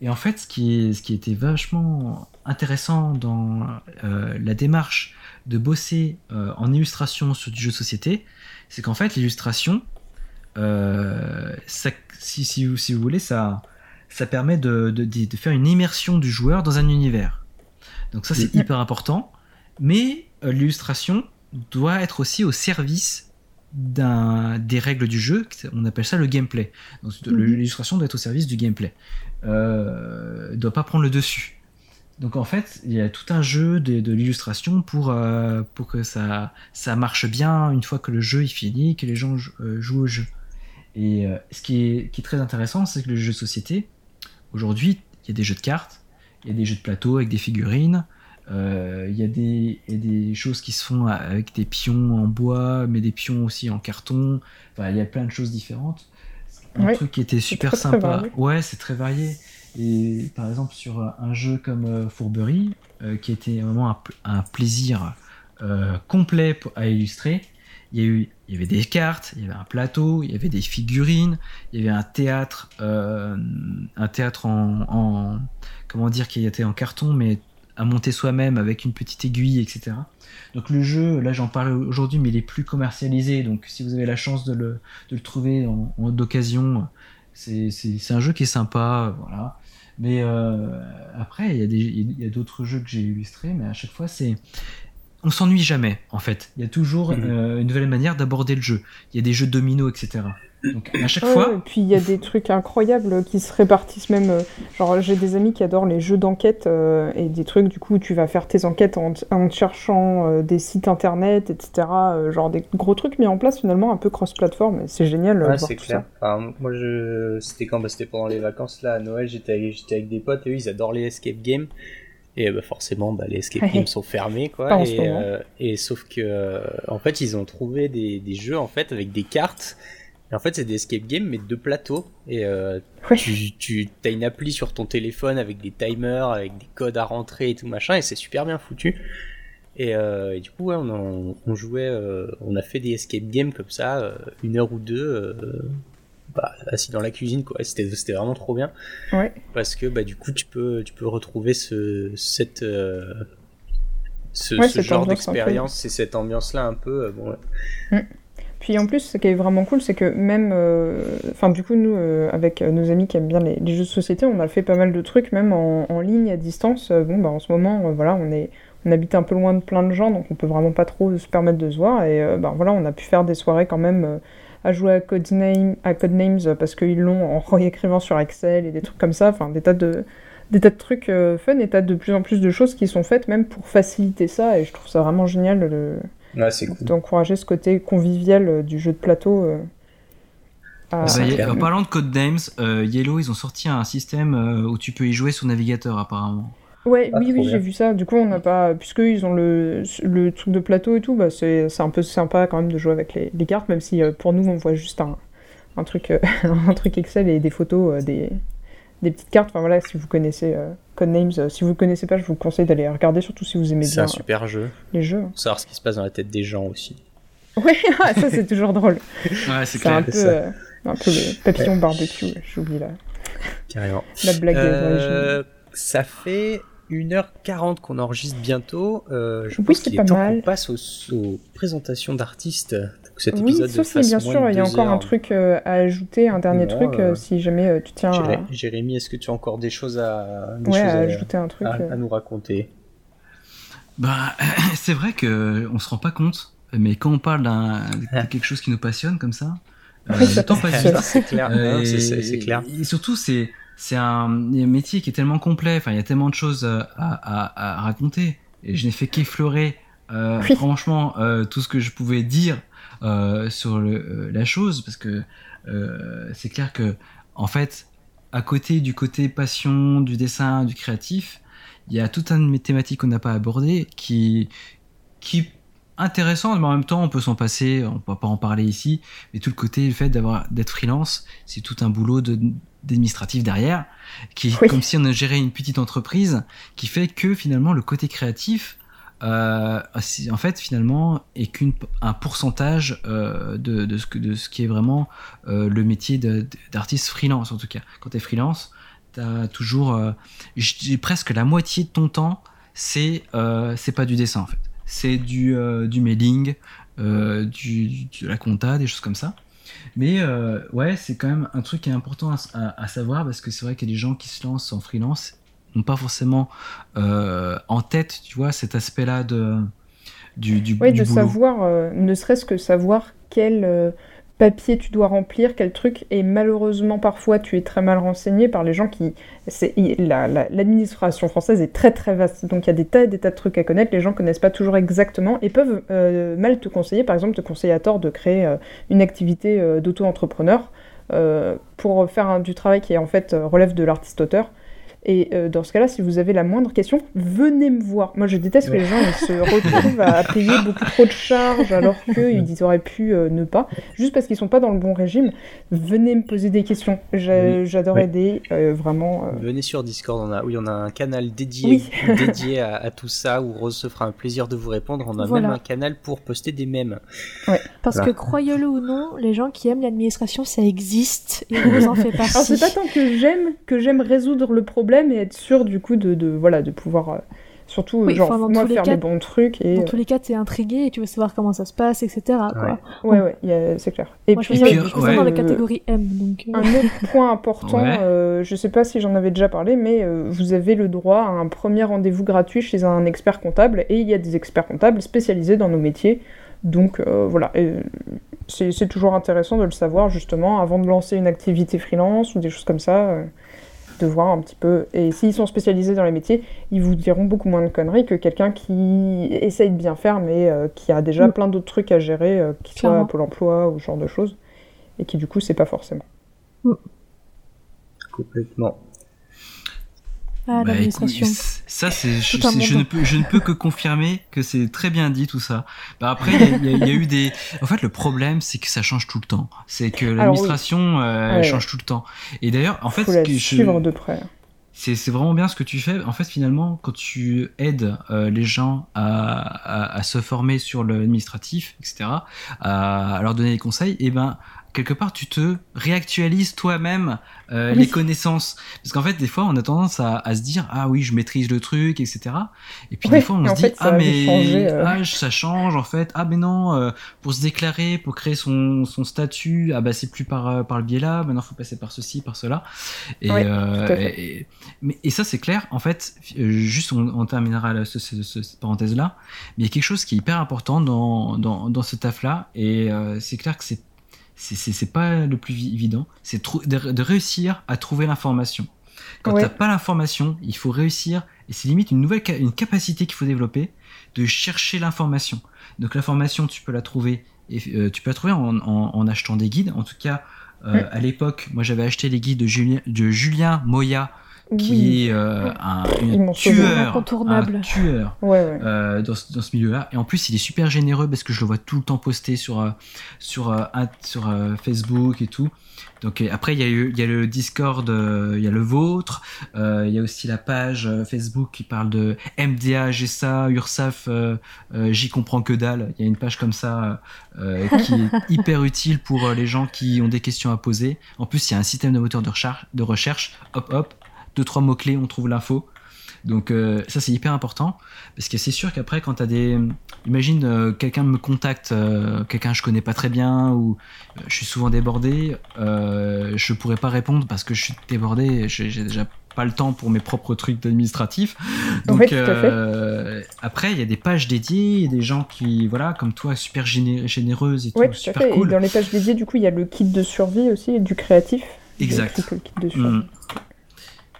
S4: Et en fait, ce qui, est, ce qui était vachement intéressant dans euh, la démarche de bosser euh, en illustration sur du jeu de société, c'est qu'en fait, l'illustration, euh, ça- si, si, vous, si vous voulez, ça, ça permet de, de- de- de faire une immersion du joueur dans un univers. Donc ça, c'est hyper important. Mais l'illustration doit être aussi au service d'un des règles du jeu. On appelle ça le gameplay. Donc
S3: Mhm.
S4: l'illustration doit être au service du gameplay. Euh, doit pas prendre le dessus. Donc en fait, il y a tout un jeu de, l'illustration pour, euh, pour que ça, ça marche bien une fois que le jeu est fini, que les gens euh, jouent au jeu. Et ce qui est, très intéressant, c'est que le jeu de société, aujourd'hui, il y a des jeux de cartes, il y a des jeux de plateau avec des figurines, il y, a des- choses qui se font avec des pions en bois, mais des pions aussi en carton. Il y a plein de choses différentes. Un
S3: Ouais,
S4: truc qui était super
S3: très, très
S4: sympa.
S3: varié.
S4: ouais, c'est très varié. Et par exemple, sur un jeu comme euh, Fourberie, euh, qui était vraiment un, pl- un plaisir euh, complet à illustrer, il y, a eu, il y avait des cartes, il y avait un plateau, il y avait des figurines, il y avait un théâtre, euh, un théâtre en, en- comment dire, qui était en carton, mais à monter soi-même avec une petite aiguille, etc. Donc le jeu, là j'en parle aujourd'hui, mais il est plus commercialisé. Donc si vous avez la chance de le, de le trouver en, en- d'occasion, c'est, un jeu qui est sympa, voilà. Mais euh, après, il y a, d'autres jeux que j'ai illustrés, mais à chaque fois c'est on s'ennuie jamais en fait. Il y a toujours
S2: Mhm.
S4: euh, une nouvelle manière d'aborder le jeu. Il y a des jeux de domino, etc. Donc à chaque
S3: Ouais,
S4: fois,
S3: et puis il y a des trucs incroyables qui se répartissent même. euh, Genre, j'ai des amis qui adorent les jeux d'enquête euh, et des trucs, du coup, où tu vas faire tes enquêtes en, en cherchant euh, des sites internet, etc. euh, genre des gros trucs mis en place finalement, un peu cross-platform. et C'est génial
S2: Ouais, c'est clair. Enfin, moi, je... c'était quand? Bah, C'était pendant les vacances, là, à Noël, j'étais avec... j'étais avec des potes, et eux, ils adorent les escape games. Et bah, forcément, bah, les escape games sont fermés, quoi. Et, euh, sauf que, en fait, ils ont trouvé des, des jeux, en fait, avec des cartes. Et en fait, c'est des escape games, mais de plateau. Et euh,
S3: Ouais.
S2: tu, tu as une appli sur ton téléphone avec des timers, avec des codes à rentrer et tout machin, et c'est super bien foutu. Et, euh, et du coup, ouais, on, en- on jouait, euh, on a fait des escape games comme ça, euh, une heure ou deux, euh, bah, assis dans la cuisine, quoi. C'était, c'était vraiment trop bien
S3: Ouais.
S2: parce que bah du coup, tu peux, tu peux retrouver ce, cette, euh, ce,
S3: Ouais,
S2: ce genre d'expérience et cette ambiance-là un peu. bon, ouais.
S3: Puis en plus, ce qui est vraiment cool, c'est que même, euh, enfin du coup, nous, euh, avec euh, nos amis qui aiment bien les, jeux de société, on a fait pas mal de trucs, même en, ligne, à distance. Bon, bah en ce moment, voilà, on est, on habite un peu loin de plein de gens, donc on peut vraiment pas trop se permettre de se voir. Et bah voilà, on a pu faire des soirées quand même à jouer à Codename, à Codenames parce qu'ils l'ont en réécrivant sur Excel et des trucs comme ça. Enfin, des tas de des tas de trucs fun et tas de plus en plus de choses qui sont faites même pour faciliter ça et je trouve ça vraiment génial le,
S2: Ouais, c'est cool.
S3: d'encourager ce côté convivial euh, du jeu de plateau. euh, à-
S4: Bah, en parlant de Code Names, euh, Yellow, ils ont sorti un système euh, où tu peux y jouer sur navigateur apparemment.
S3: Ouais,
S2: Ah,
S3: oui, oui, j'ai vu ça. Du coup, on n'a pas, puisque ils ont le, le truc de plateau et tout, bah c'est c'est un peu sympa quand même de jouer avec les, les cartes, même si euh, pour nous on voit juste un, un truc, euh, un truc Excel et des photos, euh, des, des petites cartes. Enfin voilà, si vous connaissez euh, Codenames, euh, si vous connaissez pas, je vous conseille d'aller regarder, surtout si vous aimez
S2: C'est
S3: bien
S2: un
S3: euh,
S2: super jeu.
S3: les jeux.
S2: Pour savoir ce qui se passe dans la tête des gens aussi.
S3: Ouais, ah, ça c'est toujours drôle.
S4: Ouais, c'est
S3: C'est un
S4: clair.
S3: peu,
S2: c'est ça.
S3: euh, un peu le papillon barbecue. J'oublie la,
S2: Carrément.
S3: la blague.
S2: Euh, ça fait 1h40 qu'on enregistre bientôt. Euh, je
S3: Oui,
S2: pense
S3: c'est
S2: qu'il
S3: pas
S2: est temps
S3: mal.
S2: qu'on passe aux, aux présentations d'artistes. Cet
S3: Oui,
S2: épisode
S3: si
S2: fasse
S3: bien sûr il y a encore un truc euh, à ajouter, un dernier
S2: Non,
S3: truc,
S2: euh,
S3: euh, si jamais euh, tu tiens
S2: Jéré-
S3: à,
S2: Jérémy, est-ce que tu as encore des choses à, des
S3: ouais,
S2: choses
S3: à
S2: à,
S3: ajouter un truc.
S2: à-
S3: euh.
S2: à nous raconter?
S4: Bah, c'est vrai que on se rend pas compte, mais quand on parle d'un de quelque chose qui nous passionne comme ça, euh,
S3: ça
S4: le temps passe.
S2: C'est clair.
S4: Euh,
S2: c'est-
S4: et-
S2: c'est c'est clair.
S4: Et surtout, c'est c'est un, un métier qui est tellement complet. Enfin, il y a tellement de choses à, à, à raconter. Et je n'ai fait qu'effleurer euh,
S3: Oui.
S4: franchement, euh, tout ce que je pouvais dire sur le, euh, la chose, parce que euh, c'est clair que, en fait, à côté du côté passion, du dessin, du créatif, il y a tout un de mes thématiques qu'on n'a pas abordé qui, qui intéressant, mais en même temps, on peut s'en passer, on peut pas en parler ici, mais tout le côté, le fait d'avoir d'être freelance, c'est tout un boulot de d'administratif derrière, qui est
S3: Oui.
S4: comme si on gérait une petite entreprise, qui fait que finalement le côté créatif, euh, c'est- en fait finalement est qu'un pourcentage euh, de, ce qui est vraiment euh, le métier d'artiste freelance en tout cas. Quand tu es freelance, tu as toujours, presque la moitié de ton temps, c'est c'est pas du dessin en fait. C'est du, mailing, du, de la compta, des choses comme ça. Mais ouais, c'est quand même un truc qui est important à- à savoir parce que c'est vrai qu'il y a des gens qui se lancent en freelance n'ont pas forcément euh, en tête, tu vois, cet aspect-là de du, du,
S3: Oui,
S4: du
S3: de
S4: boulot.
S3: savoir, euh, ne serait-ce que savoir quel euh, papier tu dois remplir, quel truc, et malheureusement parfois tu es très mal renseigné par les gens qui... c'est- il- la- la- L'administration française est très très vaste, donc il y a des tas et des tas de trucs à connaître, les gens connaissent pas toujours exactement, et peuvent mal te conseiller, par exemple te conseiller à tort de créer une activité d'auto-entrepreneur euh, pour faire un- du travail qui en fait relève de l'artiste-auteur. Et euh, dans ce cas-là, si vous avez la moindre question, venez me voir. Moi, je déteste que les gens ils se retrouvent à payer beaucoup trop de charges alors qu'ils auraient pu euh, ne pas, juste parce qu'ils sont pas dans le bon régime. Venez me poser des questions. J'a-
S2: Oui.
S3: J'adore
S2: Oui.
S3: aider, euh, vraiment. euh.
S2: Venez sur Discord, on a, oui, on a un canal dédié,
S3: Oui.
S2: dédié à, à tout ça où Rose se fera un plaisir de vous répondre. On a
S1: Voilà.
S2: même un canal pour poster des mèmes.
S1: Parce
S2: Voilà.
S1: que croyez-le ou non, les gens qui aiment l'administration, ça existe et vous en fait
S3: Alors c'est
S1: partie.
S3: pas tant que j'aime que j'aime résoudre le problème et être sûr du coup de, de voilà de pouvoir euh, surtout
S1: Oui,
S3: genre
S1: enfin,
S3: moi faire
S1: cas-
S3: les bons trucs et
S1: Dans tous les cas, t'es intrigué et tu veux savoir comment ça se passe, etc. Quoi.
S2: Ouais.
S3: euh, ouais c'est clair. Et
S1: Moi, je
S3: puis,
S1: je fais ça
S4: ouais.
S1: dans la
S3: euh,
S1: catégorie M. Donc, euh,
S3: Un autre point important,
S4: Ouais.
S3: euh, je sais pas si j'en avais déjà parlé, mais euh, vous avez le droit à un premier rendez-vous gratuit chez un expert comptable, et il y a des experts comptables spécialisés dans nos métiers. Donc euh, voilà, euh, c'est c'est toujours intéressant de le savoir justement avant de lancer une activité freelance ou des choses comme ça, euh, de voir un petit peu. Et s'ils sont spécialisés dans les métiers, ils vous diront beaucoup moins de conneries que quelqu'un qui essaye de bien faire, mais euh, qui a déjà
S1: Mm.
S3: plein d'autres trucs à gérer, euh, qui soit à. Pôle emploi ou ce genre de choses, et qui du coup c'est pas forcément.
S2: Complètement.
S1: Ah,
S4: Bah,
S1: l'administration.
S4: ça, c'est, je, ne peux, je ne peux que confirmer que c'est très bien dit tout ça. Bah, après, il y a- y, y eu des. En fait, le problème, c'est que ça change tout le temps. C'est que l'administration euh,
S3: Ouais.
S4: change tout le temps. Et d'ailleurs, en fait,
S3: faut
S4: ce
S3: la
S4: que je-
S3: suivre de près.
S4: c'est, vraiment bien ce que tu fais. En fait, finalement, quand tu aides euh, les gens à, à, à se former sur l'administratif, etc., à, à leur donner des conseils, et ben quelque part, tu te réactualises toi-même euh,
S3: Oui.
S4: les connaissances. Parce qu'en fait, des fois, on a tendance à, à se dire ah oui, je maîtrise le truc, etc. Et puis
S3: Oui,
S4: des fois, on se dit
S3: fait,
S4: ah mais
S3: euh.
S4: ah, ça change en fait. Ah mais non, euh, pour se déclarer, pour créer son, son statut, ah bah c'est plus par par le biais là. Maintenant, faut passer par ceci, par cela. Et,
S3: Oui,
S4: mais, et ça, c'est clair. En fait, juste on, on terminera là, ce- ce- ce- cette parenthèse là. Mais il y a quelque chose qui est hyper important dans dans, dans ce taf là. Et c'est clair que c'est c'est- pas le plus vi- évident, c'est de, de réussir à trouver l'information. Quand
S3: Ouais.
S4: t'as pas l'information, il faut réussir, et c'est limite une nouvelle une capacité qu'il faut développer, de chercher l'information. Donc l'information, tu peux la trouver, et, euh, tu peux la trouver en, en- en achetant des guides. En tout cas, euh, à l'époque, moi j'avais acheté les guides de Julien, de Julien Moya, qui est euh, un, tueur,
S1: Incontournable.
S4: un tueur
S3: Ouais, ouais.
S4: euh, dans, ce- dans ce milieu-là. Et en plus, il est super généreux parce que je le vois tout le temps poster sur, euh, sur, euh, sur Facebook et tout. Donc après, il y, a eu- il y a le Discord, il y a le vôtre, euh, il y a aussi la page Facebook qui parle de MDA, GSA, URSAF, j'y comprends que dalle. Il y a une page comme ça qui est hyper utile pour les gens qui ont des questions à poser. En plus, il y a un système de moteur de recherche, de recherche. hop hop, deux trois mots clés, on trouve l'info. Donc euh, ça c'est hyper important parce que c'est sûr qu'après quand t'as des imagine euh, quelqu'un me contacte euh, quelqu'un que je connais pas très bien ou je suis souvent débordé je pourrais pas répondre parce que je suis débordé j'ai déjà pas le temps pour mes propres trucs administratifs donc après il y a des pages dédiées il y a des gens qui voilà comme toi super géné- généreuses et tout
S3: tout
S4: super
S3: fait.
S4: cool
S3: Et dans les pages dédiées, du coup, il y a le kit de survie aussi, du créatif.
S4: Exact.
S3: J'ai écrit que le kit de survie.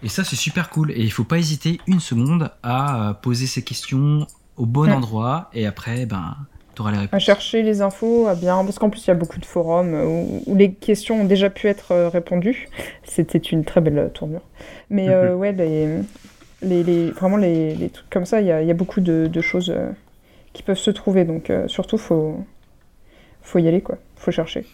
S4: Et ça, c'est super cool. Et il faut pas hésiter une seconde à euh, poser ces questions au bon
S3: Ouais.
S4: endroit, et après, ben, tu auras les
S3: À
S4: réponses.
S3: chercher les infos, à bien. Parce qu'en plus, il y a beaucoup de forums où, où les questions ont déjà pu être euh, répondues. C'était une très belle euh, tournure. Mais euh, ouais, les, les, les- vraiment, les, les trucs comme ça, il y a, il y a beaucoup de, de choses euh, qui peuvent se trouver. Donc, euh, surtout, faut, faut y aller, quoi. Faut chercher.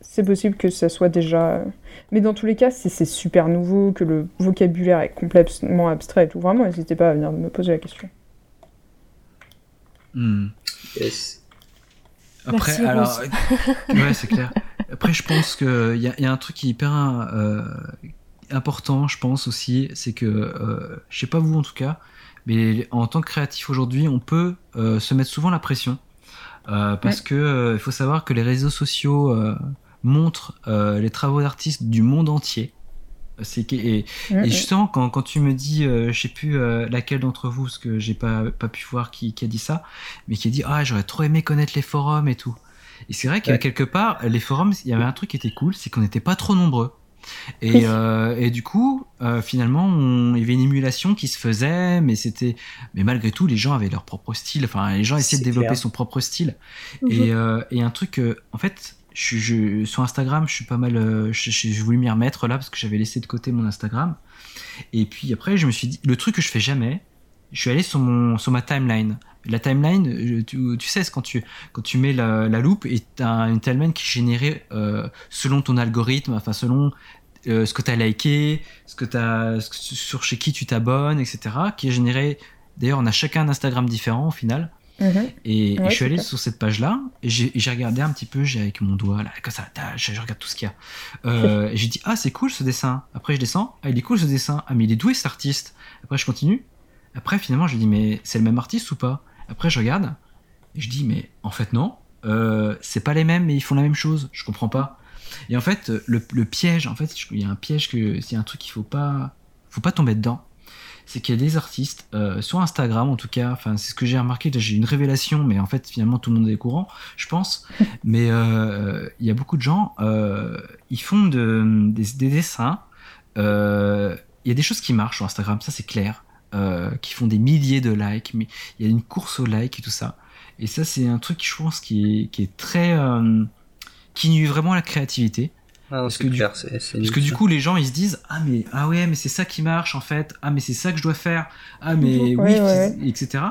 S3: C'est possible que ça soit déjà. euh, Mais dans tous les cas, si c'est super nouveau, que le vocabulaire est complètement abstrait et tout, vraiment, n'hésitez pas à venir me poser la question.
S4: Hmm.
S2: Yes.
S4: Après,
S1: Merci,
S4: alors,
S1: Rose.
S4: ouais, c'est clair. Après, je pense qu'il y, a- il y a un truc qui est hyper euh, important, je pense aussi, c'est que, euh, je sais pas vous en tout cas, mais en tant que créatif aujourd'hui, on peut euh, se mettre souvent la pression. Euh, parce que euh, il faut savoir que les réseaux sociaux montrent euh, les travaux d'artistes du monde entier. C'est que- et,
S3: Mhm.
S4: et justement, quand, quand tu me dis, euh, je sais plus euh, laquelle d'entre vous, parce que j'ai pas, pas pu voir qui, qui a dit ça, mais qui a dit Ah, j'aurais trop aimé connaître les forums et tout. Et c'est vrai que
S2: Ouais.
S4: quelque part, les forums, il y avait un truc qui était cool, c'est qu'on n'était pas trop nombreux. Et, euh, et du coup, euh, finalement, on- il y avait une émulation qui se faisait, mais c'était, mais malgré tout, les gens avaient leur propre style. Enfin, les gens essayaient de développer
S2: clair.
S4: son propre style.
S1: Mhm.
S4: Et, euh, et un truc, en fait, je, sur Instagram, je suis pas mal. euh, je- je- voulu m'y remettre là parce que j'avais laissé de côté mon Instagram. Et puis après, je me suis dit, le truc que je fais jamais, je suis allé sur, ma timeline. La timeline, tu, tu sais, quand tu, quand tu mets la, loupe et tu as une timeline qui est générée euh, selon ton algorithme, enfin selon euh, ce que tu as liké, ce que sur chez qui tu t'abonnes, etc. Qui est généré. D'ailleurs, on a chacun un Instagram différent au final.
S3: Mhm.
S4: Et, je suis allé sur cette page-là et j'ai regardé un petit peu, j'ai avec mon doigt là, comme ça, je, je regarde tout ce qu'il y a. Euh, et j'ai dit ah c'est cool ce dessin. Après je descends, ah il est cool ce dessin. Ah mais il est doué cet artiste. Après je continue. Après finalement je dis mais c'est le même artiste ou pas? Après je regarde et je dis mais en fait non, euh, c'est pas les mêmes mais ils font la même chose. Je comprends pas. Et en fait le, le piège, en fait il y a un piège que c'est un truc qu'il faut pas, faut pas tomber dedans c'est qu'il y a des artistes euh, sur Instagram en tout cas enfin c'est ce que j'ai remarqué j'ai une révélation mais en fait finalement tout le monde est au courant je pense. Mais euh, il y a beaucoup de gens euh, ils font de, des, des dessins il y a des choses qui marchent sur Instagram ça c'est clair qui font des milliers de likes mais il y a une course aux likes et tout ça. Et ça c'est un truc je pense qui est, qui est très qui nuit vraiment à la créativité
S2: Ah,
S4: Parce que du-
S2: clair, c'est- c'est
S4: parce que du
S2: nul,
S4: coup, les gens, ils se disent ah mais ah ouais, mais c'est ça qui marche en fait. Ah mais c'est ça que je dois faire. Ah mais oui,
S3: Ouais, ouais,
S4: etc.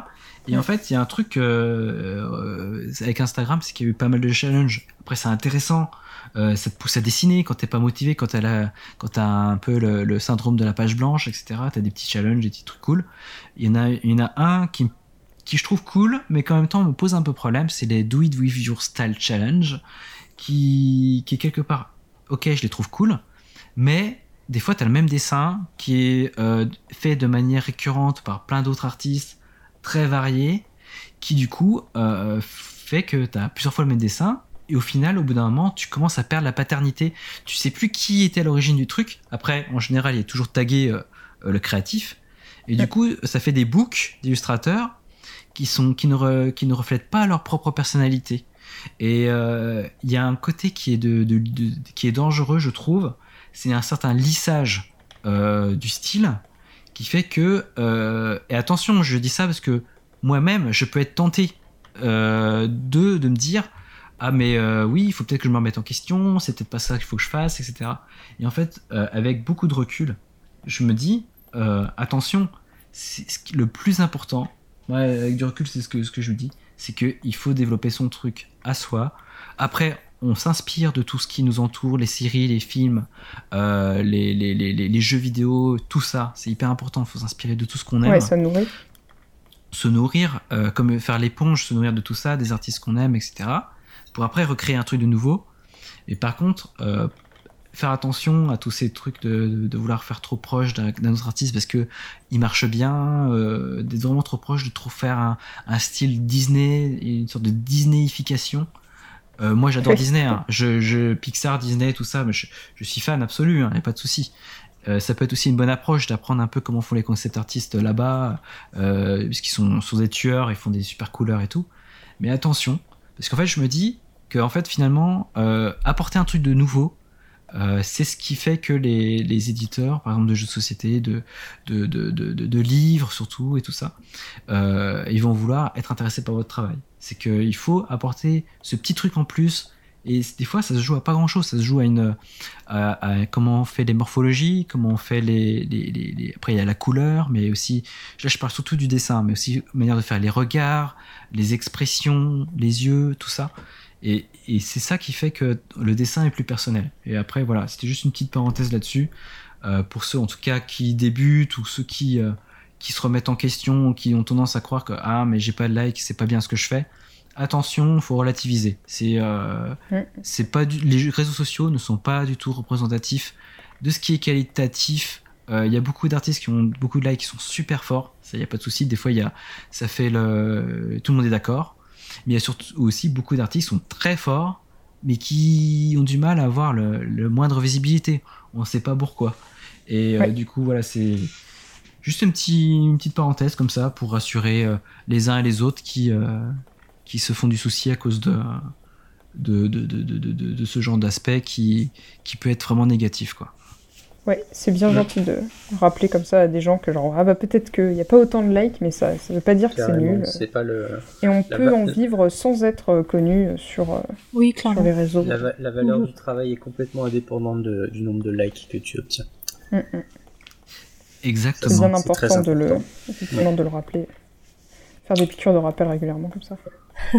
S4: Et en fait, il y a un truc euh, euh, avec Instagram, c'est qu'il y a eu pas mal de challenges. Après, c'est intéressant. Euh, ça te pousse à dessiner quand t'es pas motivé, quand t'as la- quand t'as un peu le, le syndrome de la page blanche, etc. T'as des petits challenges, des petits trucs cool. Il y en a, il y en a un qui qui je trouve cool, mais qu'en même temps me pose un peu problème, c'est les Do It With Your Style Challenge, qui, qui est quelque part, ok, je les trouve cool, mais des fois, tu as le même dessin qui est euh, fait de manière récurrente par plein d'autres artistes très variés, qui du coup euh, fait que tu as plusieurs fois le même dessin, et au final, au bout d'un moment, tu commences à perdre la paternité. Tu sais plus qui était à l'origine du truc. Après, en général, il est toujours tagué euh, le créatif. Et du coup, ça fait des books d'illustrateurs qui, sont, qui, ne re- qui ne reflètent pas leur propre personnalité. Et euh, il y a un côté qui est, qui est dangereux, je trouve. C'est un certain lissage euh, du style qui fait que. euh, et attention, je dis ça parce que moi-même, je peux être tenté de, de me dire Ah, mais oui, il faut peut-être que je me remette en question, c'est peut-être pas ça qu'il faut que je fasse, etc. Et en fait, avec beaucoup de recul, je me dis Attention, le plus important, avec du recul, c'est ce que, ce que je me dis c'est qu'il faut développer son truc à soi. Après, on s'inspire de tout ce qui nous entoure, les séries, les films, euh, les, les, les, les- les jeux vidéo, tout ça. C'est hyper important, il faut s'inspirer de tout ce qu'on aime.
S3: Ouais, ça nourrit.
S4: Se nourrir, euh, comme faire l'éponge, se nourrir de tout ça, des artistes qu'on aime, etc. Pour après recréer un truc de nouveau. Et par contre, euh, faire attention à tous ces trucs de, de- de vouloir faire trop proche d'un autre artiste parce que il marche bien, euh, d'être vraiment trop proche, de trop faire un, un style Disney, une sorte de Disneyification. Euh, moi j'adore Disney, hein. je, je, Pixar, Disney, tout ça, mais je, je suis fan absolu, il n'y a pas de souci. Euh, ça peut être aussi une bonne approche d'apprendre un peu comment font les concept artistes là-bas, euh, puisqu'ils sont, sont des tueurs, ils font des super couleurs et tout. Mais attention, parce qu'en fait je me dis que en fait finalement, euh, apporter un truc de nouveau, Euh, c'est ce qui fait que les, éditeurs, par exemple de jeux de société, de, livres surtout et tout ça, euh, ils vont vouloir être intéressés par votre travail. C'est qu'il faut apporter ce petit truc en plus. Et des fois, ça se joue à pas grand chose. Ça se joue à une, comment on fait les morphologies, comment on fait les, les, les, après il y a la couleur, mais aussi, là je parle surtout du dessin, mais aussi manière de faire les regards, les expressions, les yeux, tout ça. Et, c'est ça qui fait que le dessin est plus personnel. Et après, voilà, c'était juste une petite parenthèse là-dessus. Euh, pour ceux, en tout cas, qui débutent ou ceux qui, euh, qui se remettent en question, qui ont tendance à croire que ah, mais j'ai pas de like, c'est pas bien ce que je fais. Attention, il faut relativiser. C'est, euh, pas les réseaux sociaux ne sont pas du tout représentatifs de ce qui est qualitatif. Il y a beaucoup d'artistes qui ont beaucoup de likes qui sont super forts. Ça, y a pas de souci. Des fois, y a, ça fait le, tout le monde est d'accord mais il y a surtout aussi beaucoup d'artistes qui sont très forts, mais qui ont du mal à avoir le, moindre visibilité. On ne sait pas pourquoi. Et euh, du coup, voilà, c'est juste une, une, petite parenthèse comme ça pour rassurer euh, les uns et les autres qui, euh, qui se font du souci à cause de, de, de, de, de ce genre d'aspect qui, qui peut être vraiment négatif. Quoi.
S3: Ouais, c'est bien gentil de rappeler comme ça à des gens que genre ah bah peut-être qu'il n'y a pas autant de likes, mais ça ça veut pas dire que c'est nul.
S2: C'est pas le.
S3: Et on peut en vivre sans être connu sur, euh,
S1: oui,
S3: sur les réseaux.
S2: La, valeur du travail est complètement indépendante du nombre de likes que tu obtiens. Mm,
S3: mm.
S4: Exactement.
S3: C'est bien important, de, Le, de le rappeler. Faire des piqûres de rappel régulièrement comme ça.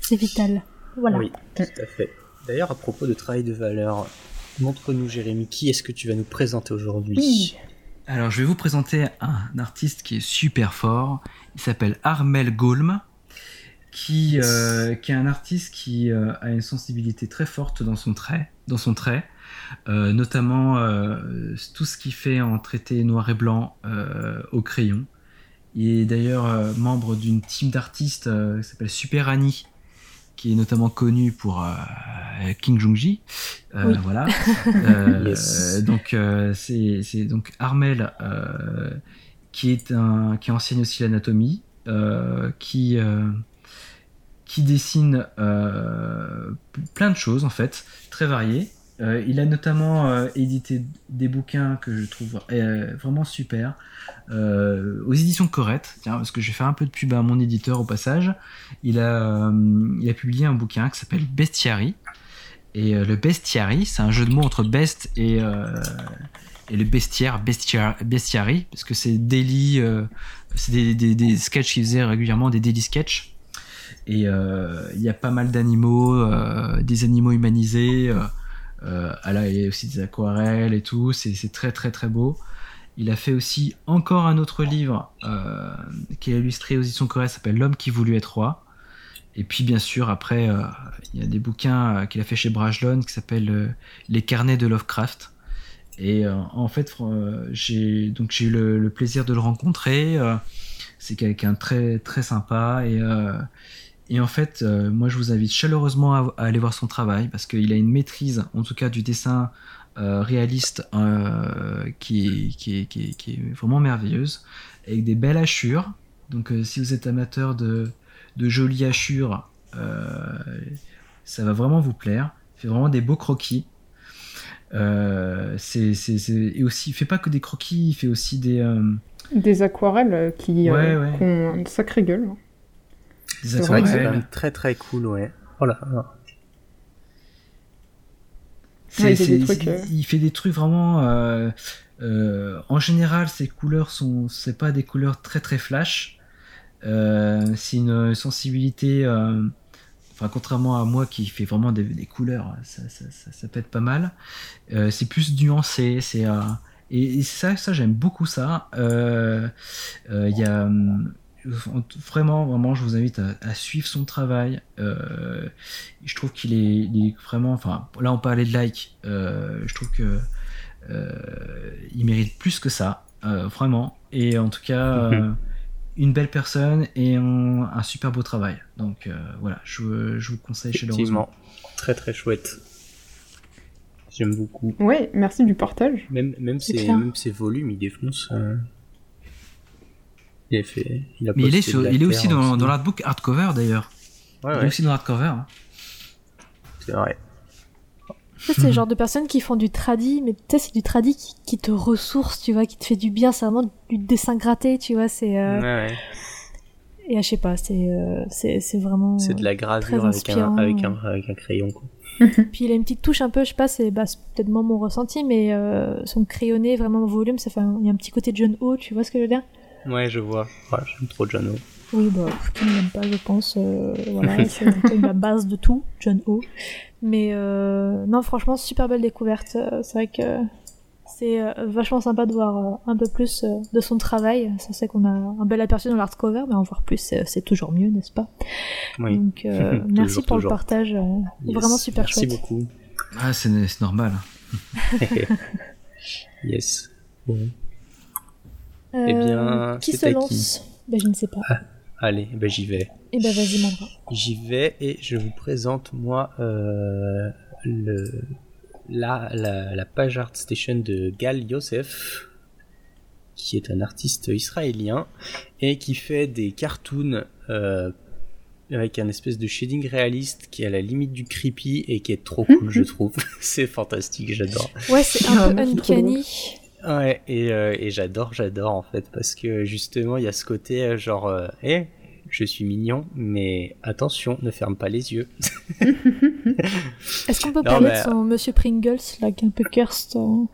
S1: c'est vital. Voilà.
S2: Oui, tout à fait. D'ailleurs, à propos de travail de valeur, Montre-nous, Jérémy, qui est-ce que tu vas nous présenter aujourd'hui
S4: Alors, je vais vous présenter un artiste qui est super fort. Il s'appelle Armel Golm, qui, euh, qui est un artiste qui euh, a une sensibilité très forte dans son trait, dans son trait. Euh, notamment tout ce qu'il fait en traité noir et blanc au crayon. Il est d'ailleurs membre d'une team d'artistes qui s'appelle Super Annie, qui est notamment connu pour euh, King Jung-ji. Euh, voilà. Euh, donc c'est donc Armel qui est un qui enseigne aussi l'anatomie, qui qui dessine plein de choses en fait, très variées. Euh, il a notamment euh, édité des bouquins que je trouve euh, vraiment super aux éditions Corette, tiens, parce que je vais faire un peu de pub à mon éditeur au passage. Il a, publié un bouquin qui s'appelle Bestiary. Et le Bestiary, c'est un jeu de mots entre best et, le bestiaire, bestiary, parce que c'est daily, c'est des, des, des, sketchs qu'il faisait régulièrement, des daily sketchs. Et il y a pas mal d'animaux, des animaux humanisés. Euh, elle a aussi des aquarelles et tout, c'est très très très beau. Il a fait aussi encore un autre livre euh, qui est illustré aux éditions Corée, s'appelle L'homme qui voulut être roi. Et puis bien sûr après euh, il y a des bouquins qu'il a fait chez Brajlon qui s'appellent Les carnets de Lovecraft. Et en fait j'ai donc j'ai eu le, plaisir de le rencontrer. c'est quelqu'un très très sympa et et en fait, euh, moi je vous invite chaleureusement à, aller voir son travail parce qu'il a une maîtrise, en tout cas du dessin euh, réaliste, euh, qui, qui, qui, est vraiment merveilleuse, avec des belles hachures. Donc si vous êtes amateur de, de jolies hachures, ça va vraiment vous plaire. Il fait vraiment des beaux croquis. c'est, Et aussi, il fait pas que des croquis, il fait aussi des...
S3: Des aquarelles qui ont une sacrée gueule.
S2: C'est vrai que c'est très très cool, ouais. Oh là.
S4: Euh. Il fait des trucs vraiment. Euh, euh, en général, ses couleurs sont, c'est pas des couleurs très très flash. c'est une sensibilité. Enfin, contrairement à moi qui fait vraiment des, couleurs, ça, ça, ça, peut être pas mal. c'est plus nuancé. C'est et, ça, ça j'aime beaucoup ça. Il y a hum, vraiment, vraiment, je vous invite à, suivre son travail. Euh, je trouve qu'il est, vraiment, enfin, là on parlait de like, euh, je trouve que euh, il mérite plus que ça, vraiment. Et en tout cas, une belle personne et un, super beau travail. Donc voilà, je, je, vous conseille chez
S2: Effectivement, très très chouette. J'aime beaucoup.
S3: Ouais, merci du partage.
S2: Même, même, ses, même ses volumes, il défonce. Il, fait,
S4: il, Mais il est, il est aussi dans, dans l'artbook hardcover d'ailleurs. il est aussi dans l'artcover. Hein.
S2: C'est vrai.
S1: C'est le genre de personnes qui font du tradi, mais tu sais, c'est du tradi qui, qui te ressource, tu vois, qui te fait du bien. C'est vraiment du dessin gratté, tu vois. C'est euh,
S2: Ouais, ouais.
S1: et euh, je sais pas, c'est euh, c'est c'est vraiment.
S2: C'est de la gravure avec un, avec, un, avec un crayon. Quoi.
S1: Puis il a une petite touche un peu, je sais pas, c'est bah, peut-être moi mon ressenti, mais euh, son crayonné vraiment au volume, ça fait un- il y a un petit côté John O, tu vois ce que je veux dire?
S2: Ouais, je vois. Ouais, J'aime trop John O.
S1: Oui, bah, qui ne l'aime pas, je pense. euh, voilà, c'est un peu la base de tout, John O. Mais euh, non, franchement, super belle découverte. Euh, C'est vrai que c'est euh, vachement sympa de voir euh, un peu plus euh, de son travail. Ça, c'est qu'on a un bel aperçu dans l'hardcover, mais en voir plus, c'est toujours mieux, n'est-ce pas?
S2: Oui.
S1: Donc, euh,
S2: Toujours,
S1: merci pour
S2: toujours.
S1: le partage. euh,
S2: Yes.
S1: Vraiment super
S2: Merci
S1: chouette.
S2: beaucoup.
S4: Ah, c'est c'est normal.
S2: yes. Bon.
S1: Euh,
S2: Eh bien,
S1: qui se
S2: qui
S1: lance Ben, je ne sais pas.
S2: Allez, ben j'y vais.
S1: Eh ben, vas-y, Mandra.
S2: J'y vais et je vous présente moi euh, le la, la, la page ArtStation de Gal Yosef, qui est un artiste israélien et qui fait des cartoons euh, avec un espèce de shading réaliste qui est à la limite du creepy et qui est trop cool, je trouve. C'est fantastique, j'adore.
S1: Ouais, c'est un peu
S3: Ah,
S1: uncanny.
S2: Ouais, et, euh, et j'adore, j'adore en fait, parce que justement, il y a ce côté euh, genre, euh, Eh, je suis mignon, mais attention, ne ferme pas les yeux.
S1: Est-ce qu'on peut
S2: Non,
S1: parler
S2: mais-
S1: de son Monsieur Pringles, là, qui est un peu cursed euh,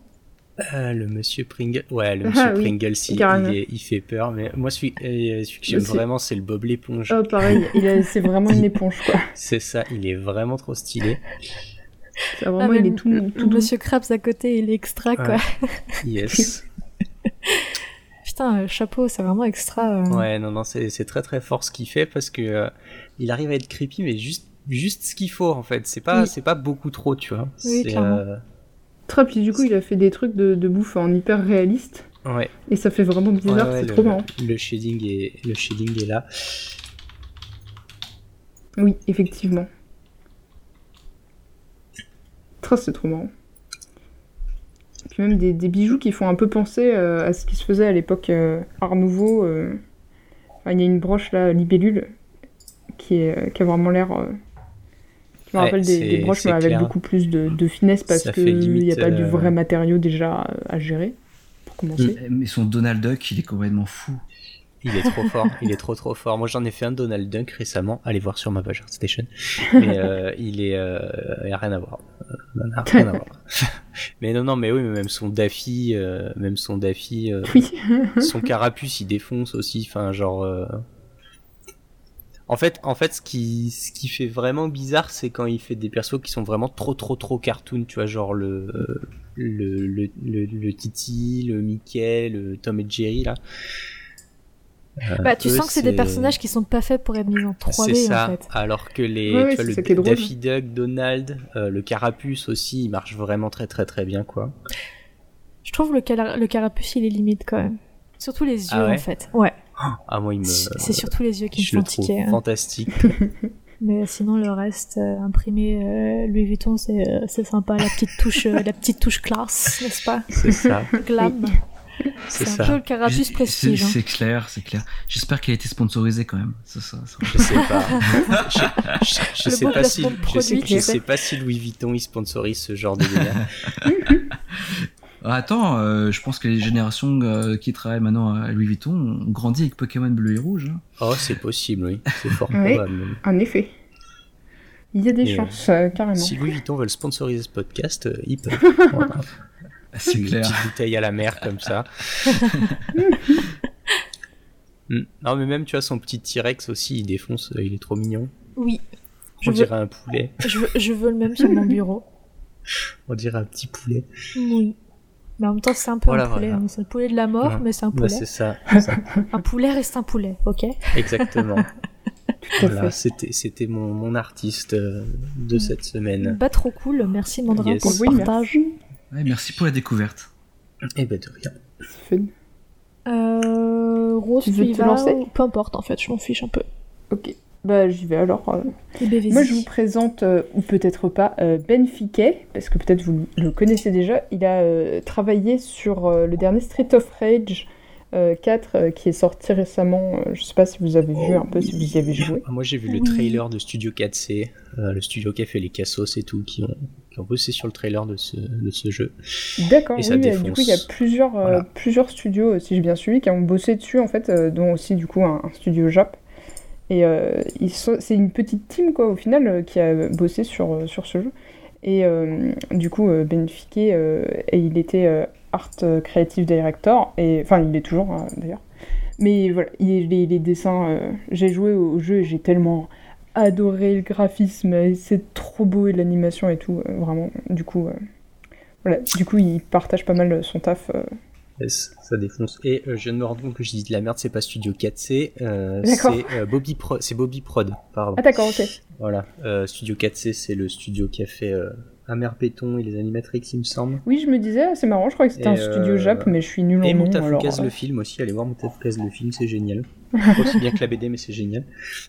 S2: Euh, le monsieur Pringle, ouais, le
S3: Ah
S2: monsieur
S3: oui,
S2: Pringles, il,
S3: carrément.
S2: il, est- il fait peur, mais moi, celui, euh, celui que j'aime vraiment, c'est le Bob l'éponge.
S3: Oh, pareil, c'est vraiment une éponge, quoi.
S2: C'est ça, il est vraiment trop stylé.
S3: Vraiment,
S1: Ah,
S3: il est tout.
S1: Monsieur Krabs à côté, il est extra, quoi.
S2: Yes.
S1: Putain, euh, chapeau, c'est vraiment extra. euh.
S2: Ouais, non, non, c'est c'est très très fort ce qu'il fait parce que euh, il arrive à être creepy, mais juste, juste ce qu'il faut en fait. C'est pas,
S1: Oui.
S2: c'est pas beaucoup trop, tu vois.
S1: Oui,
S2: C'est,
S1: clairement.
S2: euh,
S3: puis du coup, il a fait des trucs de, de bouffe en hyper réaliste.
S2: ouais.
S3: Et ça fait vraiment bizarre,
S2: Ouais, ouais,
S3: c'est trop marrant.
S2: le shading est, le shading est là.
S3: Oui, effectivement. Très, c'est trop marrant. Puis même des, des bijoux qui font un peu penser euh, à ce qui se faisait à l'époque euh, Art Nouveau. euh. Enfin, il y a une broche là, libellule, qui, est, qui a vraiment l'air. euh, qui me
S2: Ouais,
S3: rappelle des, des broches, mais avec
S2: clair.
S3: beaucoup plus de, de finesse parce qu'il n'y a pas du vrai matériau déjà à gérer, pour commencer.
S4: Mais son Donald Duck, il est complètement fou.
S2: Il est trop fort, il est trop trop fort. Moi j'en ai fait un Donald Duck récemment, allez voir sur ma page ArtStation. Mais euh, il est, euh, il y a rien à voir. Euh, rien à voir. mais non non mais oui, mais même son Daffy, euh, même son Daffy, euh,
S3: Oui.
S2: son carapuce il défonce aussi. Enfin genre. euh, En fait, en fait, ce qui, ce qui fait vraiment bizarre, c'est quand il fait des persos qui sont vraiment trop, trop, trop cartoon, tu vois, genre le, le, le, le, le Titi, le Mickey, le Tom et Jerry, là. Euh,
S1: Bah, tu
S2: eux,
S1: sens que c'est des personnages qui sont pas faits pour être mis en 3D,
S2: c'est ça.
S1: en fait.
S2: Alors que les,
S3: Ouais,
S2: tu vois, le. Daffy Duck, Donald, euh, le Carapuce aussi, il marche vraiment très, très, très bien, quoi.
S1: Je trouve le, le carapuce, il est limite quand même. Surtout les yeux,
S2: Ah ouais
S1: en fait. Ouais.
S2: Ah, moi, il me,
S1: C'est surtout les yeux qui
S2: je
S1: me
S2: le
S1: font
S2: trouve
S1: tiquer. hein.
S2: fantastique.
S1: Mais sinon, le reste, euh, imprimé euh, Louis Vuitton, c'est euh, c'est sympa. La petite touche, euh, la petite touche classe, n'est-ce pas?
S2: C'est ça,
S1: Glam.
S2: C'est
S1: un peu le carapuce
S4: C'est-
S1: prestige. hein.
S4: C'est clair, c'est clair. J'espère qu'il a été sponsorisé quand même. Ça, ça, ça-
S2: Je sais pas. je, je- sais pas si,
S1: placement de
S2: je sais,
S1: produit,
S2: je
S1: tu
S2: sais
S1: sais.
S2: pas si Louis Vuitton il sponsorise ce genre de délire.
S4: Ah, Attends, euh, je pense que les générations euh, qui travaillent maintenant à Louis Vuitton ont grandi avec Pokémon bleu et rouge. hein.
S2: Oh, c'est possible, oui. C'est fort probable.
S3: En effet. Il y a des
S2: Et,
S3: chances, euh, carrément.
S2: Si Louis Vuitton veulent sponsoriser ce podcast, euh, ils peuvent.
S4: C'est
S2: Une
S4: clair.
S2: petite bouteille à la mer comme ça. Hmm. Non, mais même, tu vois, son petit T-Rex aussi, il défonce, euh, il est trop mignon.
S1: Oui. Je
S2: On
S1: veux,
S2: dirait un poulet.
S1: je, veux, je veux le même sur mon bureau.
S2: On dirait un petit poulet.
S1: Oui. Mais en même temps, c'est un peu
S2: Voilà,
S1: un poulet.
S2: voilà.
S1: hein. C'est le poulet de la mort,
S2: Ouais.
S1: mais c'est un
S2: Bah,
S1: poulet.
S2: c'est ça. c'est ça.
S1: un poulet reste un poulet, ok?
S2: Exactement. Voilà, c'était, c'était mon, mon artiste euh, de cette semaine.
S1: Bah, trop cool. Merci, Mandra,
S2: Yes.
S1: pour le
S3: Oui,
S1: partage.
S3: merci.
S4: Ouais, merci pour la découverte.
S2: Eh ben, de rien.
S3: C'est fun.
S1: Euh, Rose,
S3: Tu veux te lancer
S1: ou- Peu importe, en fait, je m'en fiche un peu.
S3: Ok. Bah, j'y vais alors. euh.
S1: Et BVZ.
S3: Moi, je vous présente, euh, ou peut-être pas, euh, Ben Fiquet, parce que peut-être vous le connaissez déjà. Il a euh, travaillé sur euh, le dernier Street of Rage 4 qui est sorti récemment. je sais pas si vous avez vu un peu, si vous y avez joué.
S2: Moi j'ai vu le trailer de Studio 4C, le studio qui a fait les Cassos et tout, qui ont, qui ont bossé sur le trailer de ce, de ce jeu.
S3: D'accord, oui, du coup il y a plusieurs, plusieurs studios, si j'ai bien suivi, qui ont bossé dessus en fait, dont aussi du coup un, studio Jap. Et c'est une petite team quoi au final qui a bossé sur, sur ce jeu. Et euh, du coup, euh, Ben Fiquet, euh, et il était Art Creative Director, et enfin, il est toujours hein, d'ailleurs. Mais voilà, il, les, les, dessins, j'ai joué au jeu et j'ai tellement adoré le graphisme, c'est trop beau et l'animation et tout, vraiment. Du coup, voilà, du coup, il partage pas mal son taf
S2: ça défonce. Et euh, je viens de me rendre compte que je dis de la merde, c'est pas Studio 4C, euh, c'est euh, Bobby, Pro c'est Bobby Prod. Pardon.
S3: Ah d'accord, ok.
S2: Voilà, Studio 4C, c'est le studio qui a fait Amer Béton et les Animatrix, il me semble.
S3: Oui, je me disais, c'est marrant, je crois que c'était un studio Jap, mais je suis nul en
S2: Et
S3: nom.
S2: Et le film aussi, allez voir Moutafukaz le film, c'est génial. aussi bien que la BD, mais c'est génial.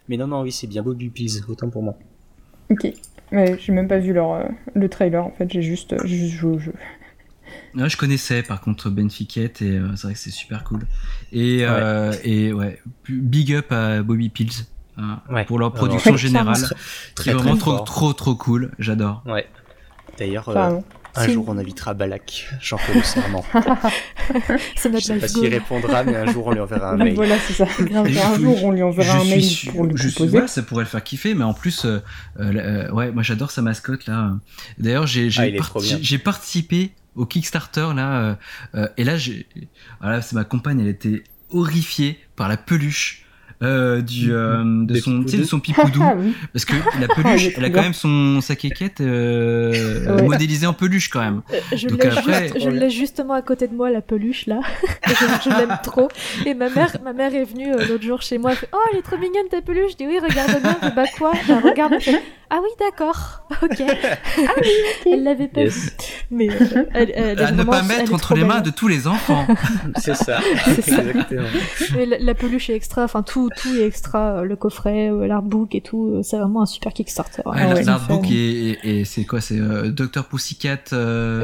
S2: Mais non, non, oui, c'est bien Bobby Pills, autant pour moi.
S3: Ok. Ouais, j'ai même pas vu leur, le trailer en fait, j'ai juste, juste joué au jeu
S4: je connaissais par contre Ben Fiquette et euh, c'est vrai que c'est super cool. Et, euh, et ouais, big up à Bobby Pills hein, pour leur production générale. Très, vraiment trop, trop, trop cool. J'adore.
S2: Ouais. D'ailleurs, euh, un jour on invitera Balak, j'en fais le serment.
S1: c'est notre
S2: Je sais pas s'il répondra, mais un jour on lui enverra un mail.
S3: Voilà, c'est ça. un jour on lui enverra un mail pour lui je proposer.
S4: Suis, ça pourrait le faire kiffer, mais en plus, ouais, moi j'adore sa mascotte là. D'ailleurs, j'ai ah, participé au Kickstarter là, euh, euh, et là, j'ai, voilà, c'est ma compagne, elle était horrifiée par la peluche euh, du euh, de son de son pipoudou. parce que la peluche elle a quand même son sa quéquette euh, modélisée en peluche quand même.
S1: Euh, je l'ai après... juste, justement à côté de moi la peluche là. Je, l'aime trop. Et ma mère ma mère est venue l'autre jour chez moi elle fait, oh elle est trop mignonne ta peluche. Je dis oui regarde bien bah quoi? Elle regarde elle fait, ah oui d'accord. Ok. Ah oui elle l'avait pas vu mais elle, elle,
S4: à ne pas mettre entre les mains de tous les enfants.
S2: C'est ça, exactement.
S1: Mais la, la peluche est extra enfin tout tout, est extra, euh, le coffret, euh, l'artbook et tout, euh, c'est vraiment un super Kickstarter.
S4: l'artbook et, c'est quoi C'est Dr Pussycat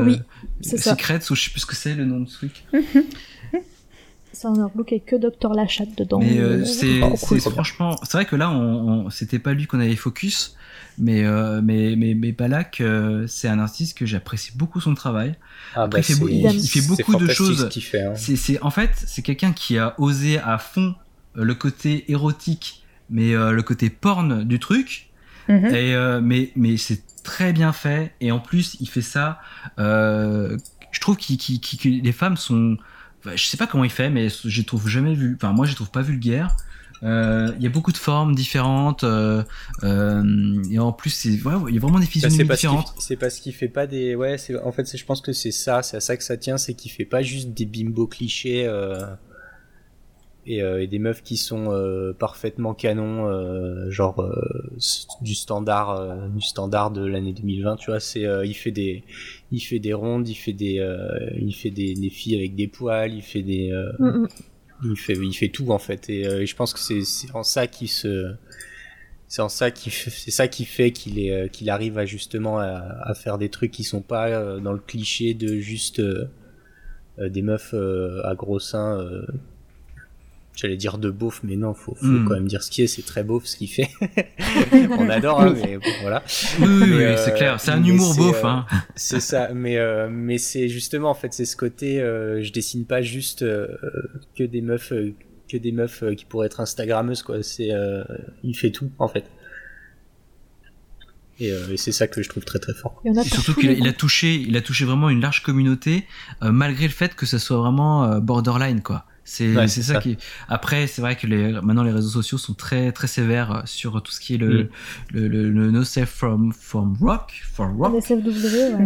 S1: oui,
S4: Secrets ou je sais plus ce que c'est le nom de ce truc.
S1: c'est un artbook avec que Dr Lachat dedans.
S4: Mais c'est franchement, c'est vrai que là, on, c'était pas lui qu'on avait focus, mais mais mais mais Balak, c'est un artiste que j'apprécie beaucoup son travail.
S2: Ah bah
S4: il, fait il, fait beaucoup de choses.
S2: Hein.
S4: C'est en fait c'est quelqu'un qui a osé à fond euh, le côté érotique, mais euh, le côté porn du truc. Mhm. Et, euh, mais mais c'est très bien fait. Et en plus, il fait ça. je trouve que les femmes sont. Je sais pas comment il fait, mais je les trouve jamais vu. Enfin, moi, je les trouve pas vulgaires. Il y a beaucoup de formes différentes et en plus il y a vraiment des physionomies différentes.
S2: C'est parce qu'il fait pas des ouais en fait je pense que c'est ça c'est à ça que ça tient c'est qu'il fait pas juste des bimbos clichés euh, et, des meufs qui sont euh, parfaitement canon euh, genre du standard du standard de l'année 2020 tu vois c'est il fait des il fait des rondes il fait des il fait des, des, filles avec des poils il fait des mm, mm. il fait il fait tout en fait et, je pense que c'est en ça qu'il se c'est en ça qui c'est ça qui fait qu'il est qu'il arrive à justement à, à, faire des trucs qui sont pas dans le cliché de juste des meufs à gros seins J'allais dire de beauf, mais non, faut, faut hmm. quand même dire ce qui est. C'est très beauf ce qu'il fait. On adore, hein, mais bon, voilà.
S4: Oui, oui, oui c'est euh, clair. C'est un humour beauf.
S2: Euh,
S4: hein.
S2: c'est ça. Mais euh, mais c'est justement en fait c'est ce côté. je dessine pas juste que des meufs que des meufs qui pourraient être instagrammeuses quoi. C'est il fait tout en fait. Et, et c'est ça que je trouve très très fort.
S4: Et surtout qu'il a, touché, il a touché vraiment une large communauté, malgré le fait que ça soit vraiment borderline quoi. C'est ça, qui. Après, c'est vrai que les, maintenant les réseaux sociaux sont très très sévères sur tout ce qui est le, mm. le, le, no safe from from rock, for rock.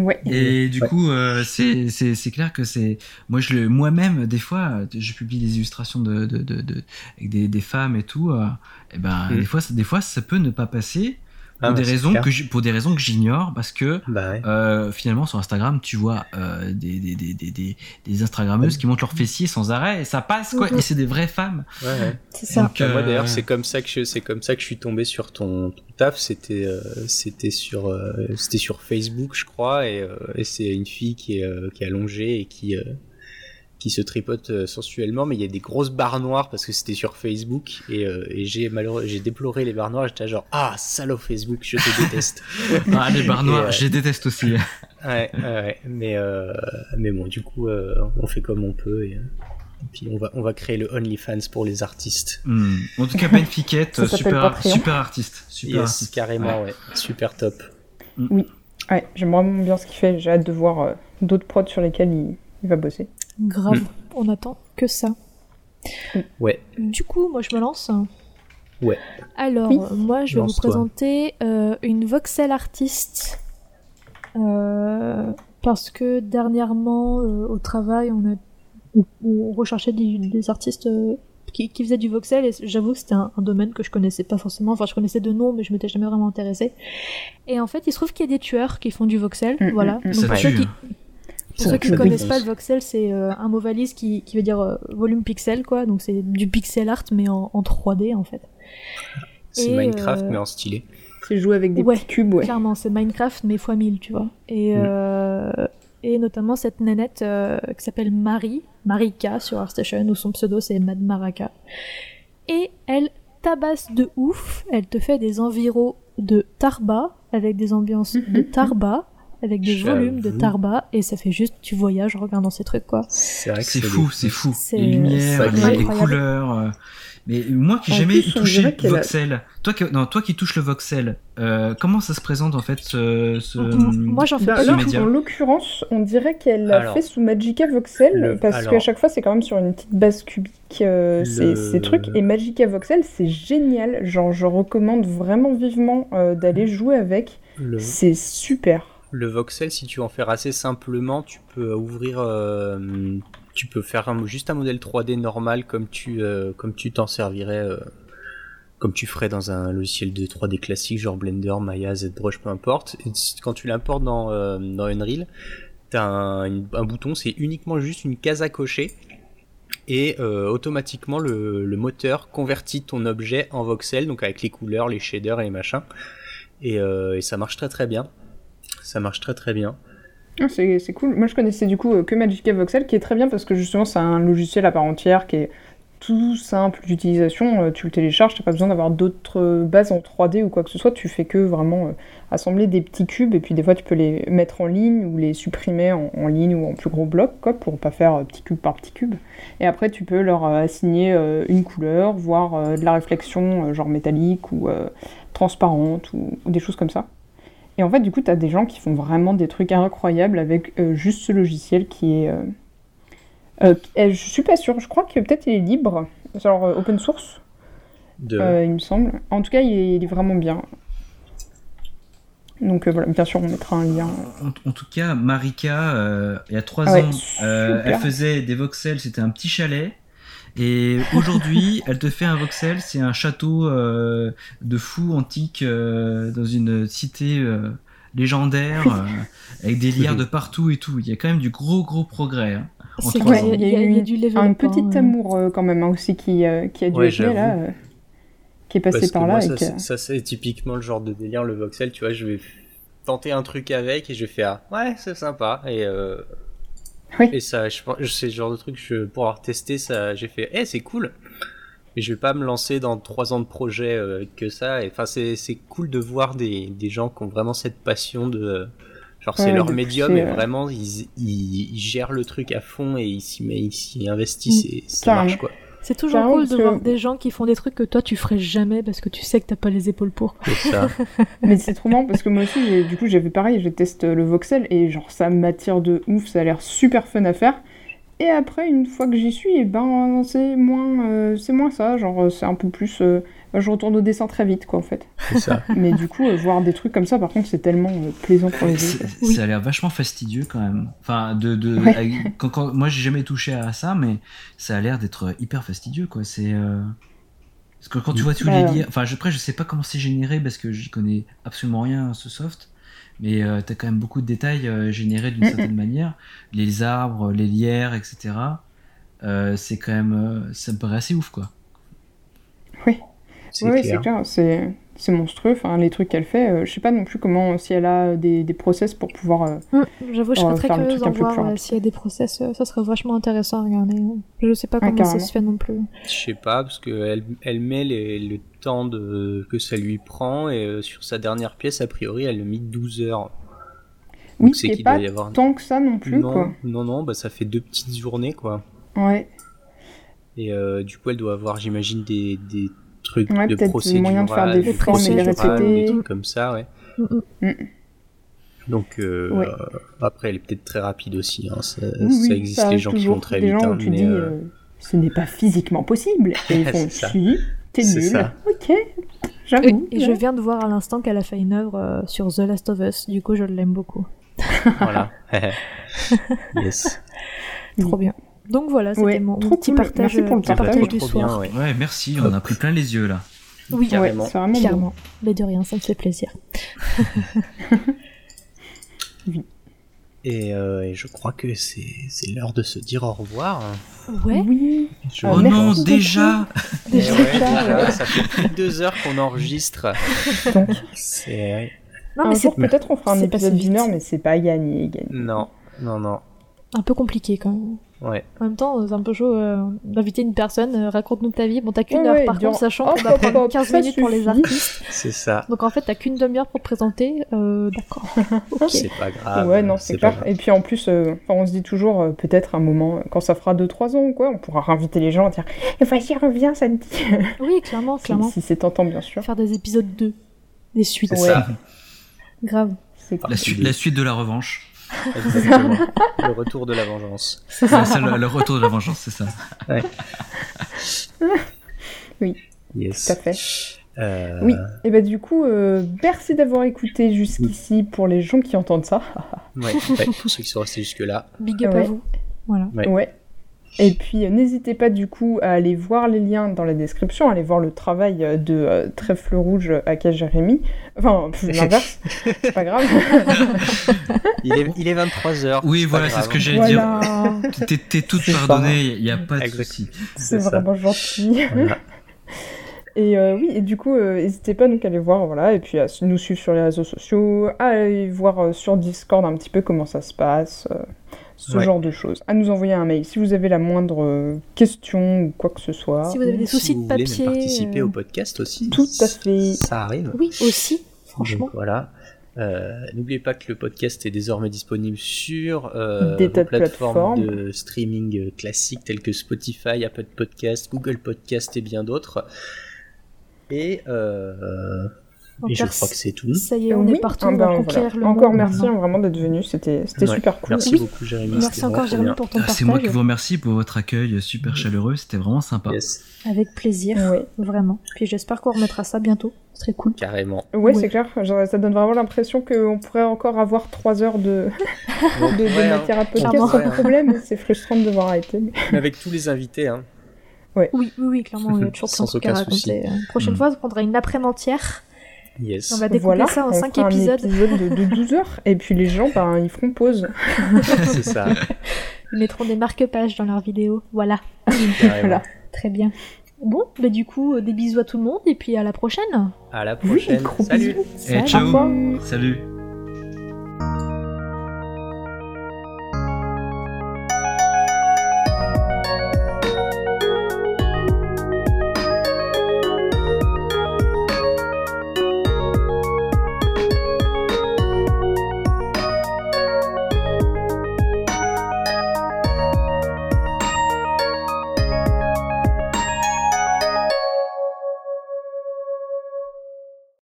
S1: ouais.
S4: Et du coup, euh, c'est c'est clair que c'est moi je le moi-même des fois je publie des illustrations de, de, de, de avec des, des femmes et tout. Euh, et ben mm. des fois des fois ça peut ne pas passer ah, pour, des raisons que pour des raisons que j'ignore parce que bah euh, finalement sur Instagram tu vois euh, des, des, des, des, des Instagrammeuses qui montrent leurs fessiers sans arrêt et ça passe quoi et c'est des vraies femmes.
S2: Ouais, ouais. c'est ça. Donc, euh, moi d'ailleurs c'est comme ça que je, c'est comme ça que je suis tombé sur ton, ton taf. C'était euh, c'était sur euh, c'était sur Facebook je crois et, et c'est une fille qui est qui est allongée et qui qui se tripotent euh, sensuellement, mais il y a des grosses barres noires parce que c'était sur Facebook et, euh, et j'ai malheureux, j'ai déploré les barres noires. J'étais genre ah salaud Facebook, je te déteste.
S4: Ah, les barres noires,
S2: euh,
S4: je les déteste aussi.
S2: ouais, ouais, ouais, mais euh, mais bon, du coup, euh, on fait comme on peut et, et puis on va on va créer le OnlyFans pour les artistes.
S4: Hmm. En tout cas, Ben Fiquette,
S3: Ça s'appelle
S4: super, super artiste. Super
S2: Yes,
S4: artiste.
S2: carrément, ouais. super top.
S3: Ouais, j'aime vraiment bien ce qu'il fait. J'ai hâte de voir euh, d'autres prods sur lesquels il, il va bosser.
S1: Grave, on attend que ça.
S2: Ouais.
S1: Du coup, moi je me lance.
S2: Ouais.
S1: Alors,
S3: Oui.
S1: euh, moi je vais vous présenter euh, une voxel artiste. Euh, parce que dernièrement, euh, au travail, on, a, on, on recherchait des, des artistes euh, qui, qui faisaient du voxel et j'avoue que c'était un, un domaine que je connaissais pas forcément. Enfin, je connaissais de nom, mais je m'étais jamais vraiment intéressée. Et en fait, il se trouve qu'il y a des tueurs qui font du voxel.
S3: Mm,
S1: voilà.
S3: mm, mm.
S1: Donc,
S4: Ça
S1: pour ceux
S4: tue.
S1: qui. Pour ceux qui ne connaissent pas le voxel, c'est euh, un mot valise qui, qui veut dire euh, volume pixel, quoi. Donc c'est du pixel art, mais en, en 3D, en fait.
S2: C'est Minecraft
S1: euh,
S2: mais en stylé.
S3: C'est jouer avec des
S1: Ouais,
S3: petits cubes, ouais.
S1: Clairement, c'est Minecraft, mais fois 1000, tu vois. Et,
S2: Mm.
S1: euh, et notamment cette nénette euh, qui s'appelle Marie, Marika sur ArtStation, où son pseudo c'est Mad Maraka. Et elle tabasse de ouf, elle te fait des enviros de Tarba, avec des ambiances de Tarba, avec des volumes de Tarba, et ça fait juste, tu voyages en regardant ces trucs, quoi.
S2: C'est vrai que
S4: C'est fou, c'est fou. Les lumières, les, couleurs. euh, Mais moi qui jamais touché le voxel, toi qui, non, toi qui touches le voxel, euh, comment ça se présente en fait ce,
S1: Moi j'en fais
S3: Bah,
S1: pas
S3: en l'occurrence, on dirait qu'elle l'a fait sous Magica Voxel,
S2: Le-
S3: parce qu'à chaque fois, c'est quand même sur une petite base cubique, euh, ces,
S2: Le-
S3: ces trucs. Et Magica Voxel, c'est génial. Genre, je recommande vraiment vivement euh, d'aller jouer avec.
S2: le,
S3: C'est super.
S2: Le voxel, si tu veux en faire assez simplement, tu peux ouvrir, euh, tu peux faire juste un modèle 3D normal comme tu, euh, comme tu t'en servirais, euh, comme tu ferais dans un logiciel de 3D classique, genre Blender, Maya, ZBrush, peu importe. Quand tu l'importes dans, dans Unreal, t'as un, un bouton, c'est uniquement juste une case à cocher. Et automatiquement, le, moteur convertit ton objet en voxel, donc avec les couleurs, les shaders et les machins. Et, et ça marche très très bien. Ça marche très très bien.
S3: Ah, c'est cool. Moi, je connaissais du coup euh, que Magica Voxel, qui est très bien parce que justement, c'est un logiciel à part entière qui est tout simple d'utilisation. Euh, tu le télécharges, t'as pas besoin d'avoir d'autres bases en 3D ou quoi que ce soit. Tu fais que vraiment euh, assembler des petits cubes et puis des fois, tu peux les mettre en ligne ou les supprimer en, ligne ou en plus gros bloc, quoi, pour pas faire petit cube par petit cube. Et après, tu peux leur assigner une couleur, voire de la réflexion, genre métallique ou transparente ou des choses comme ça. Et en fait, du coup, tu as des gens qui font vraiment des trucs incroyables avec euh, juste ce logiciel qui est. euh, euh, euh, je suis pas sûre, je crois que peut-être il est libre, genre open source,
S2: De...
S3: euh, il me semble. En tout cas, il est, il est vraiment bien. Donc euh, voilà, bien sûr, on mettra un lien.
S4: En, en tout cas, Marika, il y a trois
S3: Ah ouais,
S4: ans, elle faisait des voxels, c'était un petit chalet. Et aujourd'hui, elle te fait un voxel, c'est un château euh, de fou antique euh, dans une cité euh, légendaire euh, avec des lierres de partout et tout. Il y a quand même du gros gros progrès. hein. En
S1: C'est
S4: trois
S1: vrai,
S4: ans.
S1: il y, a- il y a du level
S3: Un petit
S1: hein.
S3: amour euh, quand même hein, aussi qui, euh, qui a dû
S2: Ouais,
S3: être là, euh, qui est passé
S2: Parce que
S3: par là.
S2: moi,
S3: et
S2: ça, c'est- ça, c'est typiquement le genre de délire, le voxel, tu vois, je vais tenter un truc avec et je vais faire ouais, c'est sympa. Et, euh,
S3: Oui.
S2: et ça, je pense, c'est le genre de truc, je, pour avoir testé ça, j'ai fait, eh, c'est cool. Mais je vais pas me lancer dans trois ans de projet euh, que ça. Et enfin, c'est, c'est cool de voir des, des gens qui ont vraiment cette passion de. Genre, c'est
S3: Ouais,
S2: leur médium et vraiment, ils, ils, ils gèrent le truc à fond et ils s'y, met- ils s'y investissent et ça marche quoi.
S1: C'est toujours cool de
S3: que-
S1: voir des gens qui font des trucs que toi tu ferais jamais parce que tu sais que t'as pas les épaules pour.
S2: C'est ça.
S3: Mais c'est trop marrant parce que moi aussi, j'ai- du coup, j'ai fait pareil, je teste le voxel et genre ça m'attire de ouf, ça a l'air super fun à faire. Et après, une fois que j'y suis, et ben c'est moins, euh, c'est moins ça, genre c'est un peu plus, euh, je retourne au dessin très vite quoi en fait.
S2: C'est ça.
S3: Mais du coup, euh, voir des trucs comme ça, par contre, c'est tellement euh, plaisant pour les yeux.
S1: Oui.
S4: Ça a l'air vachement fastidieux quand même. Enfin, de, de,
S3: Ouais.
S4: quand, quand- moi j'ai jamais touché à ça, mais ça a l'air d'être hyper fastidieux quoi. C'est euh, parce que quand tu vois tous les
S3: Bah,
S4: liens, enfin après je sais pas comment c'est généré parce que j'y connais absolument rien à ce soft, mais euh, t'as quand même beaucoup de détails euh, générés d'une
S3: Mm,
S4: certaine manière, les arbres, les lierres, etc. Euh, c'est quand même, euh, ça me paraît assez ouf quoi.
S2: C'est
S3: Oui,
S2: clair.
S3: c'est clair, c'est c'est monstrueux. Enfin, les trucs qu'elle fait, euh, je sais pas non plus comment, si elle a des, des process pour pouvoir. euh,
S1: Hum, J'avoue, je serais
S3: va
S1: très
S3: faire le
S1: curieuse
S3: truc un
S1: d'en
S3: peu
S1: voir euh, s'il y a des process. euh, Ça serait vachement intéressant à regarder. Je sais pas
S3: Ouais,
S1: comment ça se fait non plus.
S2: Je sais pas, parce qu'elle elle met les- le temps de, que ça lui prend, et euh, sur sa dernière pièce, a priori, elle a mis 12 heures.
S3: Oui,
S2: Donc c'est
S3: c'est
S2: qu'il
S3: pas
S2: doit y avoir...
S3: tant que ça non plus,
S2: non,
S3: quoi.
S2: non, non, bah ça fait deux petites journées, quoi.
S3: Ouais.
S2: Et euh, du coup, elle doit avoir, j'imagine, des, des trucs
S3: Ouais,
S2: de procédurales,
S3: moyen de faire des
S2: des
S1: formes et les
S2: procédurales,
S3: répéter.
S2: des trucs comme ça, ouais.
S1: Mm, mm.
S2: Donc euh,
S3: Ouais.
S2: euh, après, elle est peut-être très rapide aussi. Hein. Ça,
S3: Oui,
S2: ça existe
S3: ça
S2: les gens qui vont très
S3: des
S2: vite,
S3: gens
S2: hein,
S3: où tu
S2: mais
S3: dis,
S2: euh,
S3: euh, ce n'est pas physiquement possible. Et ils font, si, t'es nul.
S2: ça.
S3: Ok,
S1: Et,
S3: j'avoue.
S1: et je viens de voir à l'instant qu'elle a fait une œuvre euh, sur The Last of Us. Du coup, je l'aime beaucoup.
S2: voilà. yes.
S3: Oui.
S1: Trop bien. Donc voilà, c'était
S3: Ouais,
S1: mon
S3: trop
S1: petit
S3: cool.
S1: partage,
S3: Merci pour le
S1: petit
S3: partage.
S1: partage du soir.
S2: bien, ouais.
S4: Ouais, merci, on a pris plein les yeux là.
S1: Oui,
S3: Ouais,
S2: Carrément.
S3: vraiment beau.
S1: clairement. Mais de rien, ça me fait plaisir.
S2: Et, euh, et je crois que c'est c'est l'heure de se dire au revoir.
S1: Ouais.
S3: Oui.
S2: Je-
S3: Euh,
S4: oh
S3: merci
S4: non, déjà
S1: Déjà.
S2: ouais, déjà, ça fait plus de deux heures qu'on enregistre. C'est
S1: Non,
S3: un
S1: mais c'est
S3: jour, peut-être on fera un
S1: c'est
S3: épisode d'une heure, mais c'est pas gagné. gagné.
S2: non, non, non.
S1: un peu compliqué quand même.
S2: Ouais.
S1: En même temps, c'est un peu chaud euh, d'inviter une personne, euh, raconte-nous ta vie. Bon, t'as qu'une
S3: Ouais,
S1: heure
S3: ouais,
S1: par contre, sachant qu'on
S3: hop,
S1: prendre
S3: hop,
S1: 15
S3: ça
S1: minutes pour les
S3: suffit.
S1: artistes.
S2: C'est ça.
S1: Donc en fait, t'as qu'une demi-heure pour te présenter. Euh, D'accord.
S2: C'est pas grave.
S3: ouais, non, c'est clair. Et puis en plus, euh, on se dit toujours, euh, peut-être un moment, euh, quand ça fera 2-3 ans ou quoi, on pourra réinviter les gens à dire Et vas-y, reviens, ça dit.
S1: Oui, clairement,
S3: si
S1: clairement.
S3: si c'est tentant, bien sûr.
S1: Faire des épisodes 2. Des suites.
S2: C'est
S3: Ouais.
S2: ça.
S1: Grave.
S3: C'est
S4: la, suite- la suite de la revanche.
S2: Exactement. le retour de la vengeance.
S4: C'est le, le retour de la vengeance, c'est ça.
S2: Yes.
S3: tout à fait.
S2: Euh,
S3: Oui, et bah du coup, euh, merci d'avoir écouté jusqu'ici pour les gens qui entendent ça.
S2: Ouais, ouais, pour ceux qui sont restés jusque-là.
S1: Big up à vous. Voilà.
S2: Ouais.
S3: Ouais. Et puis euh, n'hésitez pas du coup à aller voir les liens dans la description, à aller voir le travail euh, de euh, Trèfle Rouge à Jérémy. Enfin, l'inverse, c'est pas grave.
S2: Il est, il est 23h.
S4: Oui, voilà, c'est ce que j'allais dire.
S3: voilà,
S4: T'es t'es toute pardonnée, il n'y a pas de souci.
S3: c'est
S2: ça.
S3: vraiment gentil.
S2: Voilà.
S3: Et euh, oui, et du coup, euh, n'hésitez pas donc à aller voir, voilà, et puis à nous suivre sur les réseaux sociaux, à aller voir euh, sur Discord un petit peu comment ça se passe, euh, ce
S2: Ouais.
S3: genre de choses. À nous envoyer un mail si vous avez la moindre euh, question ou quoi que ce soit.
S1: Si vous avez des
S2: Si
S1: soucis
S2: vous
S1: de
S2: voulez
S1: papier.
S2: même participer
S1: euh,
S2: au podcast aussi.
S3: Tout à fait.
S2: Ça arrive.
S1: Oui, aussi, franchement.
S2: Donc voilà. Euh, N'oubliez pas que le podcast est désormais disponible sur euh,
S3: Des
S2: vos
S3: tas de
S2: plateformes
S3: plateformes.
S2: de streaming classiques telles que Spotify, Apple Podcast, Google Podcast et bien d'autres. Et, euh, et je crois que c'est tout.
S1: Ça y est, on
S3: oui,
S1: est partout,
S3: ah ben, voilà.
S1: le
S3: Encore
S1: monde
S3: merci
S1: maintenant.
S3: hein, vraiment d'être venu, c'était
S2: Ouais.
S3: super cool.
S2: Merci
S1: Oui.
S2: beaucoup, Jérémy.
S1: Merci encore, Jérémy, pour ton
S4: Ah,
S1: partage.
S4: c'est moi qui vous remercie pour votre accueil super chaleureux, c'était vraiment sympa.
S2: Yes,
S1: Avec plaisir,
S3: Ouais,
S1: vraiment. Puis j'espère qu'on remettra ça bientôt. Ce serait cool.
S2: carrément.
S3: ouais,
S1: Ouais.
S3: c'est clair, genre, ça donne vraiment l'impression qu'on pourrait encore avoir 3 heures de, de, de
S2: Ouais,
S3: matière à podcast
S1: Clairement.
S3: sans problème. C'est frustrant de devoir arrêter. mais-
S2: avec tous les invités, hein.
S1: Oui, oui, oui, clairement, il y a toujours plein
S2: Sans
S1: de trucs à
S2: aucun souci.
S1: raconter. Euh, Prochaine
S4: Mm.
S1: fois, on prendra une après-midi entière.
S2: Yes.
S1: On va découper
S3: Voilà,
S1: ça en
S3: on
S1: 5
S3: fera
S1: épisodes.
S3: un épisode de, de 12 heures, et puis les gens, ben, ils feront pause.
S2: c'est ça.
S1: Ils mettront des marque-pages dans leurs vidéos. Voilà.
S3: Voilà.
S1: Très bien. Bon, bah du coup, euh, des bisous à tout le monde et puis à la prochaine.
S2: À la
S3: Oui,
S2: prochaine.
S3: gros
S2: Salut.
S3: bisous.
S4: Et
S1: Salut.
S4: ciao. Salut